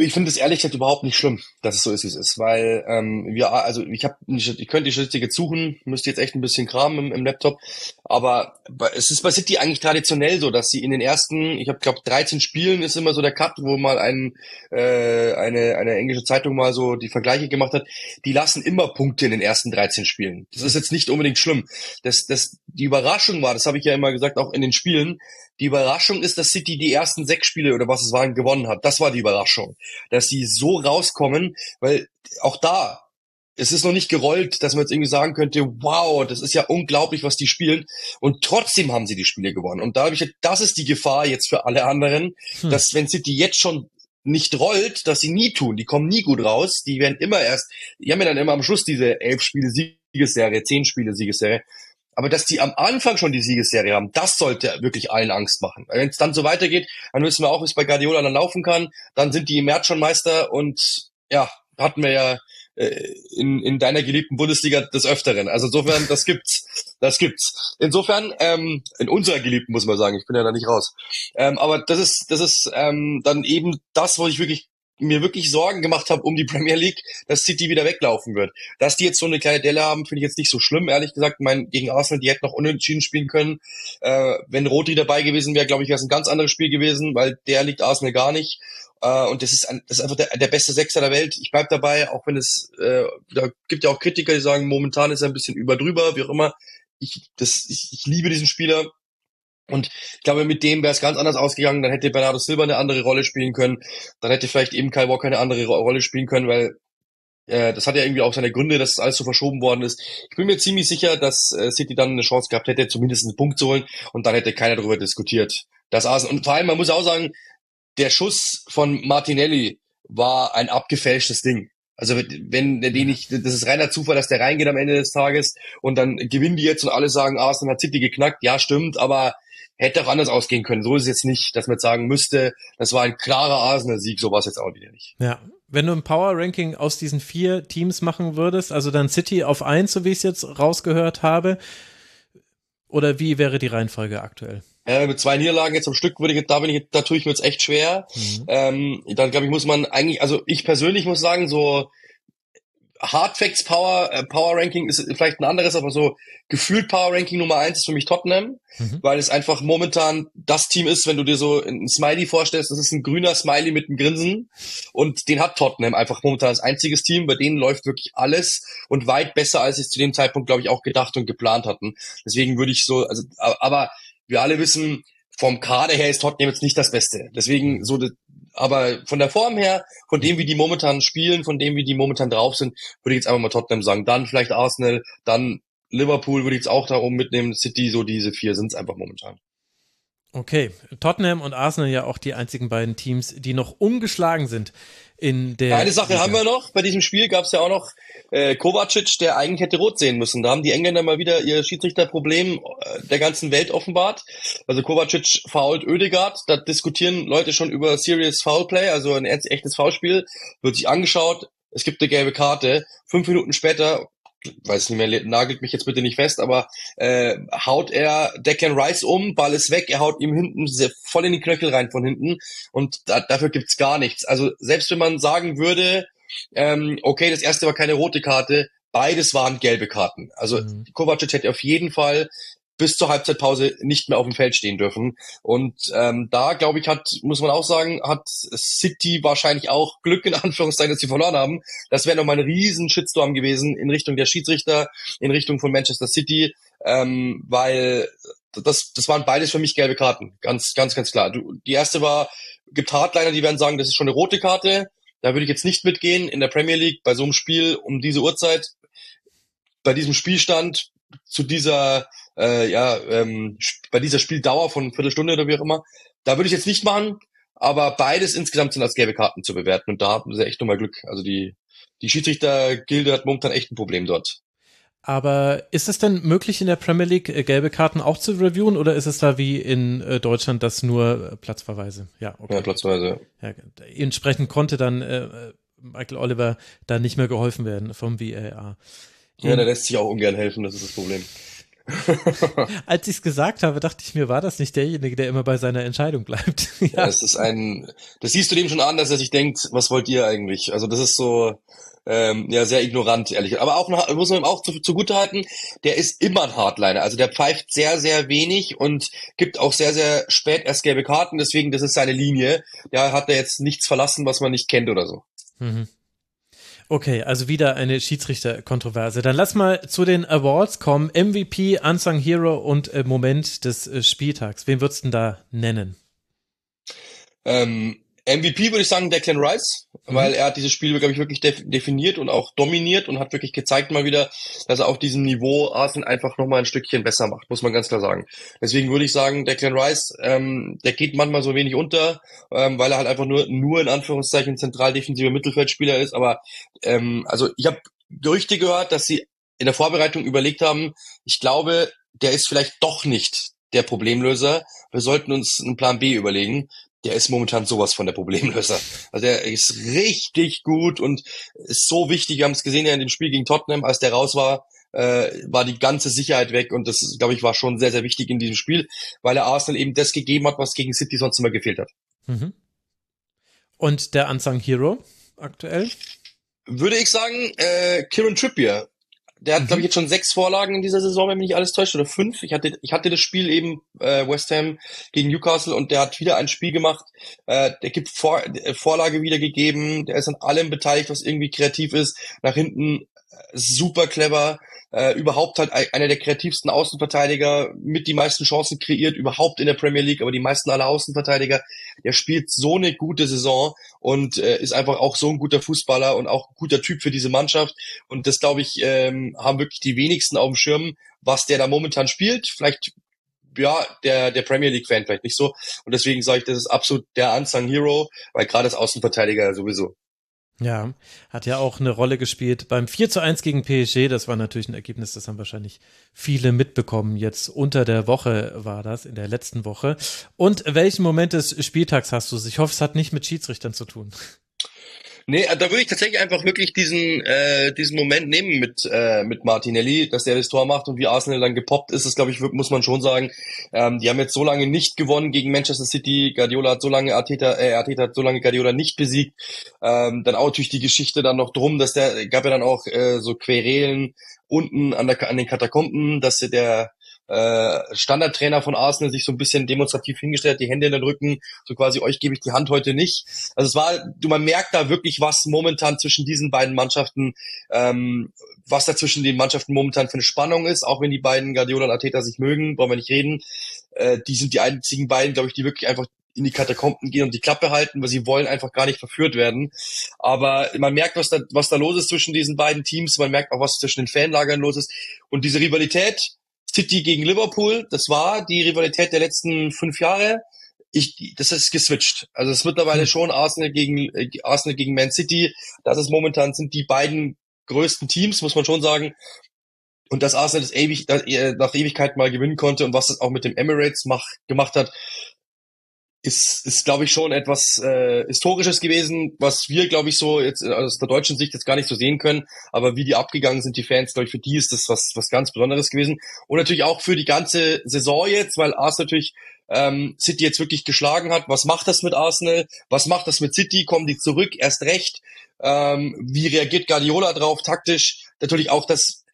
Ich finde es ehrlich gesagt überhaupt nicht schlimm, dass es so ist, wie es ist, weil ähm, wir, also ich habe, ich könnte die Statistik jetzt suchen, müsste jetzt echt ein bisschen kramen im, im, Laptop, aber es ist bei City eigentlich traditionell so, dass sie in den ersten, ich habe glaube 13 Spielen ist immer so der Cut, wo mal ein äh, eine eine englische Zeitung mal so die Vergleiche gemacht hat, die lassen immer Punkte in den ersten 13 Spielen. Das ist jetzt nicht unbedingt schlimm. Das das die Überraschung war, das habe ich ja immer gesagt, auch in den Spielen, die Überraschung ist, dass City die ersten sechs Spiele oder was es waren gewonnen hat. Das war die Überraschung, dass sie so rauskommen, weil auch da es ist noch nicht gerollt, dass man jetzt irgendwie sagen könnte, wow, das ist ja unglaublich, was die spielen. Und trotzdem haben sie die Spiele gewonnen. Und da habe ich, das ist die Gefahr jetzt für alle anderen, hm. dass wenn City jetzt schon nicht rollt, dass sie nie tun. Die kommen nie gut raus. Die werden immer erst, die haben ja dann immer am Schluss diese elf Spiele Siegesserie, zehn Spiele Siegesserie. Aber dass die am Anfang schon die Siegesserie haben, das sollte wirklich allen Angst machen. Wenn es dann so weitergeht, dann wissen wir auch, wie es bei Guardiola dann laufen kann. Dann sind die im März schon Meister und ja, hatten wir ja äh, in, in deiner geliebten Bundesliga des Öfteren. Also insofern, das gibt's. Das gibt's. Insofern, ähm, in unserer geliebten muss man sagen, ich bin ja da nicht raus. Ähm, aber das ist, das ist ähm, dann eben das, wo ich wirklich mir wirklich Sorgen gemacht habe um die Premier League, dass City wieder weglaufen wird. Dass die jetzt so eine kleine Delle haben, finde ich jetzt nicht so schlimm, ehrlich gesagt. Ich meine, gegen Arsenal, die hätten noch unentschieden spielen können. Äh, wenn Rodri dabei gewesen wäre, glaube ich, wäre es ein ganz anderes Spiel gewesen, weil der liegt Arsenal gar nicht. Äh, und das ist, ein, das ist einfach der, der beste Sechser der Welt. Ich bleib dabei, auch wenn es, äh, da gibt ja auch Kritiker, die sagen, momentan ist er ein bisschen überdrüber, wie auch immer. Ich, das, ich, ich liebe diesen Spieler. Und ich glaube, mit dem wäre es ganz anders ausgegangen. Dann hätte Bernardo Silva eine andere Rolle spielen können. Dann hätte vielleicht eben Kyle Walker eine andere Rolle spielen können, weil äh, das hat ja irgendwie auch seine Gründe, dass alles so verschoben worden ist. Ich bin mir ziemlich sicher, dass äh, City dann eine Chance gehabt hätte, zumindest einen Punkt zu holen. Und dann hätte keiner darüber diskutiert. Das Arsenal. Und vor allem, man muss auch sagen, der Schuss von Martinelli war ein abgefälschtes Ding. Also wenn der den nicht, das ist reiner Zufall, dass der reingeht am Ende des Tages und dann gewinnen die jetzt und alle sagen, Arsenal hat City geknackt. Ja, stimmt, aber hätte auch anders ausgehen können. So ist es jetzt nicht, dass man jetzt sagen müsste, das war ein klarer Arsenal-Sieg, so war es jetzt auch wieder nicht. Ja, wenn du ein Power-Ranking aus diesen vier Teams machen würdest, also dann City auf eins, so wie ich es jetzt rausgehört habe, oder wie wäre die Reihenfolge aktuell? Äh, mit zwei Niederlagen jetzt am Stück würde ich, da bin ich, da tue ich mir jetzt echt schwer. Mhm. Ähm, dann glaube ich, muss man eigentlich, also ich persönlich muss sagen, so Hardfacts Power, äh, Power Ranking ist vielleicht ein anderes, aber so gefühlt Power Ranking Nummer eins ist für mich Tottenham, mhm. weil es einfach momentan das Team ist, wenn du dir so ein Smiley vorstellst, das ist ein grüner Smiley mit einem Grinsen und den hat Tottenham einfach momentan als einziges Team, bei denen läuft wirklich alles und weit besser, als sie es zu dem Zeitpunkt, glaube ich, auch gedacht und geplant hatten. Deswegen würde ich so, also, aber wir alle wissen, vom Kader her ist Tottenham jetzt nicht das Beste. Deswegen so aber von der Form her, von dem, wie die momentan spielen, von dem, wie die momentan drauf sind, würde ich jetzt einfach mal Tottenham sagen. Dann vielleicht Arsenal, dann Liverpool würde ich jetzt auch da oben mitnehmen. City, so diese vier sind es einfach momentan. Okay, Tottenham und Arsenal ja auch die einzigen beiden Teams, die noch ungeschlagen sind in der. Eine Sache Liga. haben wir noch. Bei diesem Spiel gab es ja auch noch äh, Kovacic, der eigentlich hätte rot sehen müssen. Da haben die Engländer mal wieder ihr Schiedsrichterproblem äh, der ganzen Welt offenbart. Also Kovacic fault Ödegaard. Da diskutieren Leute schon über Serious Foul Play, also ein echtes Foulspiel. Wird sich angeschaut. Es gibt eine gelbe Karte. Fünf Minuten später weiß nicht mehr, nagelt mich jetzt bitte nicht fest, aber äh, haut er Declan Rice um, Ball ist weg, er haut ihm hinten voll in die Knöchel rein von hinten und da, dafür gibt's gar nichts. Also selbst wenn man sagen würde, ähm, okay, das erste war keine rote Karte, beides waren gelbe Karten. Also mhm. Kovacic hätte auf jeden Fall bis zur Halbzeitpause nicht mehr auf dem Feld stehen dürfen. Und ähm, da, glaube ich, hat, muss man auch sagen, hat City wahrscheinlich auch Glück in Anführungszeichen, dass sie verloren haben. Das wäre nochmal ein riesen Shitstorm gewesen in Richtung der Schiedsrichter, in Richtung von Manchester City, ähm, weil das, das waren beides für mich gelbe Karten. Ganz, ganz, ganz klar. Du, die erste war, gibt Hardliner, die werden sagen, das ist schon eine rote Karte. Da würde ich jetzt nicht mitgehen in der Premier League bei so einem Spiel um diese Uhrzeit. Bei diesem Spielstand zu dieser äh, ja, ähm, bei dieser Spieldauer von Viertelstunde oder wie auch immer. Da würde ich jetzt nicht machen, aber beides insgesamt sind als gelbe Karten zu bewerten und da haben sie echt nochmal Glück. Also die, die Schiedsrichtergilde hat momentan echt ein Problem dort. Aber ist es denn möglich in der Premier League äh, gelbe Karten auch zu reviewen oder ist es da wie in äh, Deutschland das nur äh, Platzverweise? Ja, okay. Ja, Platzverweise. Ja, entsprechend konnte dann äh, Michael Oliver da nicht mehr geholfen werden vom VAR. Ja, der lässt sich auch ungern helfen, das ist das Problem. Als ich es gesagt habe, dachte ich mir, war das nicht derjenige, der immer bei seiner Entscheidung bleibt? ja. ja, es ist ein, das siehst du dem schon an, dass er sich denkt, was wollt ihr eigentlich? Also das ist so, ähm, ja, sehr ignorant, ehrlich. Aber auch, muss man ihm auch zu, zugute halten, der ist immer ein Hardliner. Also der pfeift sehr, sehr wenig und gibt auch sehr, sehr spät erst gelbe Karten. Deswegen, das ist seine Linie. Da hat er jetzt nichts verlassen, was man nicht kennt oder so. Mhm. Okay, also wieder eine Schiedsrichterkontroverse. Dann lass mal zu den Awards kommen. MVP, Unsung Hero und äh, Moment des äh, Spieltags. Wen würdest du denn da nennen? Ähm, MVP würde ich sagen Declan Rice, mhm. weil er hat dieses Spiel, glaube ich, wirklich definiert und auch dominiert und hat wirklich gezeigt mal wieder, dass er auf diesem Niveau Arsenal einfach nochmal ein Stückchen besser macht, muss man ganz klar sagen. Deswegen würde ich sagen, Declan Rice, ähm, der geht manchmal so wenig unter, ähm, weil er halt einfach nur, nur in Anführungszeichen zentral defensiver Mittelfeldspieler ist, aber ähm, also ich habe Gerüchte gehört, dass sie in der Vorbereitung überlegt haben, ich glaube, der ist vielleicht doch nicht der Problemlöser. Wir sollten uns einen Plan B überlegen der ist momentan sowas von der Problemlöser. Also der ist richtig gut und ist so wichtig. Wir haben es gesehen ja in dem Spiel gegen Tottenham, als der raus war, äh, war die ganze Sicherheit weg und das, glaube ich, war schon sehr, sehr wichtig in diesem Spiel, weil er Arsenal eben das gegeben hat, was gegen City sonst immer gefehlt hat. Mhm. Und der Unsung Hero aktuell? Würde ich sagen, äh, Kieran Trippier. Der hat, mhm. glaube ich, jetzt schon sechs Vorlagen in dieser Saison, wenn mich nicht alles täuscht, oder fünf. Ich hatte, ich hatte das Spiel eben äh, West Ham gegen Newcastle und der hat wieder ein Spiel gemacht. Äh, der gibt Vor äh, Vorlage wiedergegeben. Der ist an allem beteiligt, was irgendwie kreativ ist. Nach hinten super clever äh, überhaupt halt einer der kreativsten Außenverteidiger, mit die meisten Chancen kreiert, überhaupt in der Premier League, aber die meisten aller Außenverteidiger. Der spielt so eine gute Saison und äh, ist einfach auch so ein guter Fußballer und auch ein guter Typ für diese Mannschaft. Und das, glaube ich, ähm, haben wirklich die wenigsten auf dem Schirm, was der da momentan spielt. Vielleicht ja, der, der Premier League-Fan vielleicht nicht so. Und deswegen sage ich, das ist absolut der Unsung Hero, weil gerade als Außenverteidiger sowieso. Ja, hat ja auch eine Rolle gespielt beim 4 zu 1 gegen PSG. Das war natürlich ein Ergebnis, das haben wahrscheinlich viele mitbekommen. Jetzt unter der Woche war das, in der letzten Woche. Und welchen Moment des Spieltags hast du? Ich hoffe, es hat nicht mit Schiedsrichtern zu tun. Nee, da würde ich tatsächlich einfach wirklich diesen, äh, diesen Moment nehmen mit, äh, mit Martinelli, dass der das Tor macht und wie Arsenal dann gepoppt ist, das glaube ich, muss man schon sagen. Ähm, die haben jetzt so lange nicht gewonnen gegen Manchester City. Guardiola hat so lange Arteta, äh, Arteta hat so lange Guardiola nicht besiegt. Ähm, dann auch natürlich die Geschichte dann noch drum, dass der, gab ja dann auch äh, so Querelen unten an, der, an den Katakomben, dass der äh, Standardtrainer von Arsenal sich so ein bisschen demonstrativ hingestellt, die Hände in den Rücken, so quasi euch gebe ich die Hand heute nicht. Also es war, du man merkt da wirklich was momentan zwischen diesen beiden Mannschaften, ähm, was da zwischen den Mannschaften momentan für eine Spannung ist, auch wenn die beiden Guardiola und Arteta sich mögen, brauchen wir nicht reden. Äh, die sind die einzigen beiden, glaube ich, die wirklich einfach in die Katakomben gehen und die Klappe halten, weil sie wollen einfach gar nicht verführt werden. Aber man merkt, was da, was da los ist zwischen diesen beiden Teams. Man merkt auch, was zwischen den Fanlagern los ist. Und diese Rivalität, City gegen Liverpool, das war die Rivalität der letzten fünf Jahre. Ich, das ist geswitcht. Also es ist mittlerweile hm. schon Arsenal gegen äh, Arsenal gegen Man City. Das ist momentan sind die beiden größten Teams, muss man schon sagen. Und dass Arsenal das ewig, das, nach Ewigkeit mal gewinnen konnte und was das auch mit dem Emirates mach, gemacht hat, ist, ist glaube ich, schon etwas äh, Historisches gewesen, was wir, glaube ich, so jetzt aus der deutschen Sicht jetzt gar nicht so sehen können. Aber wie die abgegangen sind, die Fans, glaube ich, für die ist das was, was ganz Besonderes gewesen. Und natürlich auch für die ganze Saison jetzt, weil Arsenal natürlich ähm, City jetzt wirklich geschlagen hat. Was macht das mit Arsenal? Was macht das mit City? Kommen die zurück? Erst recht. Ähm, wie reagiert Guardiola drauf taktisch? Natürlich auch das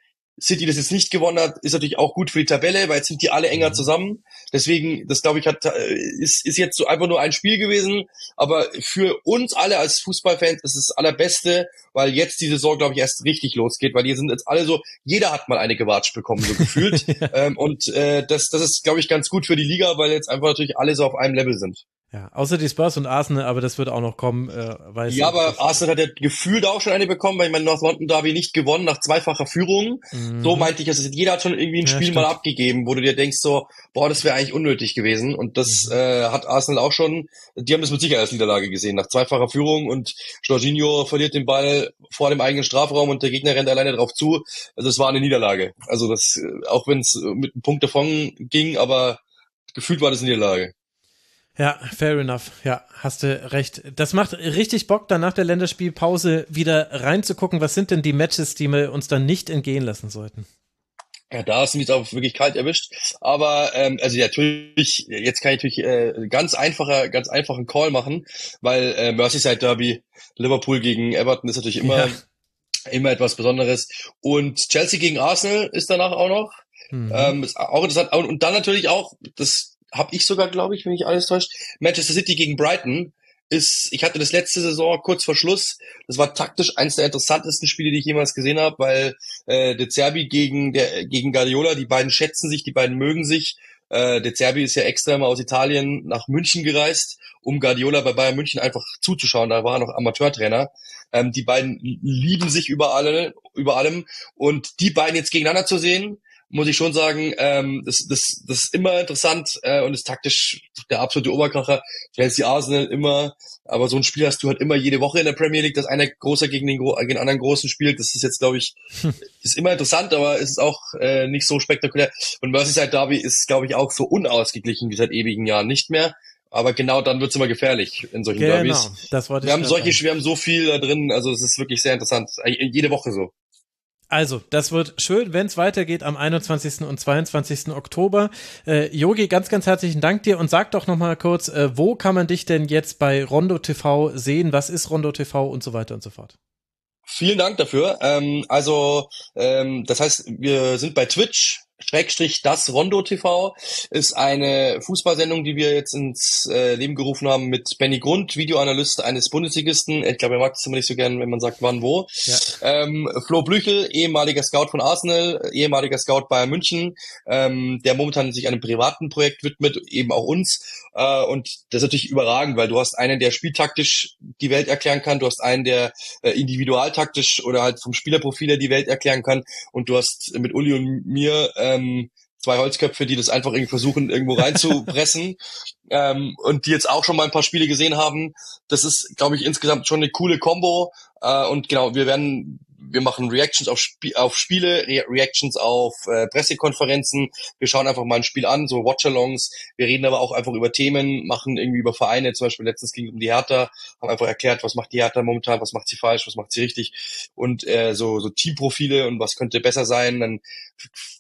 City das jetzt nicht gewonnen hat, ist natürlich auch gut für die Tabelle, weil jetzt sind die alle enger mhm. zusammen. Deswegen, das glaube ich, hat, äh, ist, ist jetzt so einfach nur ein Spiel gewesen. Aber für uns alle als Fußballfans ist es das allerbeste, weil jetzt die Saison, glaube ich, erst richtig losgeht, weil die sind jetzt alle so, jeder hat mal eine gewatscht bekommen, so gefühlt. ähm, und äh, das, das ist, glaube ich, ganz gut für die Liga, weil jetzt einfach natürlich alle so auf einem Level sind. Ja, außer die Spurs und Arsenal, aber das wird auch noch kommen. Äh, weiß ja, aber Arsenal hat ja gefühlt auch schon eine bekommen, weil ich meine, North London Derby nicht gewonnen nach zweifacher Führung. Mhm. So meinte ich, also jeder hat schon irgendwie ein ja, Spiel stimmt. mal abgegeben, wo du dir denkst so, boah, das wäre eigentlich unnötig gewesen. Und das mhm. äh, hat Arsenal auch schon, die haben das mit Sicherheit als Niederlage gesehen, nach zweifacher Führung und Jorginho verliert den Ball vor dem eigenen Strafraum und der Gegner rennt alleine drauf zu. Also es war eine Niederlage. Also das, äh, auch wenn es mit einem Punkt davon ging, aber gefühlt war das eine Niederlage. Ja, fair enough. Ja, hast du recht. Das macht richtig Bock, dann nach der Länderspielpause wieder reinzugucken. Was sind denn die Matches, die wir uns dann nicht entgehen lassen sollten? Ja, da ist mich auch wirklich kalt erwischt. Aber ähm, also ja, natürlich, jetzt kann ich natürlich äh, ganz einfacher, ganz einfachen Call machen, weil äh, Merseyside Derby, Liverpool gegen Everton ist natürlich immer, ja. immer etwas Besonderes. Und Chelsea gegen Arsenal ist danach auch noch. Mhm. Ähm, ist auch interessant. Und dann natürlich auch, das habe ich sogar, glaube ich, wenn ich alles täuscht. Manchester City gegen Brighton ist, ich hatte das letzte Saison kurz vor Schluss. Das war taktisch eines der interessantesten Spiele, die ich jemals gesehen habe, weil äh, De Zerbi gegen der gegen Guardiola, die beiden schätzen sich, die beiden mögen sich. Äh, De Zerbi ist ja extra mal aus Italien nach München gereist, um Guardiola bei Bayern München einfach zuzuschauen. Da war er noch Amateurtrainer. Ähm, die beiden lieben sich über alle, über allem und die beiden jetzt gegeneinander zu sehen, muss ich schon sagen, ähm, das, das, das ist immer interessant äh, und ist taktisch der absolute Oberkracher. Chelsea Arsenal immer, aber so ein Spiel hast du halt immer jede Woche in der Premier League, dass einer großer gegen den, gegen den anderen großen spielt. Das ist jetzt, glaube ich, ist immer interessant, aber es ist auch äh, nicht so spektakulär. Und Merseyside Derby ist, glaube ich, auch so unausgeglichen wie seit ewigen Jahren nicht mehr. Aber genau dann wird's immer gefährlich in solchen genau, Derbys. Das wollte wir haben solche, wir haben so viel da drin, also es ist wirklich sehr interessant. Jede Woche so. Also, das wird schön, wenn es weitergeht am 21. und 22. Oktober. Äh, Yogi, ganz, ganz herzlichen Dank dir und sag doch nochmal kurz, äh, wo kann man dich denn jetzt bei Rondo TV sehen? Was ist Rondo TV und so weiter und so fort? Vielen Dank dafür. Ähm, also, ähm, das heißt, wir sind bei Twitch, Schrägstrich das Rondo TV ist eine Fußballsendung, die wir jetzt ins äh, Leben gerufen haben mit Benny Grund, Videoanalyst eines Bundesligisten. Ich glaube, er mag es immer nicht so gern, wenn man sagt, wann, wo. Ja. Ähm, Flo Blüchel, ehemaliger Scout von Arsenal, ehemaliger Scout Bayern München, ähm, der momentan sich einem privaten Projekt widmet, eben auch uns. Äh, und das ist natürlich überragend, weil du hast einen, der spieltaktisch die Welt erklären kann, du hast einen, der äh, individualtaktisch oder halt vom Spielerprofil her die Welt erklären kann und du hast mit Uli und mir ähm, zwei Holzköpfe, die das einfach irgendwie versuchen, irgendwo reinzupressen ähm, und die jetzt auch schon mal ein paar Spiele gesehen haben. Das ist, glaube ich, insgesamt schon eine coole Combo. Äh, und genau, wir werden wir machen Reactions auf, Sp auf Spiele, Re Reactions auf äh, Pressekonferenzen. Wir schauen einfach mal ein Spiel an, so Watchalongs. Wir reden aber auch einfach über Themen, machen irgendwie über Vereine. Zum Beispiel letztens ging es um die Hertha, haben einfach erklärt, was macht die Hertha momentan, was macht sie falsch, was macht sie richtig und äh, so so Teamprofile und was könnte besser sein. Dann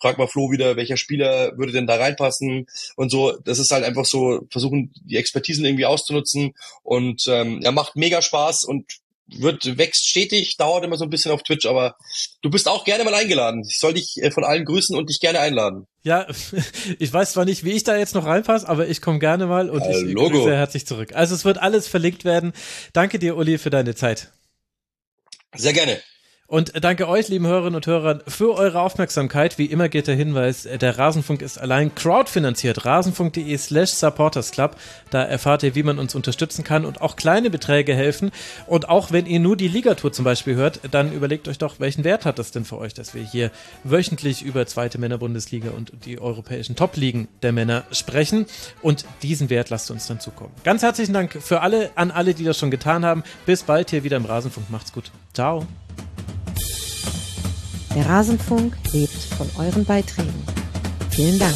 fragt mal Flo wieder, welcher Spieler würde denn da reinpassen und so. Das ist halt einfach so versuchen die Expertisen irgendwie auszunutzen und ähm, ja macht mega Spaß und wird, wächst stetig, dauert immer so ein bisschen auf Twitch, aber du bist auch gerne mal eingeladen. Ich soll dich äh, von allen grüßen und dich gerne einladen. Ja, ich weiß zwar nicht, wie ich da jetzt noch reinpasse, aber ich komme gerne mal und äh, ich grüße sehr herzlich zurück. Also es wird alles verlinkt werden. Danke dir, Uli, für deine Zeit. Sehr gerne. Und danke euch, lieben Hörerinnen und Hörer, für eure Aufmerksamkeit. Wie immer geht der Hinweis, der Rasenfunk ist allein crowdfinanziert. Rasenfunk.de slash supportersclub. Da erfahrt ihr, wie man uns unterstützen kann und auch kleine Beträge helfen. Und auch wenn ihr nur die Ligatour zum Beispiel hört, dann überlegt euch doch, welchen Wert hat das denn für euch, dass wir hier wöchentlich über zweite Männerbundesliga und die europäischen Top-Ligen der Männer sprechen. Und diesen Wert lasst uns dann zukommen. Ganz herzlichen Dank für alle, an alle, die das schon getan haben. Bis bald hier wieder im Rasenfunk. Macht's gut. Ciao. Der Rasenfunk lebt von euren Beiträgen. Vielen Dank.